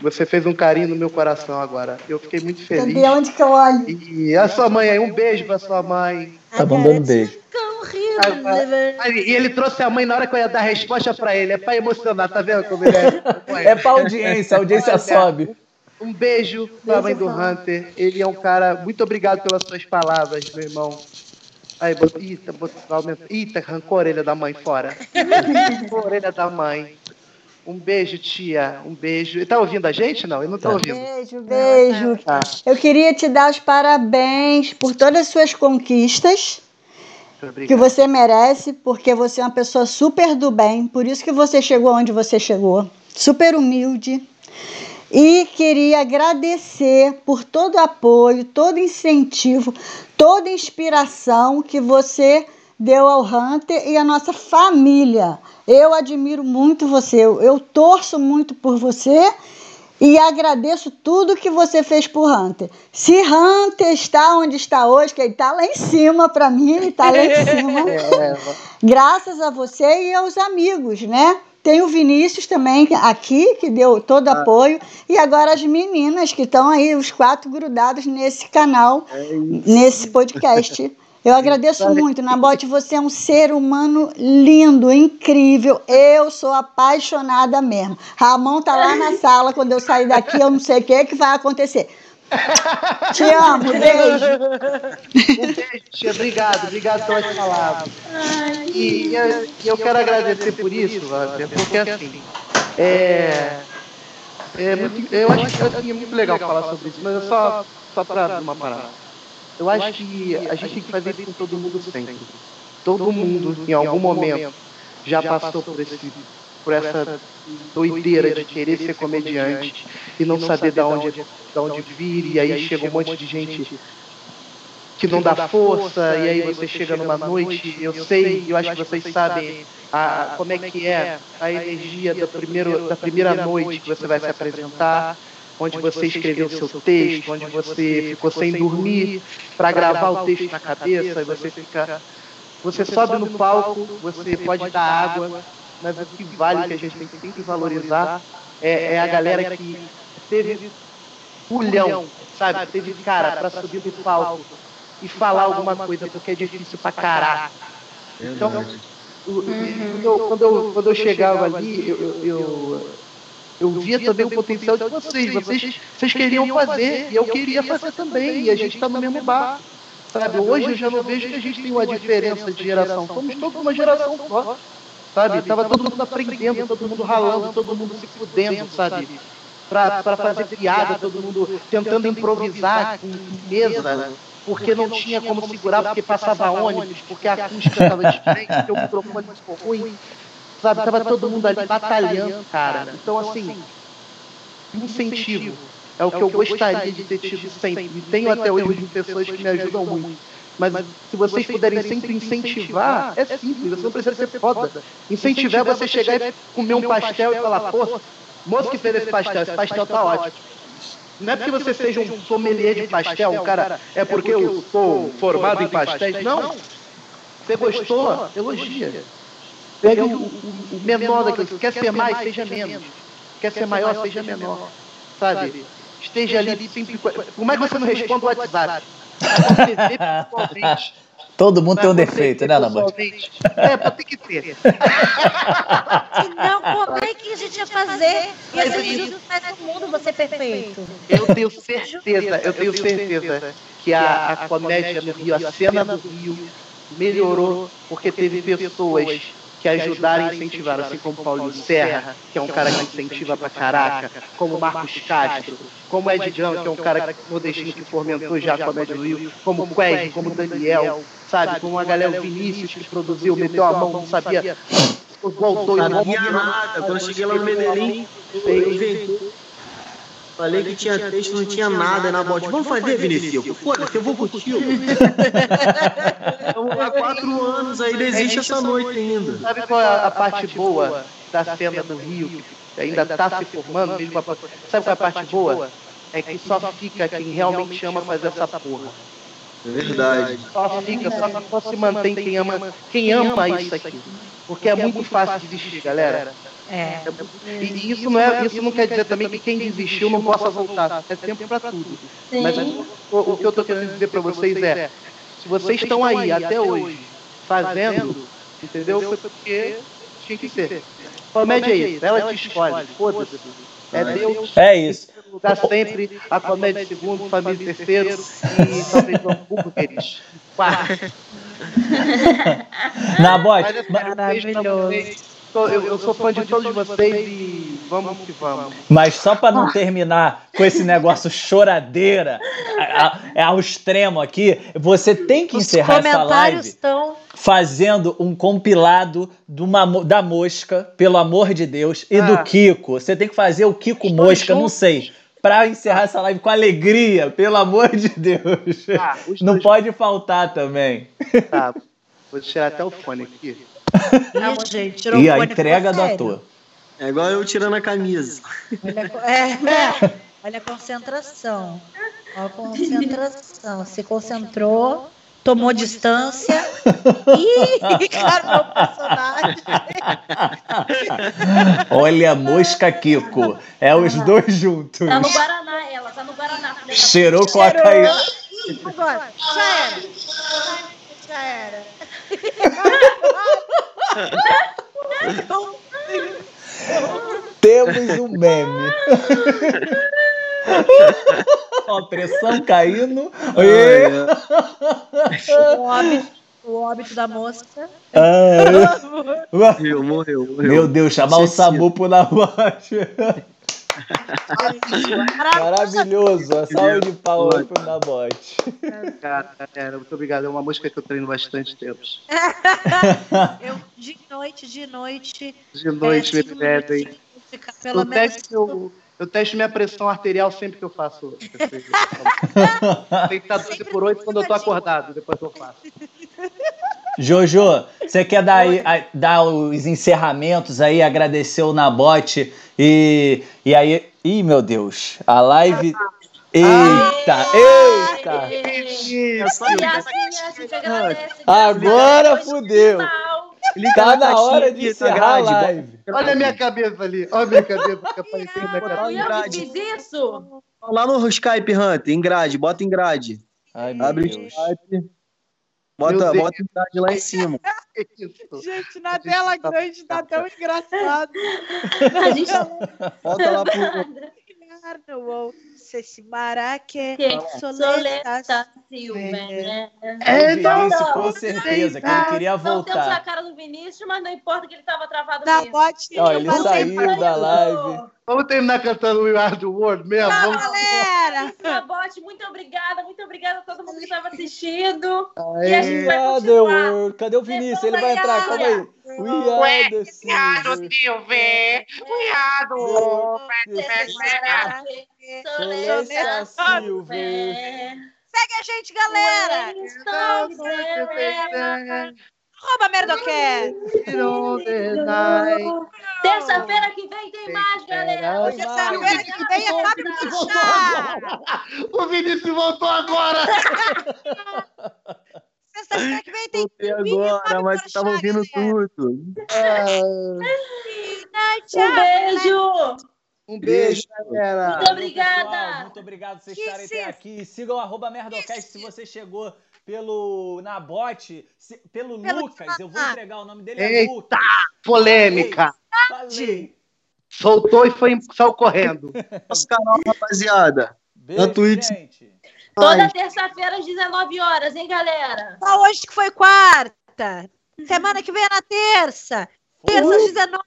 S1: Você fez um carinho no meu coração agora. Eu fiquei muito feliz.
S9: Cadê onde que eu olho?
S1: E a sua mãe aí, um beijo pra sua mãe.
S2: tá mandando beijo.
S1: Aí, E ele trouxe a mãe na hora que eu ia dar a resposta pra ele. É pra emocionar, tá vendo como ele é?
S2: É pra audiência, a audiência sobe.
S1: Um beijo pra mãe do Hunter. Ele é um cara. Muito obrigado pelas suas palavras, meu irmão. Aí, bot... Eita, bot... aumenta- Eita, arrancou a orelha da mãe fora. Arrancou a orelha da mãe. Um beijo, tia. Um beijo. Ele tá ouvindo a gente? Não, ele não tá,
S2: Tá.
S1: ouvindo.
S9: Beijo, beijo.
S1: Tá.
S9: Eu queria te dar os parabéns por todas as suas conquistas
S1: Muito
S9: que você merece, porque você é uma pessoa super do bem, por isso que você chegou onde você chegou, super humilde. E queria agradecer por todo o apoio, todo incentivo, toda inspiração que você deu ao Hunter e à nossa família. Eu admiro muito você, eu, eu torço muito por você e agradeço tudo que você fez por Hunter. Se Hunter está onde está hoje, que ele está lá em cima para mim, ele está lá em cima,
S1: É,
S9: graças a você e aos amigos, né? Tem o Vinícius também aqui, que deu todo apoio, e agora as meninas que estão aí, os quatro grudados nesse canal, nesse podcast. Eu agradeço muito, Nabote. Você é um ser humano lindo, incrível. Eu sou apaixonada mesmo. Ramon tá lá na sala. Quando eu sair daqui, eu não sei o que, que vai acontecer. Te amo, beijo.
S1: Um beijo, tia. Obrigado, obrigado pelas palavras. E eu, eu quero agradecer por isso, porque assim, é, é muito- eu acho que é muito legal falar sobre isso, mas é só, só para uma parada. Eu acho que a gente tem que fazer isso com todo mundo sempre. Todo mundo, em algum momento, já passou por, esse, por essa doideira de querer ser comediante e não saber de onde, de onde vir, e aí chega um monte de gente que não dá força, e aí você chega numa noite, eu sei, eu acho que vocês sabem a, como é que é a energia do primeiro, da primeira noite que você vai se apresentar, onde você escreveu seu texto, onde você ficou sem dormir para gravar o texto na cabeça, e você fica. Você sobe no palco, você pode dar água, mas o que vale que a gente tem que sempre valorizar é, é a galera que teve pulhão, sabe? Teve cara para subir no palco e falar alguma coisa, porque é difícil pra caraca. Então, o- o- quando, eu, quando, eu, quando eu chegava ali, eu, eu, eu, eu via também o potencial de vocês. vocês. Vocês queriam fazer, e eu queria fazer também, e a gente está no mesmo bar. Sabe, hoje eu já não vejo que a gente tem uma diferença de geração. Somos todos uma geração só. Sabe, tava todo mundo aprendendo, todo mundo ralando, todo mundo se fudendo, sabe? Pra fazer piada, todo mundo tentando improvisar com mesa, porque não tinha como segurar, porque passava ônibus, porque a acústica estava diferente, porque o microfone ficou ruim. Sabe, tava todo mundo ali batalhando, cara. Então, assim, incentivo é o que eu gostaria de ter tido sempre. E tenho até hoje pessoas que me ajudam muito. Mas se vocês puderem sempre incentivar, é simples, você não precisa ser foda. Incentivar é você chegar e comer um pastel e falar, pô, moço que fez esse pastel, esse pastel tá ótimo. Não é porque você seja um sommelier de pastel, um cara, é porque eu sou formado em pastéis. Não. Você gostou? Elogia. Pega o, o- menor daquilo. Quer ser mais, seja menos. Quer ser maior, seja menor. Sabe? Esteja ali sempre. co- Como é que você não responde o WhatsApp?
S2: Todo mundo tem um defeito, né,
S1: pessoalmente. É, pode ter que ter.
S3: Não, como é que a gente ia fazer? Ia ser injusto pra todo mundo você perfeito.
S1: Eu tenho certeza, eu tenho certeza que a, a comédia no Rio, a cena do Rio, melhorou porque teve pessoas que ajudaram e incentivaram, assim como Paulinho Serra, que é um cara que incentiva pra caraca, como Marcos Castro, como Ed Jão, que é um cara nordestino que fomentou já a comédia do Rio, como Qued, como Daniel, sabe, como a galera o Vinícius que produziu, meteu a mão, não sabia, voltou e
S7: Sabia nada. Quando eu cheguei lá no Medellín, eu inventei. Falei que tinha texto, não tinha nada na bote. Vamos fazer, Vinicius? Foda-se, eu vou contigo. Estamos há quatro anos aí, não existe essa noite ainda.
S1: Sabe qual é a parte boa da cena do Rio, que ainda está se formando? Mesmo a... Sabe qual é a parte boa? É que só fica quem realmente ama fazer essa porra.
S7: É verdade.
S1: Só fica, só, só se mantém quem ama, quem ama isso aqui. Porque é muito fácil desistir, galera.
S3: É.
S1: E e isso não, é, isso não quer dizer também que quem desistiu não possa voltar. É tempo pra tudo. Mas o, o que eu tô querendo dizer pra vocês é, se vocês estão aí até hoje fazendo, entendeu? Foi porque tinha que ser. Comédia é isso, ela te escolhe. Foda-se. É Deus.
S2: É isso.
S1: Lugar sempre, a comédia segundo, família terceiro e talvez o hambúrgueres. Quarto.
S2: Nabote,
S1: Mas,
S2: ma-
S1: Eu, eu sou fã de todos vocês e vamos que vamos.
S2: mas só pra não terminar com esse negócio choradeira a- a- é ao extremo aqui, você tem que
S3: Os
S2: encerrar essa
S3: comentários
S2: live
S3: estão.
S2: fazendo um compilado de uma da Mosca, pelo amor de Deus, e
S1: Ah.
S2: do Kiko. Você tem que fazer o Kiko Mosca, não sei. Pra encerrar essa live com alegria, pelo amor de Deus.
S1: Ah,
S2: Não
S1: dois-
S2: pode faltar também.
S1: Tá, vou tirar até o fone aqui.
S3: Não, gente, tirou
S2: E
S3: o
S2: a entrega
S3: sério.
S2: ator.
S7: É igual eu tirando a camisa.
S3: Olha, a- é, é. Olha a concentração. Olha a concentração. Se concentrou, tomou distância. Ih, encarnou o personagem.
S2: Olha a Mosca Kiko. É os dois juntos.
S4: Tá no Guaraná, ela, tá no Guaraná. da
S2: Cheirou com
S3: Cheirou.
S2: a caí.
S3: Agora, já era. já era.
S2: Temos um meme. Ó, pressão caindo. Ê!
S3: O óbito, o óbito da moça.
S2: Ah,
S7: Morreu, morreu, morreu.
S2: Meu Deus, chamar o. Samu pro Nabote. Maravilhoso. A salva de palmas pro Nabote.
S1: Cara, galera, muito obrigado. É uma música que eu treino bastante tempo.
S3: Eu, de noite, de noite.
S1: De noite me pedem.
S3: Pelo
S1: Eu
S3: menos.
S1: testo, eu, eu testo minha pressão arterial sempre que eu faço. Tem que estar 12 por 8 quando eu tô acordado, depois eu faço.
S2: Jojo, você quer dar, aí- a- dar os encerramentos aí, agradecer o Nabote e, e aí. Ih, meu Deus, a live. Eita, eita!
S4: E assim a gente agradece.
S2: Agora fudeu. Tá na hora de encerrar a live.
S1: Olha a minha cabeça ali. Olha a minha cabeça que apareceu na cabeça.
S4: eu que fiz isso?
S7: Lá no Skype, Hunter, em grade, bota em grade.
S2: Ai, meu
S7: Abre o
S2: Deus.
S7: Skype. Bota, bota em grade lá em cima.
S3: Gente, na tela grande tá tão engraçado.
S4: A gente
S7: Volta lá pro.
S3: Carnaval, se se maraque,
S4: Que
S3: soleta,
S4: Soleta Silva, né?
S2: É o
S1: não,
S2: Vinícius,
S4: não.
S2: com certeza, que ele queria
S4: Não temos a
S2: voltar.
S4: cara do Vinícius, mas não importa que ele tava travado
S3: da
S4: mesmo.
S3: bote.
S2: Ó, ele
S3: Vamos
S2: saiu da live.
S1: Vamos terminar cantando We Are the World mesmo?
S3: Tchau,
S1: Vamos...
S3: galera.
S4: Nabote, muito obrigada, muito obrigada a todo mundo que estava assistindo. E a gente
S1: Aê.
S4: vai continuar.
S2: Cadê o Vinícius? Ele vai entrar, calma aí. We are the silver.
S6: Silver! Viado!
S2: Soleta Silver.
S3: Segue a gente, galera. Arroba.
S1: On the night.
S4: Terça-feira que vem tem mais, galera.
S3: Terça-feira que vem é Fábio Puxar.
S1: O Vinícius voltou agora!
S3: Sexta-feira que vem tem
S7: Voltei
S3: e
S7: agora, mas eu tava ouvindo
S3: galera.
S7: tudo.
S3: Tchau.
S4: Um beijo.
S1: Um beijo, galera.
S4: Muito
S2: Pessoal,
S4: obrigada.
S2: muito obrigado por vocês
S3: Que
S2: estarem até aqui. Sigam o arroba Merdocast se você chegou pelo Nabote, se- pelo,
S3: Pelo
S2: Lucas. Eu vou
S3: Ah.
S2: entregar o nome dele é
S1: Eita.
S2: Lucas.
S1: Polêmica.
S2: Falei.
S1: Soltou e foi, saiu correndo.
S7: Nosso canal, rapaziada.
S2: Beijo,
S7: Na Twitch.
S2: gente.
S4: Toda terça-feira às 19 horas, hein, galera?
S3: Só hoje que foi quarta. Semana que vem é na terça. Terça às 19